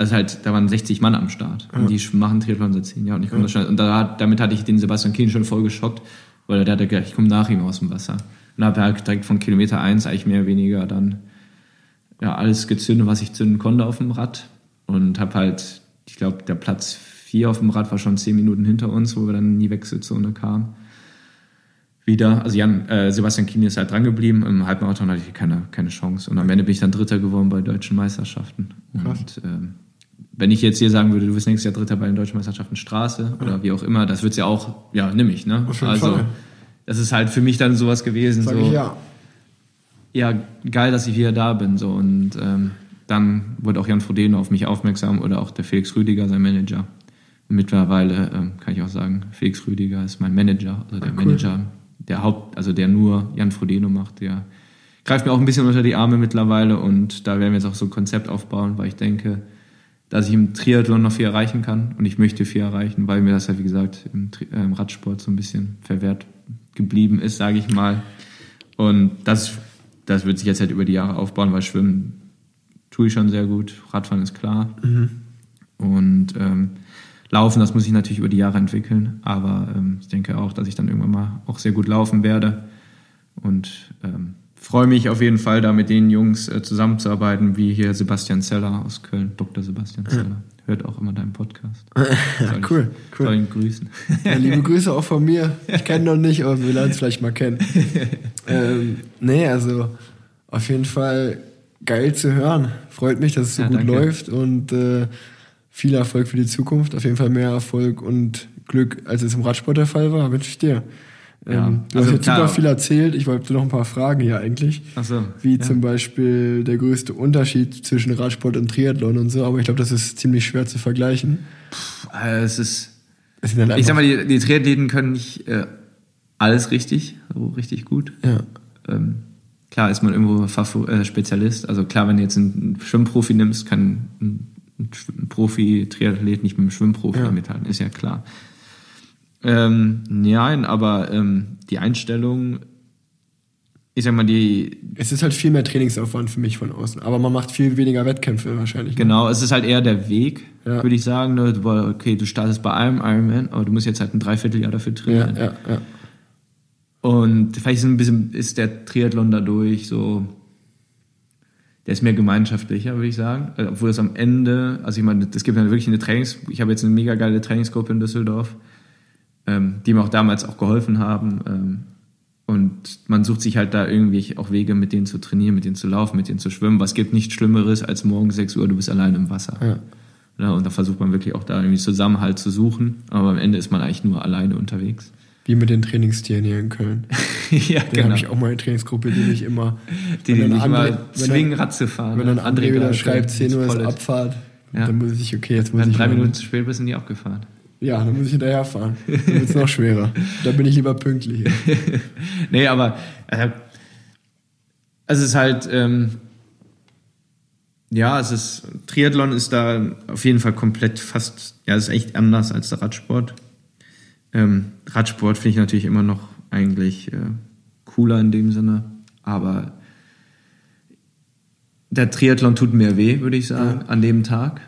C: also halt, da waren 60 Mann am Start. Und die machen Triathlon seit zehn Jahren. Und, ich ja. schon, und da, damit hatte ich den Sebastian Kien schon voll geschockt, weil der hatte gedacht, ich komme nach ihm aus dem Wasser. Und habe halt direkt von Kilometer 1 eigentlich mehr oder weniger dann ja, alles gezündet, was ich zünden konnte auf dem Rad. Und habe halt, ich glaube, der Platz 4 auf dem Rad war schon 10 Minuten hinter uns, wo wir dann in die Wechselzone kamen. Wieder, also Jan, äh, Sebastian Kien ist halt dran geblieben. Im Halbmarathon hatte ich keine, keine Chance. Und am Ende bin ich dann Dritter geworden bei deutschen Meisterschaften. Krass. Und ähm, wenn ich jetzt hier sagen würde, du bist nächstes Jahr Dritter bei den Deutschen Meisterschaften Straße ja. oder wie auch immer, das wird ja auch, ja, nimm ich, ne? Also, Fall. das ist halt für mich dann sowas gewesen. Sag so, ich ja. Ja, geil, dass ich wieder da bin. So. Und ähm, dann wurde auch Jan Frodeno auf mich aufmerksam oder auch der Felix Rüdiger, sein Manager. Und mittlerweile ähm, kann ich auch sagen, Felix Rüdiger ist mein Manager, also der ah, cool. Manager, der Haupt, also der nur Jan Frodeno macht, der greift mir auch ein bisschen unter die Arme mittlerweile und da werden wir jetzt auch so ein Konzept aufbauen, weil ich denke, dass ich im Triathlon noch viel erreichen kann und ich möchte viel erreichen, weil mir das ja, wie gesagt, im, im Radsport so ein bisschen verwehrt geblieben ist, sage ich mal. Und das, das wird sich jetzt halt über die Jahre aufbauen, weil Schwimmen tue ich schon sehr gut, Radfahren ist klar. Mhm. Und ähm, Laufen, das muss ich natürlich über die Jahre entwickeln, aber ähm, ich denke auch, dass ich dann irgendwann mal auch sehr gut laufen werde. Und ähm, freue mich auf jeden Fall, da mit den Jungs äh, zusammenzuarbeiten, wie hier Sebastian Zeller aus Köln, Dr. Sebastian Zeller. Ja. Hört auch immer deinen Podcast.
B: ja, cool,
C: ich, cool. Soll ihn grüßen.
B: Ja, liebe Grüße auch von mir. Ich kenne noch nicht, aber wir lernen es vielleicht mal kennen. ähm, nee, also auf jeden Fall geil zu hören. Freut mich, dass es so gut danke. läuft und äh, viel Erfolg für die Zukunft. Auf jeden Fall mehr Erfolg und Glück, als es im Radsport der Fall war, wünsche ich dir.
C: Ja,
B: Ähm, du
C: also
B: hast jetzt
C: klar.
B: super viel erzählt. Ich wollte noch ein paar Fragen hier eigentlich.
C: Ach so,
B: Wie
C: ja.
B: zum Beispiel der größte Unterschied zwischen Radsport und Triathlon und so. Aber ich glaube, das ist ziemlich schwer zu vergleichen.
C: Äh, es ist,
B: Es halt
C: ich sag mal, die, die Triathleten können nicht äh, alles richtig, so richtig gut.
B: Ja.
C: Ähm, klar ist man irgendwo Favor äh, Spezialist. Also klar, wenn du jetzt einen Schwimmprofi nimmst, kann ein, ein Profi-Triathlet nicht mit einem Schwimmprofi
B: Ja.
C: mithalten, ist ja klar. Ähm, nein, aber ähm, die Einstellung, ich sag mal, die,
B: Es ist halt viel mehr Trainingsaufwand für mich von außen. Aber man macht viel weniger Wettkämpfe wahrscheinlich. ne?
C: Genau, es ist halt eher der Weg,
B: Ja.
C: würde ich sagen. Ne? Du, okay, du startest bei einem Ironman, aber du musst jetzt halt ein Dreivierteljahr dafür
B: Ja,
C: trainieren.
B: ja, ja.
C: Und vielleicht ist ein bisschen ist der Triathlon dadurch so, der ist mehr gemeinschaftlicher, würde ich sagen. Obwohl es am Ende, also ich meine, es gibt ja wirklich eine Trainings, ich habe jetzt eine mega geile Trainingsgruppe in Düsseldorf, ähm, die mir auch damals auch geholfen haben. Ähm, und man sucht sich halt da irgendwie auch Wege, mit denen zu trainieren, mit denen zu laufen, mit denen zu schwimmen. Was gibt nichts Schlimmeres als morgens 6 Uhr, du bist allein im Wasser.
B: Ja.
C: Ja, und da versucht man wirklich auch da irgendwie Zusammenhalt zu suchen. Aber am Ende ist man eigentlich nur alleine unterwegs.
B: Wie mit den Trainingstieren hier in Köln.
C: ja,
B: Da habe ich auch mal eine Trainingsgruppe, die mich immer.
C: Die, die
B: dann André-
C: mal zwingen,
B: dann-
C: Rad zu fahren.
B: Wenn dann
C: ne?
B: André wieder schreibt, 10 Uhr ist Abfahrt,
C: Ja.
B: dann muss ich, okay, jetzt muss
C: Wenn
B: ich.
C: drei Minuten zu spät bist, sind die abgefahren.
B: Ja, dann muss ich hinterherfahren. Dann wird es noch schwerer. Da bin ich lieber pünktlich.
C: Nee, aber äh, es ist halt, ähm, ja, es ist, Triathlon ist da auf jeden Fall komplett fast, ja, es ist echt anders als der Radsport. Ähm, Radsport finde ich natürlich immer noch eigentlich äh, cooler in dem Sinne, aber der Triathlon tut mehr weh, würde ich sagen, an dem Tag.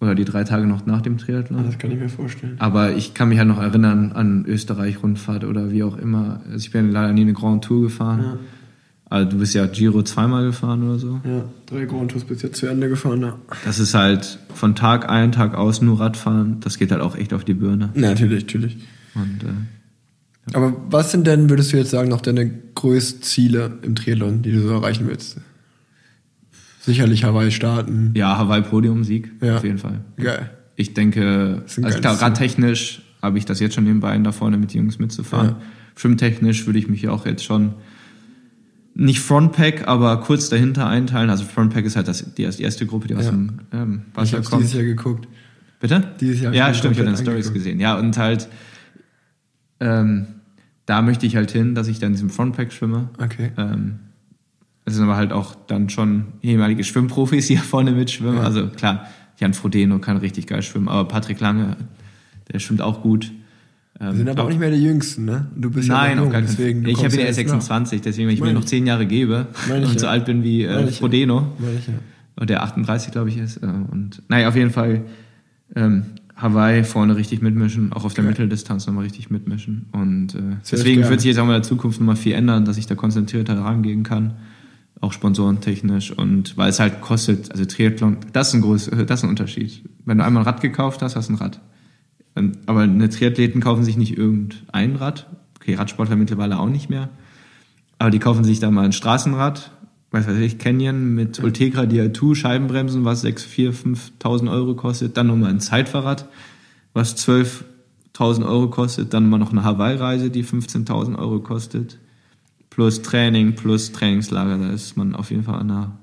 C: Oder die drei Tage noch nach dem Triathlon.
B: Das kann ich mir vorstellen.
C: Aber ich kann mich halt noch erinnern an Österreich-Rundfahrt oder wie auch immer. Also ich bin leider nie eine Grand Tour gefahren.
B: Ja.
C: Also du bist ja Giro zweimal gefahren oder so.
B: Ja, drei Grand Tours bis jetzt zu Ende gefahren. Ja.
C: Das ist halt von Tag ein, Tag aus nur Radfahren. Das geht halt auch echt auf die Birne.
B: Na, natürlich, natürlich.
C: Und äh,
B: Aber was sind denn, würdest du jetzt sagen, noch deine größten Ziele im Triathlon, die du so erreichen willst? Sicherlich Hawaii starten.
C: ja, Hawaii-Podium-Sieg
B: Ja.
C: auf jeden Fall.
B: Geil.
C: Ich denke, also klar, radtechnisch habe ich das jetzt schon den Beinen da vorne mit den Jungs mitzufahren.
B: Ja.
C: Schwimmtechnisch würde ich mich auch jetzt schon nicht Frontpack, aber kurz dahinter einteilen. Also Frontpack ist halt das, die erste Gruppe, die aus
B: Ja.
C: dem ähm,
B: Ich
C: Wasser
B: habe
C: kommt.
B: dieses Jahr geguckt.
C: Bitte?
B: Dieses Jahr
C: Ja,
B: ich
C: stimmt, ich habe deine Stories gesehen. Ja, und halt, ähm, da möchte ich halt hin, dass ich dann in diesem Frontpack schwimme.
B: Okay.
C: Ähm, es sind aber halt auch dann schon ehemalige Schwimmprofis, die hier vorne mitschwimmen.
B: Ja.
C: Also klar, Jan Frodeno kann richtig geil schwimmen, aber Patrick Lange, der schwimmt auch gut. Ähm,
B: Wir sind aber
C: glaub-
B: auch nicht mehr die Jüngsten, ne? Du bist
C: Nein,
B: ja noch jung,
C: gar
B: deswegen.
C: Ich bin
B: ja
C: erst
B: jetzt nach.
C: 26, deswegen, wenn ich mir
B: Meine
C: noch. 10 Jahre gebe
B: Meine ich
C: und so
B: ja.
C: alt bin wie
B: Meine
C: äh,
B: ja.
C: Frodeno,
B: Meine ja.
C: und der 38, glaube ich, ist. äh, Und naja, auf jeden Fall ähm, Hawaii vorne richtig mitmischen, auch auf der
B: Geil.
C: Mitteldistanz nochmal richtig mitmischen. Und äh, deswegen wird sich jetzt auch in der Zukunft nochmal viel ändern, dass ich da konzentrierter rangehen kann. Auch sponsorentechnisch und weil es halt kostet, also Triathlon, das ist ein groß, das ist ein Unterschied. Wenn du einmal ein Rad gekauft hast, hast du ein Rad. Und- Aber eine Triathleten kaufen sich nicht irgendein Rad. Okay, Radsportler mittlerweile auch nicht mehr. Aber die kaufen sich da mal ein Straßenrad, weiß weiß ich, Canyon mit Ultegra Dia2 Scheibenbremsen, was 6, 4, 5.000 Euro kostet. Dann nochmal ein Zeitfahrrad, was 12.000 Euro kostet. Dann mal noch eine Hawaii-Reise, die 15.000 Euro kostet. Plus Training, plus Trainingslager. Da ist man auf jeden Fall an einer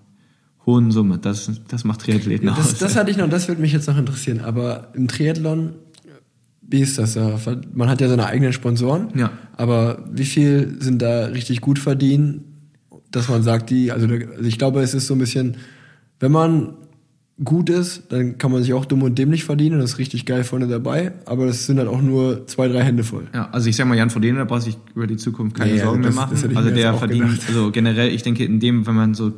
C: hohen Summe. Das, das macht Triathleten
B: Ja, das,
C: aus.
B: das hatte ich noch, das würde mich jetzt noch interessieren. Aber im Triathlon, wie ist das da? Man hat ja seine eigenen Sponsoren.
C: Ja.
B: Aber wie viel sind da richtig gut verdienen, dass man sagt, die, also, also ich glaube, es ist so ein bisschen, wenn man gut ist, dann kann man sich auch dumm und dämlich verdienen. Das ist richtig geil vorne dabei. Aber das sind halt auch nur zwei, drei Hände voll.
C: Ja, also ich sag mal, Jan Frodeno, da brauchst du dich über die Zukunft keine
B: also
C: Sorgen
B: das-
C: mehr machen.
B: das ich
C: also der verdient,
B: gedacht.
C: also generell, ich denke, in dem, wenn man so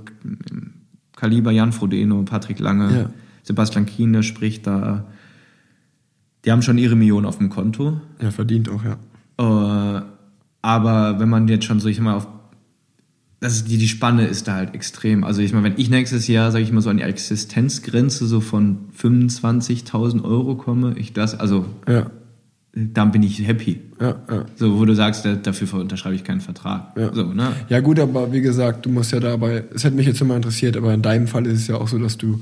C: Kaliber Jan Frodeno, Patrick Lange,
B: Ja.
C: Sebastian Kiene spricht, da die haben schon ihre Millionen auf dem Konto.
B: Ja, verdient auch, ja.
C: Äh, aber wenn man jetzt schon so, ich sag mal, auf das ist die, die Spanne ist da halt extrem. Also ich meine, wenn ich nächstes Jahr, sage ich mal, so an die Existenzgrenze so von 25.000 Euro komme, ich das, also
B: Ja,
C: dann bin ich happy.
B: ja, ja.
C: So, wo du sagst, da- dafür unterschreibe ich keinen Vertrag.
B: Ja.
C: So, ne?
B: Ja gut, aber wie gesagt, du musst ja dabei, es hätte mich jetzt immer interessiert, aber in deinem Fall ist es ja auch so, dass du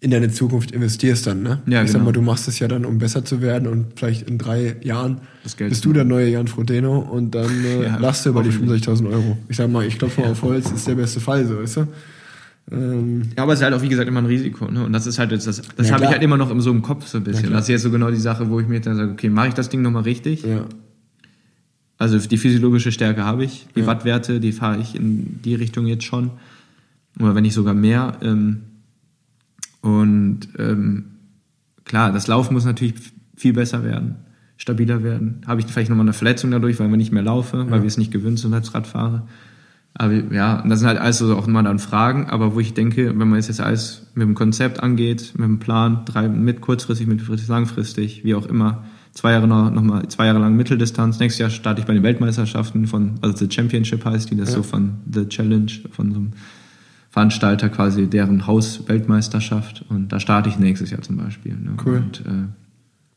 B: in deine Zukunft investierst dann, ne?
C: Ja,
B: ich sag
C: genau.
B: mal, du machst es ja dann, um besser zu werden und vielleicht in drei Jahren bist du der neue Jan Frodeno und dann äh,
C: Ja,
B: lachst du über die
C: hoffentlich.
B: 65.000 Euro. Ich sag mal, ich klopfe auf Holz, ist der beste Fall, so, weißt du? Ähm,
C: Ja, aber es ist halt auch, wie gesagt, immer ein Risiko. Ne? Und das ist halt jetzt das, das
B: Ja,
C: habe ich halt immer noch im so im Kopf so ein bisschen. das ist jetzt so genau die Sache, wo ich mir dann sage, okay, mache ich das Ding nochmal richtig?
B: ja.
C: Also die physiologische Stärke habe ich, die. Wattwerte, die fahre ich in die Richtung jetzt schon. Oder wenn nicht sogar mehr. Ähm, und ähm, klar, das Laufen muss natürlich viel besser werden, stabiler werden. Habe ich vielleicht nochmal eine Verletzung dadurch, weil wir nicht mehr laufe, weil wir es nicht gewöhnt sind als Radfahrer. Aber ja, und das sind halt alles so auch immer dann Fragen, aber wo ich denke, wenn man jetzt jetzt alles mit dem Konzept angeht, mit dem Plan, drei, mit kurzfristig, mittelfristig, langfristig, wie auch immer, zwei Jahre noch, noch mal zwei Jahre lang Mitteldistanz. Nächstes Jahr starte ich bei den Weltmeisterschaften von, also The Championship heißt die, das ist so von The Challenge, von so einem Veranstalter quasi, deren Haus-Weltmeisterschaft. Und da starte ich nächstes Jahr zum Beispiel. Ne?
B: Cool.
C: Und äh,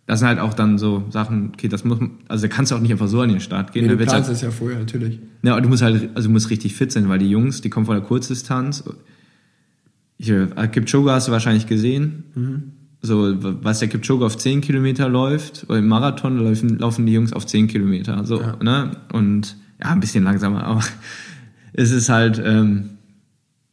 C: das sind halt auch dann so Sachen, okay, das muss, also da kannst du auch nicht einfach so an den Start gehen.
B: Nee, du
C: wird's
B: planst
C: halt,
B: es ja vorher, natürlich.
C: ja, und du musst halt, also du musst richtig fit sein, weil die Jungs, die kommen von der Kurzdistanz. Ich, äh, Kipchoge hast du wahrscheinlich gesehen.
B: Mhm.
C: So, was der Kipchoge auf 10 Kilometer läuft, oder im Marathon laufen, laufen die Jungs auf 10 Kilometer. So,
B: Ja.
C: ne? Und ja, ein bisschen langsamer, aber es ist halt, ähm,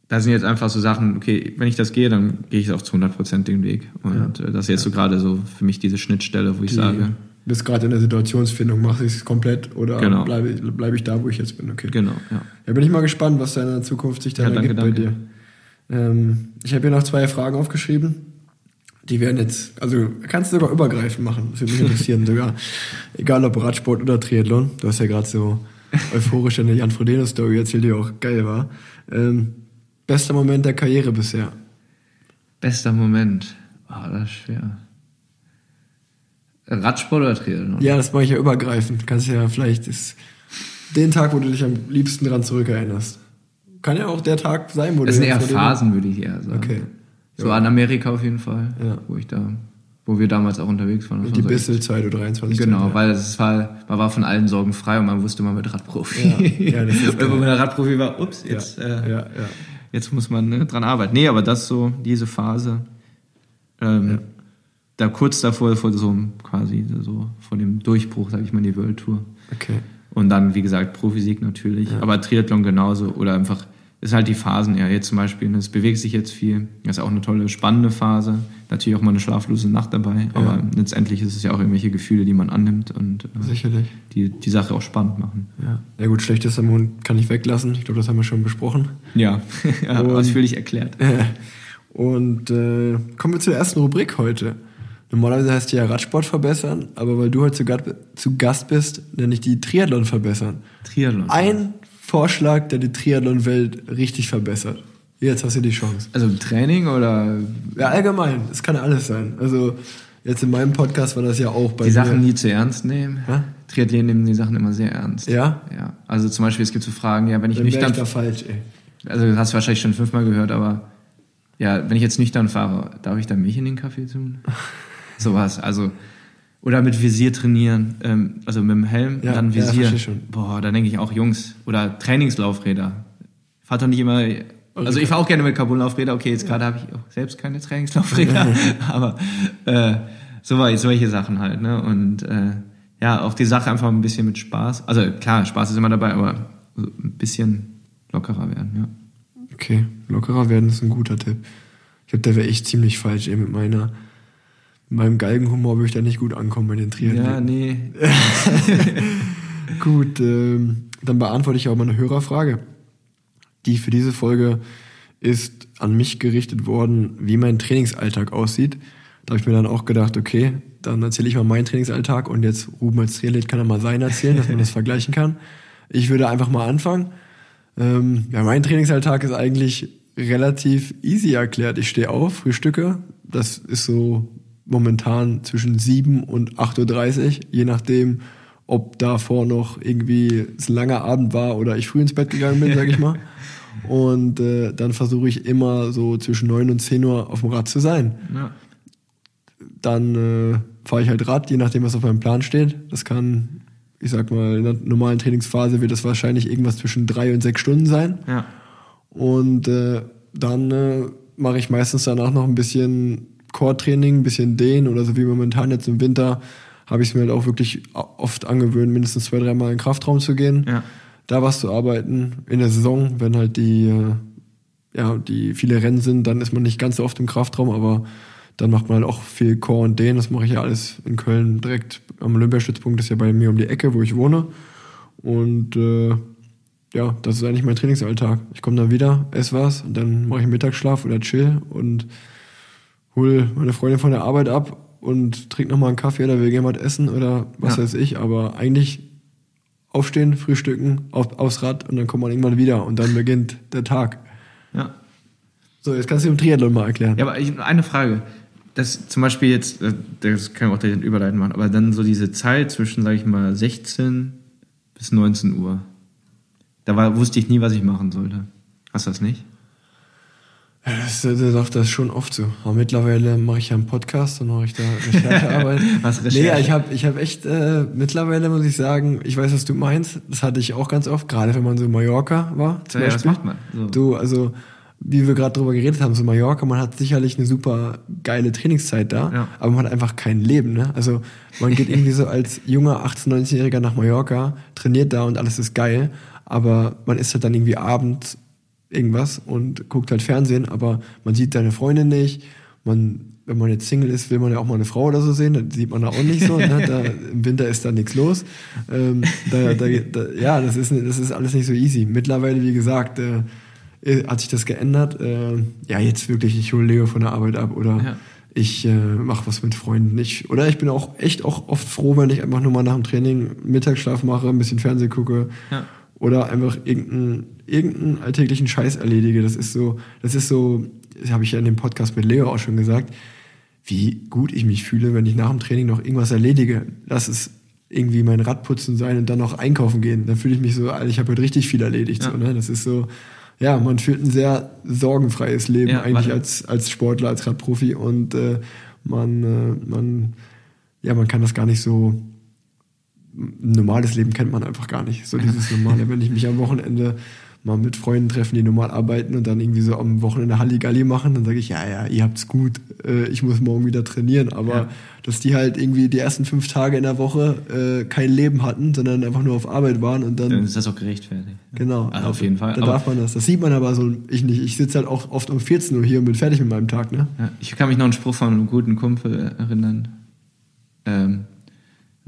C: da sind jetzt einfach so Sachen, okay, wenn ich das gehe, dann gehe ich auch zu 100% den Weg. Und äh, das ist jetzt so gerade so für mich diese Schnittstelle, wo ich
B: Die,
C: sage,
B: Du bist gerade in der Situationsfindung, mach ich es komplett oder
C: Genau.
B: bleibe ich, bleib ich da, wo ich jetzt bin, okay.
C: genau, ja.
B: Ja, bin ich mal gespannt, was da in der Zukunft sich dann
C: Ja,
B: ergibt bei dir. Ähm, ich habe hier noch zwei Fragen aufgeschrieben. Die werden jetzt, also kannst du sogar übergreifend machen, das würde mich interessieren sogar. Egal ob Radsport oder Triathlon. Du hast ja gerade so euphorisch eine Jan Frodeno-Story erzählt, die auch geil war. Ähm, bester Moment der Karriere bisher.
C: Bester Moment. Ah, das ist schwer. Radsport oder Triathlon?
B: Ja, das mache ich ja übergreifend. Kannst ja vielleicht ist den Tag, wo du dich am liebsten dran zurückerinnerst. Kann ja auch der Tag sein, wo
C: Das
B: du
C: sind eher Phasen, würde ich eher sagen.
B: Okay.
C: So an Amerika auf jeden Fall,
B: Ja.
C: wo ich da, wo wir damals auch unterwegs waren. Das
B: die
C: so echt-
B: Bissel-Zeit oder 23.
C: Genau,
B: ja.
C: weil es war, man war von allen Sorgen frei und man wusste, man wird Radprofi.
B: Ja, ja, das ist
C: wenn man Radprofi war, ups, jetzt, äh,
B: ja, ja.
C: Jetzt muss man ne, dran arbeiten. Nee, aber das so, diese Phase, ähm, da kurz davor, vor so einem- quasi so vor dem Durchbruch, sag ich mal, die World Tour.
B: Okay.
C: Und dann, wie gesagt, Profisieg natürlich, aber Triathlon genauso oder einfach, ist halt die Phasen, ja, jetzt zum Beispiel, es bewegt sich jetzt viel, das ist auch eine tolle, spannende Phase, natürlich auch mal eine schlaflose Nacht dabei, aber letztendlich ist es ja auch irgendwelche Gefühle, die man annimmt und äh, die die Sache auch spannend machen.
B: Ja. ja gut, schlechtes am Hund kann ich weglassen. Ich glaube, das haben wir schon besprochen.
C: Ja,
B: Und-
C: ausführlich erklärt.
B: Und äh, kommen wir zur ersten Rubrik heute. Normalerweise heißt die ja Radsport verbessern, aber weil du heute zu Gast, zu Gast bist, nenne ich die Triathlon verbessern.
C: Triathlon.
B: Ein Vorschlag, der die Triathlon-Welt richtig verbessert. Jetzt hast du die Chance.
C: Also im Training oder
B: Ja, allgemein. Es kann alles sein. Also jetzt in meinem Podcast war das ja auch bei
C: die
B: mir.
C: Sachen nie zu ernst nehmen?
B: Ja?
C: Triathleten nehmen die Sachen immer sehr ernst.
B: Ja?
C: Ja. Also zum Beispiel, es gibt so Fragen, ja, wenn ich
B: Dann
C: nüchtern
B: ich da falsch, ey.
C: Also das hast du wahrscheinlich schon fünfmal gehört, aber ja, wenn ich jetzt nüchtern fahre, darf ich da Milch in den Kaffee tun? Sowas, also oder mit Visier trainieren, ähm, also mit dem Helm,
B: Ja,
C: dann
B: ja,
C: Visier.
B: verstehe schon.
C: Boah, da denke ich auch Jungs oder Trainingslaufräder. Fahrt doch nicht immer also ich fahre auch gerne mit Carbonlaufräder. Okay, jetzt gerade habe ich auch selbst keine Trainingslaufräder, aber äh, so weit, solche Sachen halt, ne? Und äh, ja, auch die Sache einfach ein bisschen mit Spaß. Also klar, Spaß ist immer dabei, aber ein bisschen lockerer werden, ja.
B: Okay, lockerer werden ist ein guter Tipp. Ich glaube, da wäre ich ziemlich falsch, ey, mit meiner, meinem Galgenhumor würde ich da nicht gut ankommen bei den Triathleten.
C: Ja, nee.
B: Gut, ähm, dann beantworte ich auch mal eine Hörerfrage. Die für diese Folge ist an mich gerichtet worden, wie mein Trainingsalltag aussieht. Da habe ich mir dann auch gedacht, okay, dann erzähle ich mal meinen Trainingsalltag und jetzt Ruben als Triathlet kann er mal sein erzählen, dass man das vergleichen kann. Ich würde einfach mal anfangen. Ähm, ja, mein Trainingsalltag ist eigentlich relativ easy erklärt. Ich stehe auf, frühstücke. Das ist so momentan zwischen 7 und 8.30 Uhr, je nachdem, ob davor noch irgendwie es ein langer Abend war oder ich früh ins Bett gegangen bin, sag ich mal. Und äh, dann versuche ich immer so zwischen 9 und 10 Uhr auf dem Rad zu sein.
C: Ja.
B: Dann äh, fahre ich halt Rad, je nachdem, was auf meinem Plan steht. Das kann, ich sag mal, in der normalen Trainingsphase wird das wahrscheinlich irgendwas zwischen drei und sechs Stunden sein.
C: ja.
B: Und äh, dann äh, mache ich meistens danach noch ein bisschen Core-Training, ein bisschen Dehnen oder so wie momentan jetzt im Winter habe ich es mir halt auch wirklich oft angewöhnt, mindestens zwei, dreimal in den Kraftraum zu gehen,
C: Ja.
B: da was zu arbeiten. In der Saison, wenn halt die, äh, ja, die viele Rennen sind, dann ist man nicht ganz so oft im Kraftraum, aber dann macht man halt auch viel Core und Dehnen. Das mache ich ja alles in Köln direkt am Olympiastützpunkt, das ist ja bei mir um die Ecke, wo ich wohne. Und äh, ja, das ist eigentlich mein Trainingsalltag. Ich komme dann wieder, esse was und dann mache ich Mittagsschlaf oder chill und hol meine Freundin von der Arbeit ab und trink noch mal einen Kaffee oder gehen was essen oder was
C: Ja.
B: weiß ich. Aber eigentlich aufstehen, frühstücken, auf, aufs Rad und dann kommt man irgendwann wieder und dann beginnt der Tag.
C: Ja.
B: So, jetzt kannst du im Triathlon mal erklären.
C: Ja, aber ich, eine Frage. Das zum Beispiel jetzt, äh, das kann ich auch direkt überleiten machen, aber dann so diese Zeit zwischen, sag ich mal, 16 bis 19 Uhr. Da war, wusste ich nie, was ich machen sollte. Hast du das nicht?
B: Ja, das, das, das, das ist schon oft so. Aber mittlerweile mache ich ja einen Podcast und mache ich da Recherchearbeit.
C: Was
B: Nee,
C: Recherche?
B: ich habe ich hab echt, äh, mittlerweile muss ich sagen, ich weiß, was du meinst. Das hatte ich auch ganz oft, gerade wenn man so in Mallorca war. Zum
C: Ja, was
B: Beispiel.
C: macht man? So.
B: Du, also, wie wir gerade drüber geredet haben, so Mallorca, man hat sicherlich eine super geile Trainingszeit da,
C: Ja.
B: aber man hat einfach kein Leben, ne? Also, man geht irgendwie so als junger 18-, 19-Jähriger nach Mallorca, trainiert da und alles ist geil, aber man ist halt dann irgendwie abends irgendwas und guckt halt Fernsehen, aber man sieht seine Freundin nicht. Man, wenn man jetzt Single ist, will man ja auch mal eine Frau oder so sehen, das sieht man da auch nicht so. Ne? Da, Im Winter ist da nichts los. Ähm, da, da, ja, das ist, das ist alles nicht so easy. Mittlerweile, wie gesagt, äh, hat sich das geändert. Äh, ja, jetzt wirklich, ich hole Leo von der Arbeit ab oder
C: Ja.
B: ich äh, mache was mit Freunden. Ich, oder ich bin auch echt auch oft froh, wenn ich einfach nur mal nach dem Training Mittagsschlaf mache, ein bisschen Fernsehen gucke
C: Ja.
B: Oder einfach irgendeinen irgendeinen alltäglichen Scheiß erledige. Das ist so, das ist so, das habe ich ja in dem Podcast mit Leo auch schon gesagt, wie gut ich mich fühle, wenn ich nach dem Training noch irgendwas erledige. Lass es irgendwie mein Rad putzen sein und dann noch einkaufen gehen. Dann fühle ich mich so, ich habe heute richtig viel erledigt.
C: Ja.
B: So, ne? Das ist so, ja, man führt ein sehr sorgenfreies Leben
C: Ja,
B: eigentlich als, als Sportler, als Radprofi und äh, man, äh, man, ja, man kann das gar nicht so normales Leben kennt man einfach gar nicht. So dieses normale, wenn ich mich am Wochenende mal mit Freunden treffen, die normal arbeiten und dann irgendwie so am Wochenende Halligalli machen, dann sage ich, ja, ja, ihr habt's gut, äh, ich muss morgen wieder trainieren. Aber
C: Ja.
B: dass die halt irgendwie die ersten fünf Tage in der Woche äh, kein Leben hatten, sondern einfach nur auf Arbeit waren und dann
C: Dann ist das auch gerechtfertigt.
B: Genau.
C: Also auf jeden Fall.
B: Da
C: Aber-
B: darf man das. Das sieht man aber so, ich nicht. Ich sitze halt auch oft um 14 Uhr hier und bin fertig mit meinem Tag, ne?
C: Ja, ich kann mich noch an einen Spruch von einem guten Kumpel erinnern. Ähm,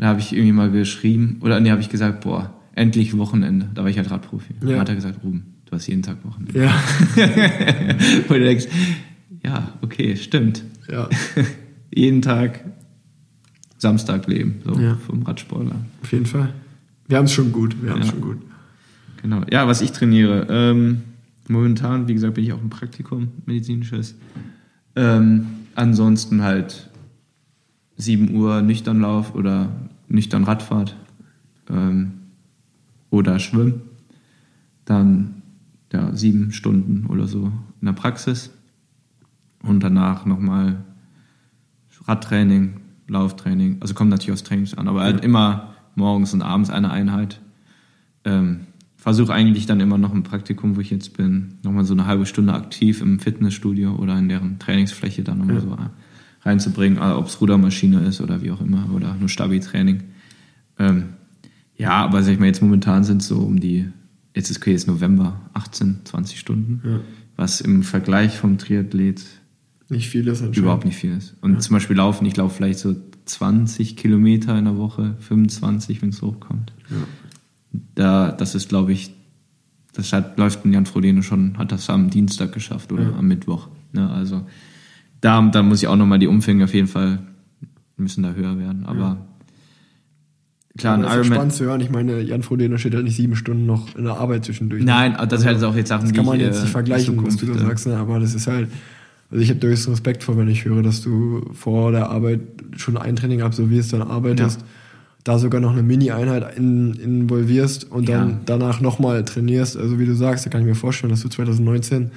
C: da habe ich irgendwie mal geschrieben, oder nee, habe ich gesagt, boah, endlich Wochenende. Da war ich halt Radprofi.
B: Ja.
C: Dann hat er gesagt, Ruben, du hast jeden Tag Wochenende.
B: Ja.
C: Wo du denkst, ja, okay, stimmt.
B: ja.
C: jeden Tag Samstag leben, so
B: Ja.
C: vom Radsportler.
B: Auf jeden Fall. Wir haben es schon gut. Wir haben es
C: Ja.
B: schon gut.
C: Genau. Ja, was ich trainiere. Ähm, momentan, wie gesagt, bin ich auch im Praktikum, medizinisches. Ähm, ansonsten halt 7 Uhr Nüchternlauf oder nüchtern Radfahrt ähm, oder Schwimmen. Dann ja, sieben Stunden oder so in der Praxis. Und danach nochmal Radtraining, Lauftraining. Also kommt natürlich aufs Training an, aber halt immer morgens und abends eine Einheit. Ähm, Versuche eigentlich dann immer noch im Praktikum, wo ich jetzt bin, nochmal so eine halbe Stunde aktiv im Fitnessstudio oder in deren Trainingsfläche dann nochmal so reinzubringen, ob es Rudermaschine ist oder wie auch immer oder nur Stabi-Training. Ähm, ja, aber sag ich mal, jetzt momentan sind es so um die, jetzt ist okay, jetzt November, 18, 20 Stunden,
B: Ja.
C: was im Vergleich vom Triathlet
B: Nicht viel ist
C: überhaupt nicht viel ist. Und zum Beispiel laufen, ich laufe vielleicht so 20 Kilometer in der Woche, 25, wenn es hochkommt.
B: Ja.
C: Da, das ist, glaube ich, das hat, läuft ein Jan Frodeno schon, hat das am Dienstag geschafft oder
B: Ja.
C: am Mittwoch. Ne? Also da, da muss ich auch nochmal die Umfänge auf jeden Fall müssen da höher werden. Aber klar, ein Ironman.
B: spannend zu hören. Ich meine, Jan Frodeno steht halt nicht sieben Stunden noch in der Arbeit zwischendurch.
C: Nein, das ist halt auch jetzt Sachen,
B: Das kann man
C: ich,
B: jetzt
C: äh,
B: nicht vergleichen,
C: in
B: was du da
C: Zukunft, äh,
B: sagst, ne? aber das ist halt, also ich habe durchaus Respekt vor, wenn ich höre, dass du vor der Arbeit schon ein Training absolvierst, dann arbeitest,
C: Ja.
B: da sogar noch eine Mini-Einheit in, involvierst und dann
C: Ja.
B: danach nochmal trainierst. Also wie du sagst, da kann ich mir vorstellen, dass du 2019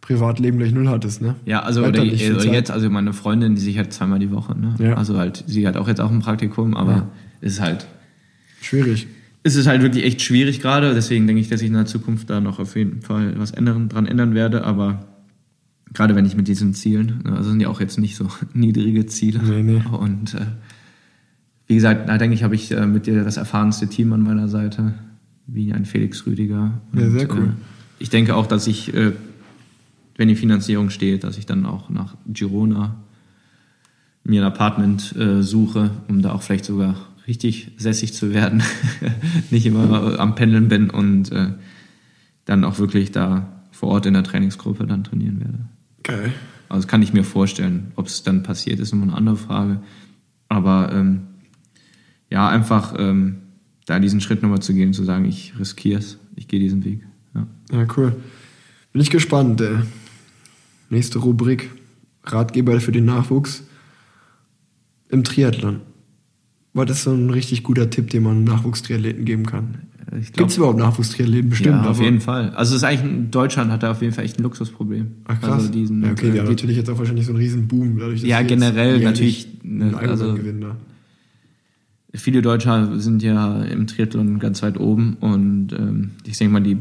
B: Privatleben gleich null hattest, ne?
C: Ja, also oder,
B: Zeit.
C: jetzt, also meine Freundin, die sich halt zweimal die Woche, ne?
B: Ja.
C: Also halt, sie hat auch jetzt auch ein Praktikum, aber
B: Ja.
C: es ist halt,
B: Schwierig.
C: es ist halt wirklich echt schwierig gerade. Deswegen denke ich, dass ich in der Zukunft da noch auf jeden Fall was ändern, dran ändern werde. Aber gerade wenn ich mit diesen Zielen, ne, also sind ja auch jetzt nicht so niedrige Ziele.
B: Nee, nee.
C: Und äh, wie gesagt, da denke ich, habe ich äh, mit dir das erfahrenste Team an meiner Seite, wie ein Felix Rüdiger. Und,
B: Ja, sehr cool.
C: Äh, ich denke auch, dass ich, äh, wenn die Finanzierung steht, dass ich dann auch nach Girona mir ein Apartment äh, suche, um da auch vielleicht sogar richtig sässig zu werden, nicht immer am Pendeln bin und äh, dann auch wirklich da vor Ort in der Trainingsgruppe dann trainieren werde.
B: Geil.
C: Also das kann ich mir vorstellen. Ob es dann passiert, ist immer eine andere Frage. Aber ähm, ja, einfach ähm, da diesen Schritt nochmal zu gehen, zu sagen, ich riskiere es, ich gehe diesen Weg. Ja.
B: Ja, cool. Bin ich gespannt. Äh. Nächste Rubrik. Ratgeber für den Nachwuchs im Triathlon. Was ist so ein richtig guter Tipp, den man Nachwuchstriathleten geben kann? Gibt es überhaupt Nachwuchstriathleten? Bestimmt.
C: ja, auf
B: aber-
C: jeden Fall. Also es ist eigentlich in Deutschland hat er auf jeden Fall echt ein Luxusproblem.
B: Ach krass.
C: Also diesen,
B: ja, okay,
C: äh,
B: die haben natürlich jetzt auch wahrscheinlich so einen riesen Boom. Dadurch, dass
C: Ja, generell natürlich, ne, also-
B: gewinnen da.
C: viele Deutsche sind ja im Triathlon ganz weit oben und ähm, ich denke mal, die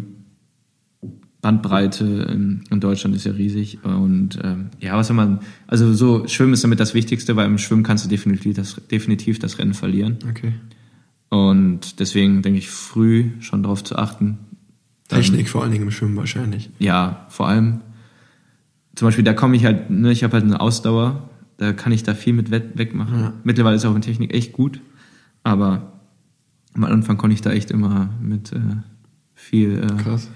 C: Bandbreite in, in Deutschland ist ja riesig und ähm, ja, was soll man, also so Schwimmen ist damit das Wichtigste, weil im Schwimmen kannst du definitiv das, definitiv das Rennen verlieren
B: Okay.
C: und deswegen denke ich früh schon darauf zu achten. dann-
B: Technik vor allen Dingen im Schwimmen wahrscheinlich.
C: Ja, vor allem zum Beispiel, da komme ich halt, ne, ich habe halt eine Ausdauer, da kann ich da viel mit wegmachen.
B: Ja.
C: Mittlerweile ist auch in Technik echt gut, aber am Anfang konnte ich da echt immer mit äh, viel, äh,
B: Krass.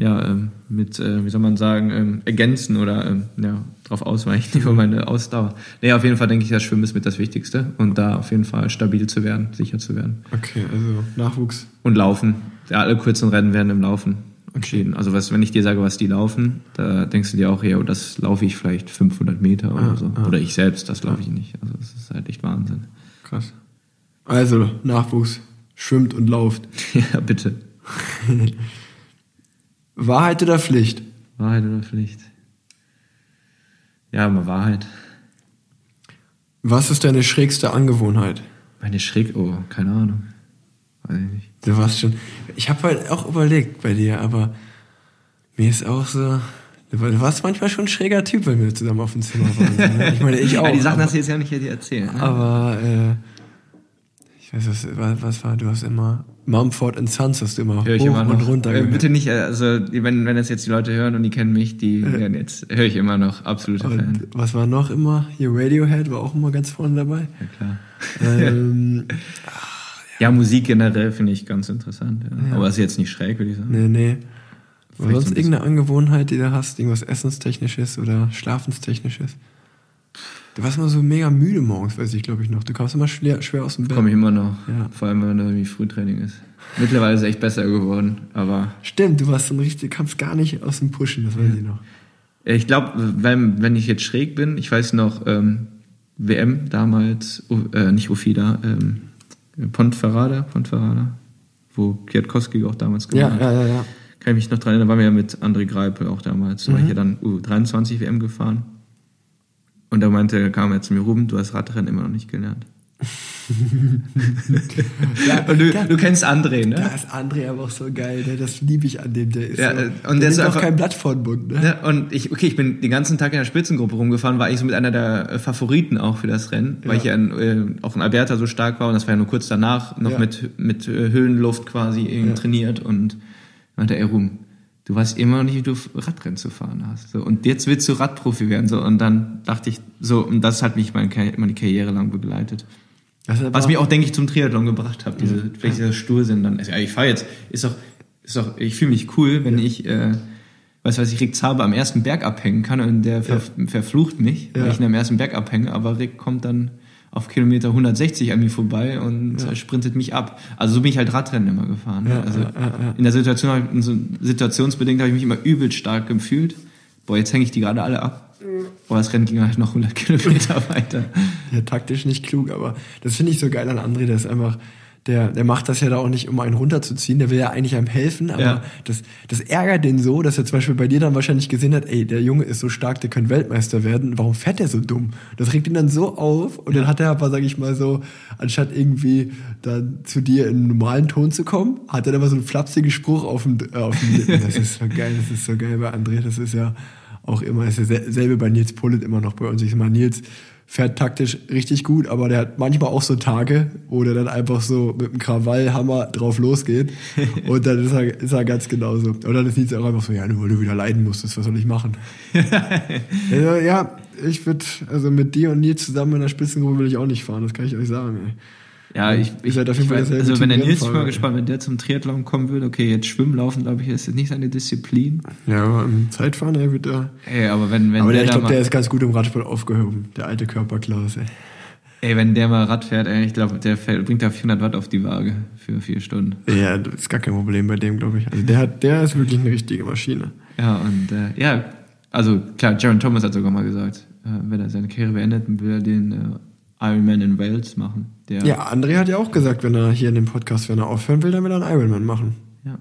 C: Ja, ähm, mit, äh, wie soll man sagen, ähm, ergänzen oder ähm, ja, drauf ausweichen über meine Ausdauer. Nee, auf jeden Fall denke ich, das Schwimmen ist mit das Wichtigste und da auf jeden Fall stabil zu werden, sicher zu werden.
B: Okay, also Nachwuchs.
C: Und Laufen. Ja, alle kurzen Rennen werden im Laufen entschieden. Also was, wenn ich dir sage, was die laufen, da denkst du dir auch, ja, oh, das laufe ich vielleicht 500 Meter oder
B: Ah,
C: so.
B: ah.
C: Oder ich selbst, das laufe ich nicht. Also das ist halt echt Wahnsinn.
B: Krass. Also, Nachwuchs. Schwimmt und lauft.
C: ja, bitte.
B: Wahrheit oder Pflicht?
C: Wahrheit oder Pflicht? Ja, mal Wahrheit.
B: Was ist deine schrägste Angewohnheit?
C: Meine Schräg, oh, keine Ahnung. Weiß ich nicht.
B: Du warst schon. Ich habe halt auch überlegt bei dir, aber mir ist auch so. Du war- du warst manchmal schon ein schräger Typ, wenn wir zusammen auf dem Zimmer waren. ne? Ich meine, ich auch.
C: ja, die Sachen
B: aber,
C: hast du jetzt ja nicht hier erzählen. Ne?
B: aber äh, ich weiß, was, was war, du hast immer Mumford Sons hast du immer
C: Höre ich
B: hoch
C: immer noch.
B: und runter
C: äh, bitte nicht, äh, also wenn, wenn das jetzt die Leute hören und die kennen mich, die werden jetzt, höre ich immer noch, absolute Fan.
B: Was war noch immer? Hier Radiohead war auch immer ganz vorne dabei.
C: Ja, klar.
B: ähm,
C: Ja, Musik generell finde ich ganz interessant. Ja. Aber ist jetzt nicht schräg, würde ich sagen.
B: nee, nee.
C: Vielleicht
B: sonst irgendeine Angewohnheit, die du hast, irgendwas Essenstechnisches oder Schlafenstechnisches? Du warst immer so mega müde morgens, weiß ich, glaube ich, noch. Du kamst immer schwer, schwer aus dem Bett.
C: Komme ich immer noch.
B: Ja.
C: Vor allem, wenn da irgendwie Frühtraining ist. Mittlerweile ist es echt besser geworden, aber
B: Stimmt, du warst so ein richtig, kamst gar nicht aus dem Pushen, das weiß ich noch.
C: ich glaube, wenn, wenn ich jetzt schräg bin, ich weiß noch, ähm, WM damals, äh, nicht Ufida, ähm, Pontferrada, Pontferrada, wo Kwiatkowski auch damals gewonnen hat.
B: ja, ja, ja.
C: Kann ich mich noch dran erinnern, da waren wir ja mit André Greipel auch damals. Da war ich ja dann U23 WM gefahren. Und da meinte, kam er zu mir, Ruben, du hast Radrennen immer noch nicht gelernt.
B: ja
C: Und du, du kennst André,
B: Da
C: ne?
B: ist André aber auch so geil, ne? das liebe ich an dem, der ist
C: Ja,
B: so,
C: und
B: der
C: der ist
B: auch
C: einfach-
B: kein Blatt vor den Mund, ne?
C: Ja, und ich, okay, ich bin den ganzen Tag in der Spitzengruppe rumgefahren, war eigentlich so mit einer der äh, Favoriten auch für das Rennen, weil
B: Ja.
C: ich ja in, äh, auf dem Alberta so stark war und das war ja nur kurz danach noch
B: Ja.
C: mit, mit äh, Höhenluft quasi trainiert und meinte, ey Ruhm, du weißt immer noch nicht, wie du Radrennen zu fahren hast. So, und jetzt willst du Radprofi werden. So, und dann dachte ich, so, und das hat mich meine, meine Karriere lang begleitet. Was mich auch, denke ich, zum Triathlon gebracht hat, diese, vielleicht dieser Stursinn dann. Also, ja, ich fahre jetzt, ist doch, ist doch, ich fühle mich cool, wenn ich, äh, weiß was ich, Rick Zaber am ersten Berg abhängen kann und der ver, verflucht mich,
B: Ja.
C: weil ich ihn am ersten Berg abhänge, aber Rick kommt dann auf Kilometer 160 an mir vorbei und äh, sprintet mich ab. Also so bin ich halt Radrennen immer gefahren. ne?
B: Ja,
C: also
B: ja, ja, ja.
C: in der Situation, hab ich- so situationsbedingt habe ich mich immer übel stark gefühlt. Boah, jetzt hänge ich die gerade alle ab. Boah, das Rennen ging halt noch 100 Kilometer weiter.
B: Ja, taktisch nicht klug, aber das finde ich so geil an André, der ist einfach, der, der macht das ja da auch nicht, um einen runterzuziehen, der will ja eigentlich einem helfen, aber
C: Ja.
B: das, das ärgert den so, dass er zum Beispiel bei dir dann wahrscheinlich gesehen hat, ey, der Junge ist so stark, der könnte Weltmeister werden, warum fährt der so dumm? Das regt ihn dann so auf und dann hat er aber, sag ich mal so, anstatt irgendwie dann zu dir in einen normalen Ton zu kommen, hat er dann mal so einen flapsigen Spruch auf dem, äh, auf dem Lippen. Das ist so geil, das ist so geil bei André, das ist ja auch immer, ist dasselbe bei Nils Pullet immer noch bei uns. Ich sag mal, Nils fährt taktisch richtig gut, aber der hat manchmal auch so Tage, wo der dann einfach so mit dem Krawallhammer drauf losgeht und dann ist er, ist er ganz genauso. Und dann ist Nils auch einfach so, ja, nur weil du wieder leiden musstest, was soll ich machen? also, ja, ich würde, also mit dir und Nils zusammen in der Spitzengruppe will ich auch nicht fahren, das kann ich euch sagen. Ey.
C: Ja, ich, ich,
B: seid auf jeden
C: ich
B: Fall
C: weiß,
B: derselbe
C: also wenn der Nils, ich bin gespannt, wenn der zum Triathlon kommen würde, okay, jetzt Schwimmen, Laufen, glaube ich, ist jetzt nicht seine Disziplin.
B: Ja, aber im Zeitfahren, er wird da.
C: Ey, aber wenn, wenn
B: Aber der,
C: der,
B: ich glaube, der ist ganz gut im Radsport aufgehoben, der alte Körperklaus, ey.
C: ey, wenn der mal Rad fährt, ey, ich glaube, der fährt, bringt da 400 Watt auf die Waage für vier Stunden.
B: Ja, das ist gar kein Problem bei dem, glaube ich. Also der hat, der ist wirklich eine richtige Maschine.
C: Ja, und äh, ja, also klar, Jaron Thomas hat sogar mal gesagt, äh, wenn er seine Karriere beendet, will er den äh, Ironman in Wales machen. Der,
B: Ja, André hat ja auch gesagt, wenn er hier in dem Podcast, wenn er aufhören will, dann will er einen Ironman machen.
C: ja.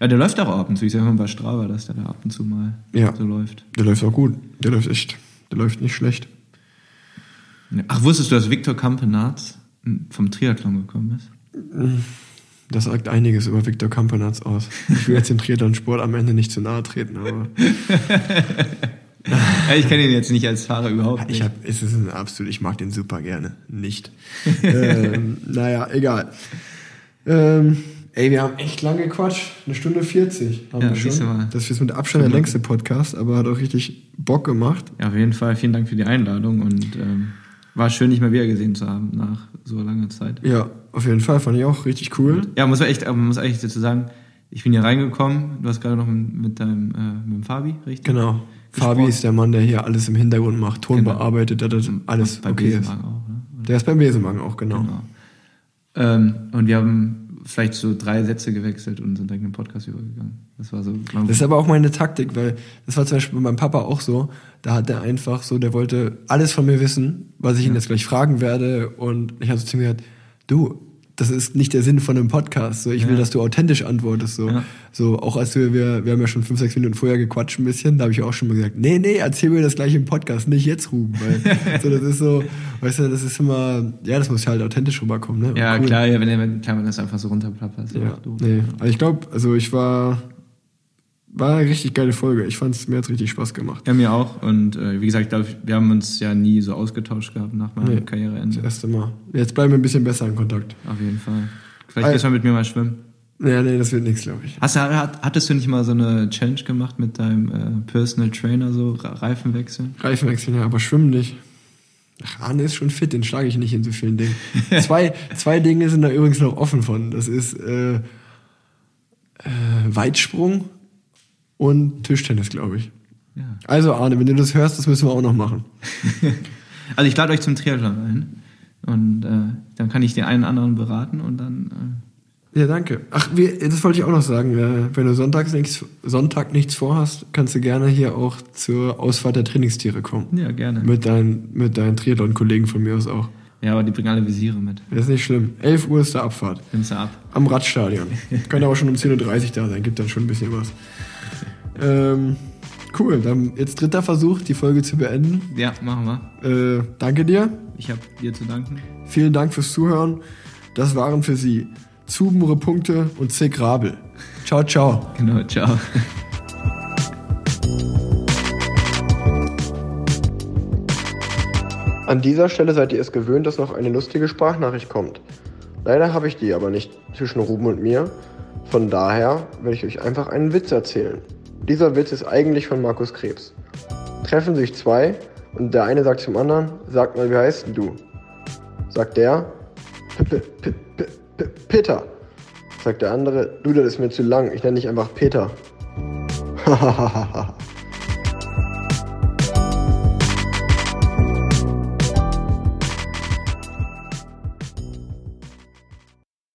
C: Ja, der läuft auch ab und zu. Ich sehe immer bei Strava, dass der da ab und zu mal
B: Ja.
C: so läuft.
B: Der läuft auch gut. Der läuft echt, der läuft nicht schlecht.
C: Ach, wusstest du, dass Viktor Kampenarz vom Triathlon gekommen ist?
B: Das sagt einiges über Viktor Kampenatz aus. Ich will jetzt dem Triathlon-Sport am Ende nicht zu nahe treten, aber
C: ich kenne ihn jetzt nicht als Fahrer überhaupt nicht.
B: ich hab, es ist ein absolut, ich mag den super gerne. Nicht. ähm, naja, egal. Ähm, ey, wir haben echt lange Quatsch. Eine Stunde 40 haben
C: Ja,
B: wir schon.
C: mal.
B: Das ist jetzt mit Abstand der längste Podcast, aber hat auch richtig Bock gemacht.
C: ja, auf jeden Fall vielen Dank für die Einladung und ähm, war schön, dich mal wieder gesehen zu haben nach so langer Zeit.
B: Ja, auf jeden Fall, fand ich auch richtig cool.
C: Ja, muss man echt, man muss eigentlich dazu sagen, ich bin hier reingekommen, du hast gerade noch mit, mit deinem, äh, mit dem Fabi, richtig?
B: Genau.
C: Gesprochen.
B: Fabi ist der Mann, der hier alles im Hintergrund macht, Ton
C: Genau.
B: bearbeitet, der das alles
C: Bei
B: okay ist.
C: Besenwagen auch, ne?
B: Der ist beim Besenwagen auch, genau.
C: Genau. Ähm, und wir haben vielleicht so drei Sätze gewechselt und sind dann in den Podcast übergegangen. Das war so,
B: Das ist aber auch meine Taktik, weil das war zum Beispiel bei meinem Papa auch so. Da hat er einfach so, der wollte alles von mir wissen, was ich ihn jetzt gleich fragen werde. Und ich habe so zu mir gesagt, du, das ist nicht der Sinn von einem Podcast. So, ich will,
C: Ja.
B: dass du authentisch antwortest. So,
C: Ja.
B: so auch als wir, wir, wir haben ja schon fünf, sechs Minuten vorher gequatscht ein bisschen, da habe ich auch schon mal gesagt, nee, nee, erzähl mir das gleich im Podcast, nicht jetzt, Ruben. Weil so, das ist so, weißt du, das ist immer, ja, das muss halt authentisch rüberkommen. Ne?
C: ja,
B: Cool.
C: klar, ja, wenn, wenn, klar, wenn das einfach so runterplappert.
B: Ja,
C: doof.
B: nee. Also ich glaube, also ich war, war eine richtig geile Folge. Ich fand es mir hat richtig Spaß gemacht.
C: Ja, mir auch. Und äh, wie gesagt, ich glaub, wir haben uns ja nie so ausgetauscht gehabt nach meinem
B: Nee.
C: Karriereende.
B: Das erste Mal. Jetzt bleiben wir ein bisschen besser in Kontakt.
C: Auf jeden Fall. Vielleicht
B: Ah,
C: gehst du mal mit mir mal schwimmen.
B: Ja, nee, das wird nichts, glaube ich.
C: Hast du, hat, hattest du nicht mal so eine Challenge gemacht mit deinem äh, Personal Trainer, so Reifen wechseln?
B: Reifen wechseln, ja, aber schwimmen nicht. Ach, Arne ist schon fit, den schlage ich nicht in so vielen Dingen. zwei, zwei Dinge sind da übrigens noch offen von. Das ist äh, äh, Weitsprung und Tischtennis, glaube ich.
C: Ja.
B: Also Arne, wenn du das hörst, das müssen wir auch noch machen.
C: Also ich lade euch zum Triathlon ein. Und äh, dann kann ich den einen anderen beraten und dann.
B: Ja, danke. Ach, wir, das wollte ich auch noch sagen. Äh, wenn du sonntags nichts, Sonntag nichts vorhast, kannst du gerne hier auch zur Ausfahrt der Trainingstiere kommen.
C: Äh, ja, gerne.
B: Mit deinen, mit deinen Triathlon-Kollegen von mir aus auch.
C: Ja, aber die bringen alle Visiere mit.
B: Das ist nicht schlimm. 11 Uhr ist der Abfahrt.
C: Nimmst du ab.
B: Am Radstadion. Könnte aber schon um 10.30 Uhr da sein. Gibt dann schon ein bisschen was. Ähm, cool. Dann jetzt dritter Versuch, die Folge zu beenden.
C: Ja, machen wir.
B: Äh, danke dir.
C: Ich habe dir zu danken.
B: Vielen Dank fürs Zuhören. Das waren für Sie Zubenre Punkte und C. Grabel. Ciao, ciao.
C: Genau, ciao.
B: An dieser Stelle seid ihr es gewöhnt, dass noch eine lustige Sprachnachricht kommt. Leider habe ich die aber nicht zwischen Ruben und mir. Von daher werde ich euch einfach einen Witz erzählen. Dieser Witz ist eigentlich von Markus Krebs. Treffen sich zwei und der eine sagt zum anderen, sag mal, wie heißt denn du? Sagt der, "P- P- P- P- P- Peter. Sagt der andere, du, das ist mir zu lang, ich nenne dich einfach Peter. Hahaha.